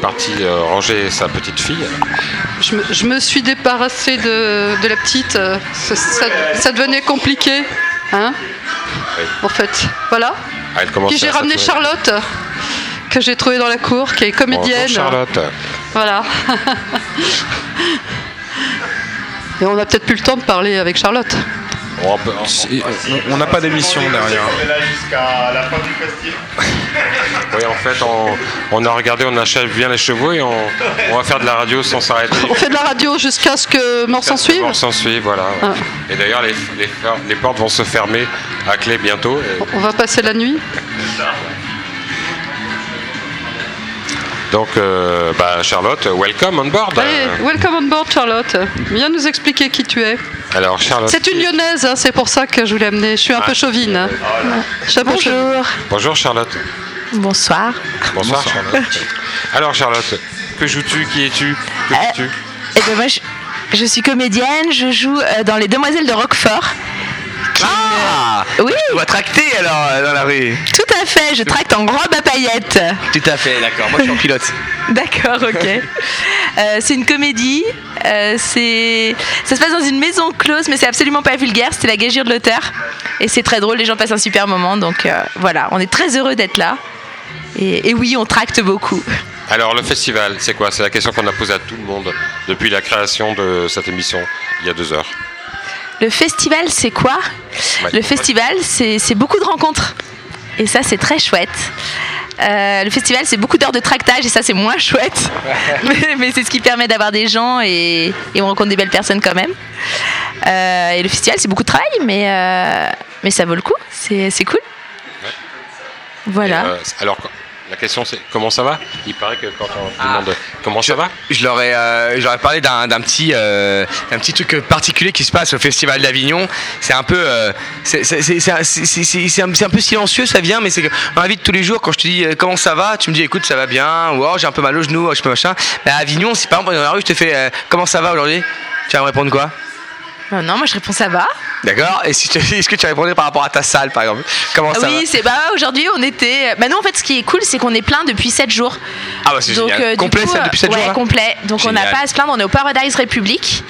partie euh, ranger sa petite fille. Je me, je me suis débarrassée de, de la petite. euh, Ça, ça- ça devenait compliqué. Hein En fait, voilà. Ah, Puis j'ai ramené. Charlotte, que j'ai trouvée dans la cour, qui est comédienne. Bonjour, Charlotte. Voilà. Et on a peut-être plus le temps de parler avec Charlotte. On peut- On n'a pas d'émission derrière. jusqu'à la fin du festival. Oui, en fait, on, on a regardé, on achève bien les chevaux et on, on va faire de la radio sans s'arrêter. On fait de la radio jusqu'à ce que mort s'en suive. On s'en suit, voilà. Ah. Et d'ailleurs, les, les, fer- les portes vont se fermer à clé bientôt. et- On va passer la nuit. Donc, euh, bah, Charlotte, welcome on board. Allez, welcome on board Charlotte. Viens nous expliquer qui tu es. Alors, Charlotte. C'est une lyonnaise, hein, c'est pour ça que je voulais amener. Je suis un peu chauvine. hein. Je suis un peu chauvine. Bonjour Charlotte. Bonsoir. Bonsoir, Charlotte. Alors Charlotte, que joues-tu Qui es-tu Que fais-tu? Eh ben moi, je, je suis comédienne, je joue euh, dans Les Demoiselles de Roquefort. Ah Oui Tu dois tracter alors euh, dans la rue. Tout à fait, je tracte en robe à paillettes. Tout à fait, d'accord. Moi je suis en pilote. D'accord, ok. Euh, c'est une comédie. euh, c'est, ça se passe dans une maison close, mais c'est absolument pas vulgaire. C'était la gageure de l'auteur, et c'est très drôle. Les gens passent un super moment, donc euh, voilà, on est très heureux d'être là. Et, et oui, on tracte beaucoup. Alors le festival, c'est quoi? C'est la question qu'on a posée à tout le monde depuis la création de cette émission il y a deux heures. Le festival, c'est quoi Ouais. Le festival, c'est c'est beaucoup de rencontres. Et ça, c'est très chouette. Euh, le festival, c'est beaucoup d'heures de tractage et ça, c'est moins chouette. mais mais c'est ce qui permet d'avoir des gens et, et on rencontre des belles personnes quand même. Euh, et le festival, c'est beaucoup de travail, mais, euh, mais ça vaut le coup. C'est cool. Voilà. Euh, alors, La question c'est comment ça va? Il paraît que quand on demande comment ça va, Je leur ai, euh, je leur ai parlé d'un d'un petit, euh, d'un petit truc particulier qui se passe au Festival d'Avignon. C'est un peu, euh, c'est c'est- c'est- c'est un- peu silencieux, ça vient, mais c'est que on invite tous les jours. Quand je te dis euh, comment ça va, tu me dis écoute ça va bien, ou oh, j'ai un peu mal au genou, oh, je pas machin. Mais à Avignon, si par exemple dans la rue je te fais euh, comment ça va aujourd'hui, tu vas me répondre quoi? Bah non, moi je réponds ça va. D'accord Et si est-ce que tu répondrais par rapport à ta salle par exemple? Comment ça oui, c'est bah aujourd'hui on était. Bah nous en fait ce qui est cool c'est qu'on est plein depuis 7 jours. Ah bah c'est génial. euh, Complet coup, ça depuis 7 ouais, jours là complet. Donc on n'a pas à se plaindre, on est au Paradise République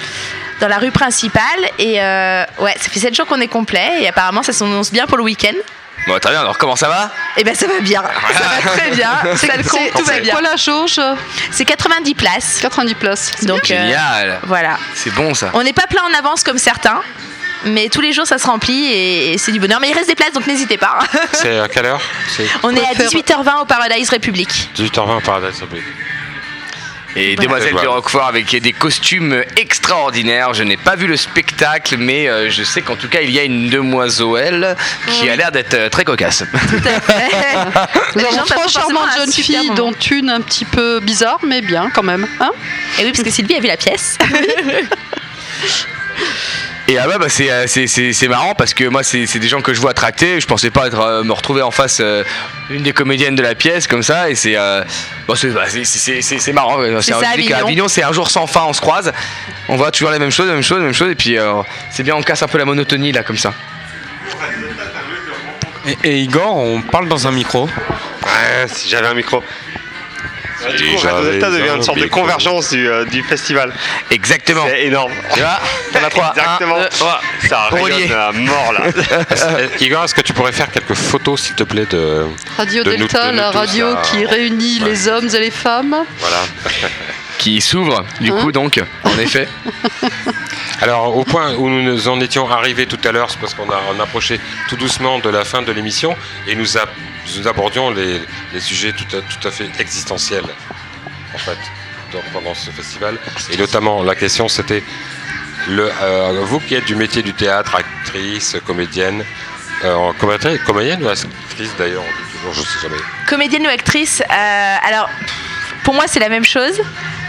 dans la rue principale et euh, ouais ça fait 7 jours qu'on est complet et apparemment ça s'annonce bien pour le week-end. Bon très bien. Alors comment ça va? Et ben ça va bien, ça va très bien, compte, tout va bien. Quoi la jauge C'est 90 places. 90 places. Donc euh, Génial. voilà. C'est bon ça. On n'est pas plein en avance comme certains. Mais tous les jours ça se remplit et, et c'est du bonheur. Mais il reste des places donc n'hésitez pas. c'est à quelle heure? C'est On est à 18h20 au Paradise République. 18h20 au Paradise Republic. Et. Demoiselle de Roquefort avec des costumes extraordinaires. Je n'ai pas vu le spectacle, mais euh, je sais qu'en tout cas, il y a une demoiselle qui a l'air d'être euh, très cocasse. Nous Les avons gens trois charmantes un jeunes filles, dont une un petit peu bizarre, mais bien quand même. Hein? Et oui, parce que Sylvie a vu la pièce. Et ah ouais, bah c'est, euh, c'est, c'est, c'est marrant parce que moi, c'est, c'est des gens que je vois tracter. Je pensais pas être, euh, me retrouver en face euh, une des comédiennes de la pièce comme ça. Et c'est, euh, bon, c'est, bah, c'est, c'est, c'est- c'est marrant. C'est un- ça, je dis qu'à Avignon. Avignon, c'est un jour sans fin. On se croise. On voit toujours la même chose, la même chose, la même chose. Et puis, euh, c'est bien, on casse un peu la monotonie là, comme ça. Et, et Igor, on parle dans un micro. Ouais, si j'avais un micro. Du coup, j'avais Radio Delta devient un une sorte de convergence du, euh, du festival. Exactement. C'est énorme. Tu vois T'en as trois. Exactement. Un, deux, trois. Ça rayonne à mort là. Est-ce- Igor, est-ce que tu pourrais faire quelques photos, s'il te plaît, de Radio de nous- Delta, de nous la tous, radio qui réunit Ouais. les hommes et les femmes. Voilà. Qui s'ouvre, du coup, donc, en effet. Alors, au point où nous nous en étions arrivés tout à l'heure, c'est parce qu'on a, on approchait tout doucement de la fin de l'émission et nous, a- nous abordions les, les sujets tout à, tout à fait existentiels, en fait, dans- pendant ce festival. Et notamment, la question, c'était le, euh, vous qui êtes du métier du théâtre, actrice, comédienne, euh, en comédienne, comédienne ou actrice d'ailleurs, toujours, je sais jamais. Comédienne ou actrice euh, Alors, pour moi, c'est la même chose.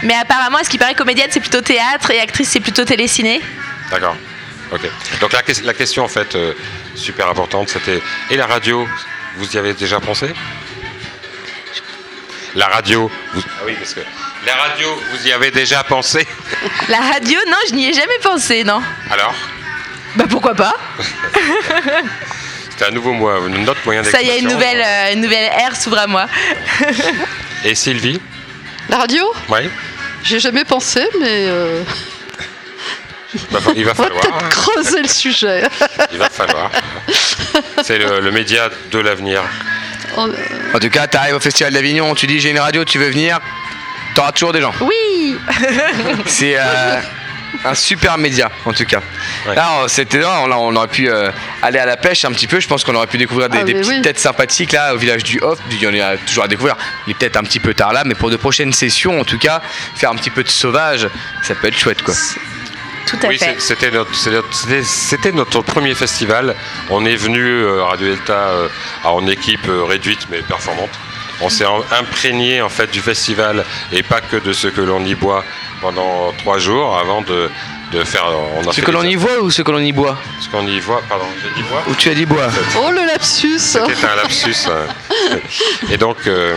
Mais apparemment, à ce qui paraît, comédienne, c'est plutôt théâtre et actrice, c'est plutôt téléciné. D'accord. Ok. Donc la question en fait euh, super importante, c'était et la radio, vous y avez déjà pensé? La radio, vous... ah oui parce que la radio, vous y avez déjà pensé La radio, non, je n'y ai jamais pensé, non. Alors? Bah pourquoi pas C'était un nouveau mois, un autre moyen Ça y est, une d'expression. nouvelle, euh, une nouvelle ère s'ouvre à moi. Et Sylvie? La radio? Oui. J'ai jamais pensé, mais euh, Bah, il va on va falloir. peut-être creuser le sujet. Il va falloir. C'est le, le média de l'avenir. On- En tout cas, t'arrives au Festival d'Avignon, tu dis j'ai une radio, tu veux venir, t'auras toujours des gens. Oui C'est euh, un super média, en tout cas. Là, c'était là, on, on aurait pu euh, aller à la pêche un petit peu. Je pense qu'on aurait pu découvrir des, Ah, des petites oui. têtes sympathiques là au village du Hof. Il y en a toujours à découvrir. Il est peut-être un petit peu tard là, mais pour de prochaines sessions, en tout cas, faire un petit peu de sauvage, ça peut être chouette quoi. Tout oui, c'était notre, c'était- premier festival. On est venu euh, à Radio Delta euh, en équipe euh, réduite mais performante. On s'est en- imprégné en fait du festival et pas que de ce que l'on y boit pendant trois jours avant de, de faire. On a Ce que l'on y voit ou ce que l'on y boit? Ce qu'on y voit, pardon, j'ai dit bois. Ou tu as dit bois Oh le lapsus C'était un lapsus. hein. Et donc, euh,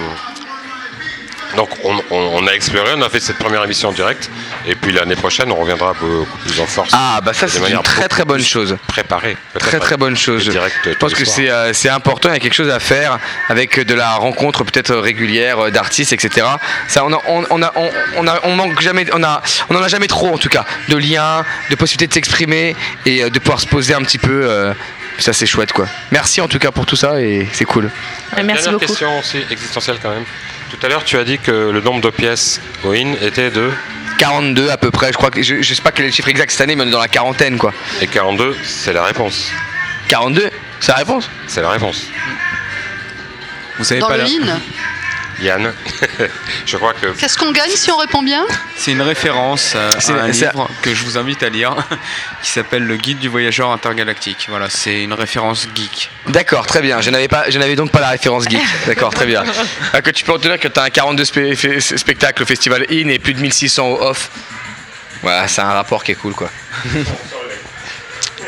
donc on, on- on a exploré, on a fait cette première émission en direct. Et puis l'année prochaine, on reviendra beaucoup plus en force. Ah bah ça c'est une très beaucoup très bonne chose. Préparée. Très très bonne chose. Je pense que c'est euh, c'est important, il y a quelque chose à faire avec de la rencontre peut-être régulière euh, d'artistes, etc. Ça, on, a, on, on, a, on, on a- on manque jamais, on a, on en a jamais trop en tout cas, de liens, de possibilités de s'exprimer et euh, de pouvoir se poser un petit peu. euh, ça c'est chouette quoi. Merci en tout cas pour tout ça et c'est cool. Dernière question aussi existentielle quand même. Tout à l'heure, tu as dit que le nombre de pièces au IN était de 42 à peu près, je crois que je, je sais pas quel est le chiffre exact cette année, mais on est dans la quarantaine quoi. Et 42, c'est la réponse. 42, c'est la réponse C'est la réponse. Vous savez Dans pas le la- IN Yann. je crois que. Qu'est-ce qu'on gagne si on répond bien? C'est une référence à un livre que je vous invite à lire qui s'appelle Le Guide du voyageur intergalactique. Voilà, c'est une référence geek. D'accord, très bien. Je n'avais pas, je n'avais donc pas la référence geek. D'accord, très bien. Ah, que tu peux retenir que tu as un 42 spé- fé- spectacles au festival in et plus de 1600 au off. Voilà, c'est un rapport qui est cool quoi.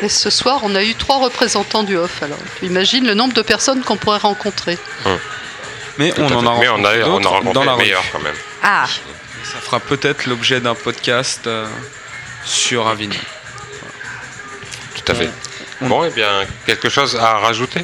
Et ce soir, on a eu trois représentants du off. Alors, tu imagines le nombre de personnes qu'on pourrait rencontrer. Mais on en a Mais on a, rencontré on a d'autres rencontré dans la meilleurs quand même. Ah, Ça fera peut-être l'objet d'un podcast euh, sur Avignon. Tout à fait. Bon, et bien, quelque chose à rajouter?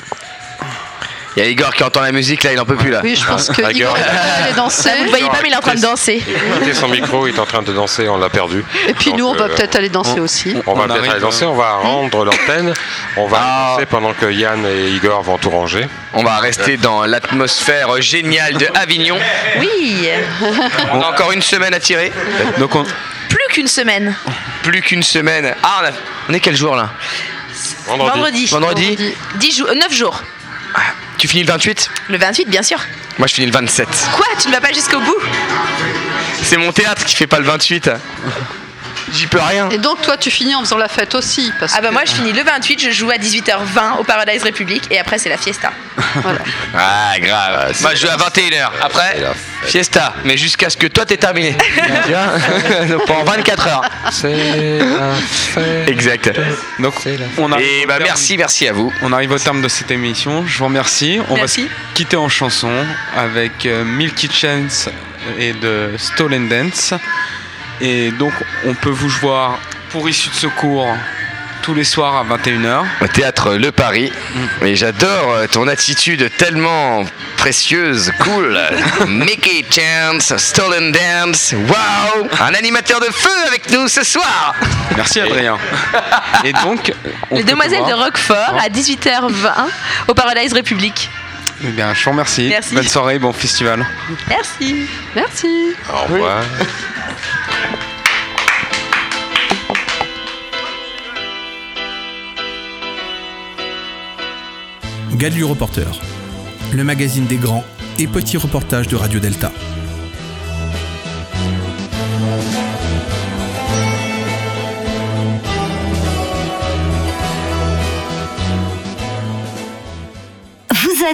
Il y a Igor qui entend la musique là, il en peut plus là. Oui, je pense que Ah, Igor Igor. va aller danser. vous ne voyez pas, mais il est en train de danser. Il était son micro, il est en train de danser, on l'a perdu. Et puis Donc, nous, on va euh, peut-être aller danser aussi. On va peut-être aller danser, euh, on va rendre l'antenne, on va Ah. danser pendant que Yann et Igor vont tout ranger. On va rester dans l'atmosphère géniale de Avignon. Oui, On a encore une semaine à tirer. Donc on, plus qu'une semaine. Plus qu'une semaine. Ah, on, a- on est quel jour là? Vendredi. Vendredi. 10 jours, 9 jours. Tu finis le 28 Le 28, bien sûr. Moi je finis le 27. Quoi? Tu ne vas pas jusqu'au bout? C'est mon théâtre qui fait pas le 28. J'y peux rien. Et donc, toi, tu finis en faisant la fête aussi. Parce Ah bah que- moi je finis le 28, je joue à 18h20 au Paradise République et après c'est la fiesta. Ah, grave. Moi, je joue à 21h. Après, fiesta. Mais jusqu'à ce que toi t'aies terminé. Pendant 24 heures. C'est la fête. Exact. donc on arrive Et au bah, terme- merci, merci à vous. On arrive au terme de cette émission. Je vous remercie. On Merci. va se quitter en chanson avec euh, Milky Chance et de Stolen Dance. Et donc, on peut vous voir pour Issue de Secours tous les soirs à 21h. Au théâtre Le Paris. Et j'adore euh, ton attitude tellement précieuse, cool. Mickey Chance, Stolen Dance. Wow Un animateur de feu avec nous ce soir. Merci Adrien. Et donc, on Les Demoiselles de. Roquefort à 18h20 au Paradise République. Eh bien, je vous remercie. Merci. Bonne soirée, bon festival. Merci. Merci. Au revoir. Gadlu Reporter, le magazine des grands et petits reportages de Radio Delta.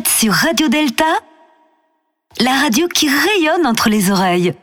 Sur Radio Delta, la radio qui rayonne entre les oreilles.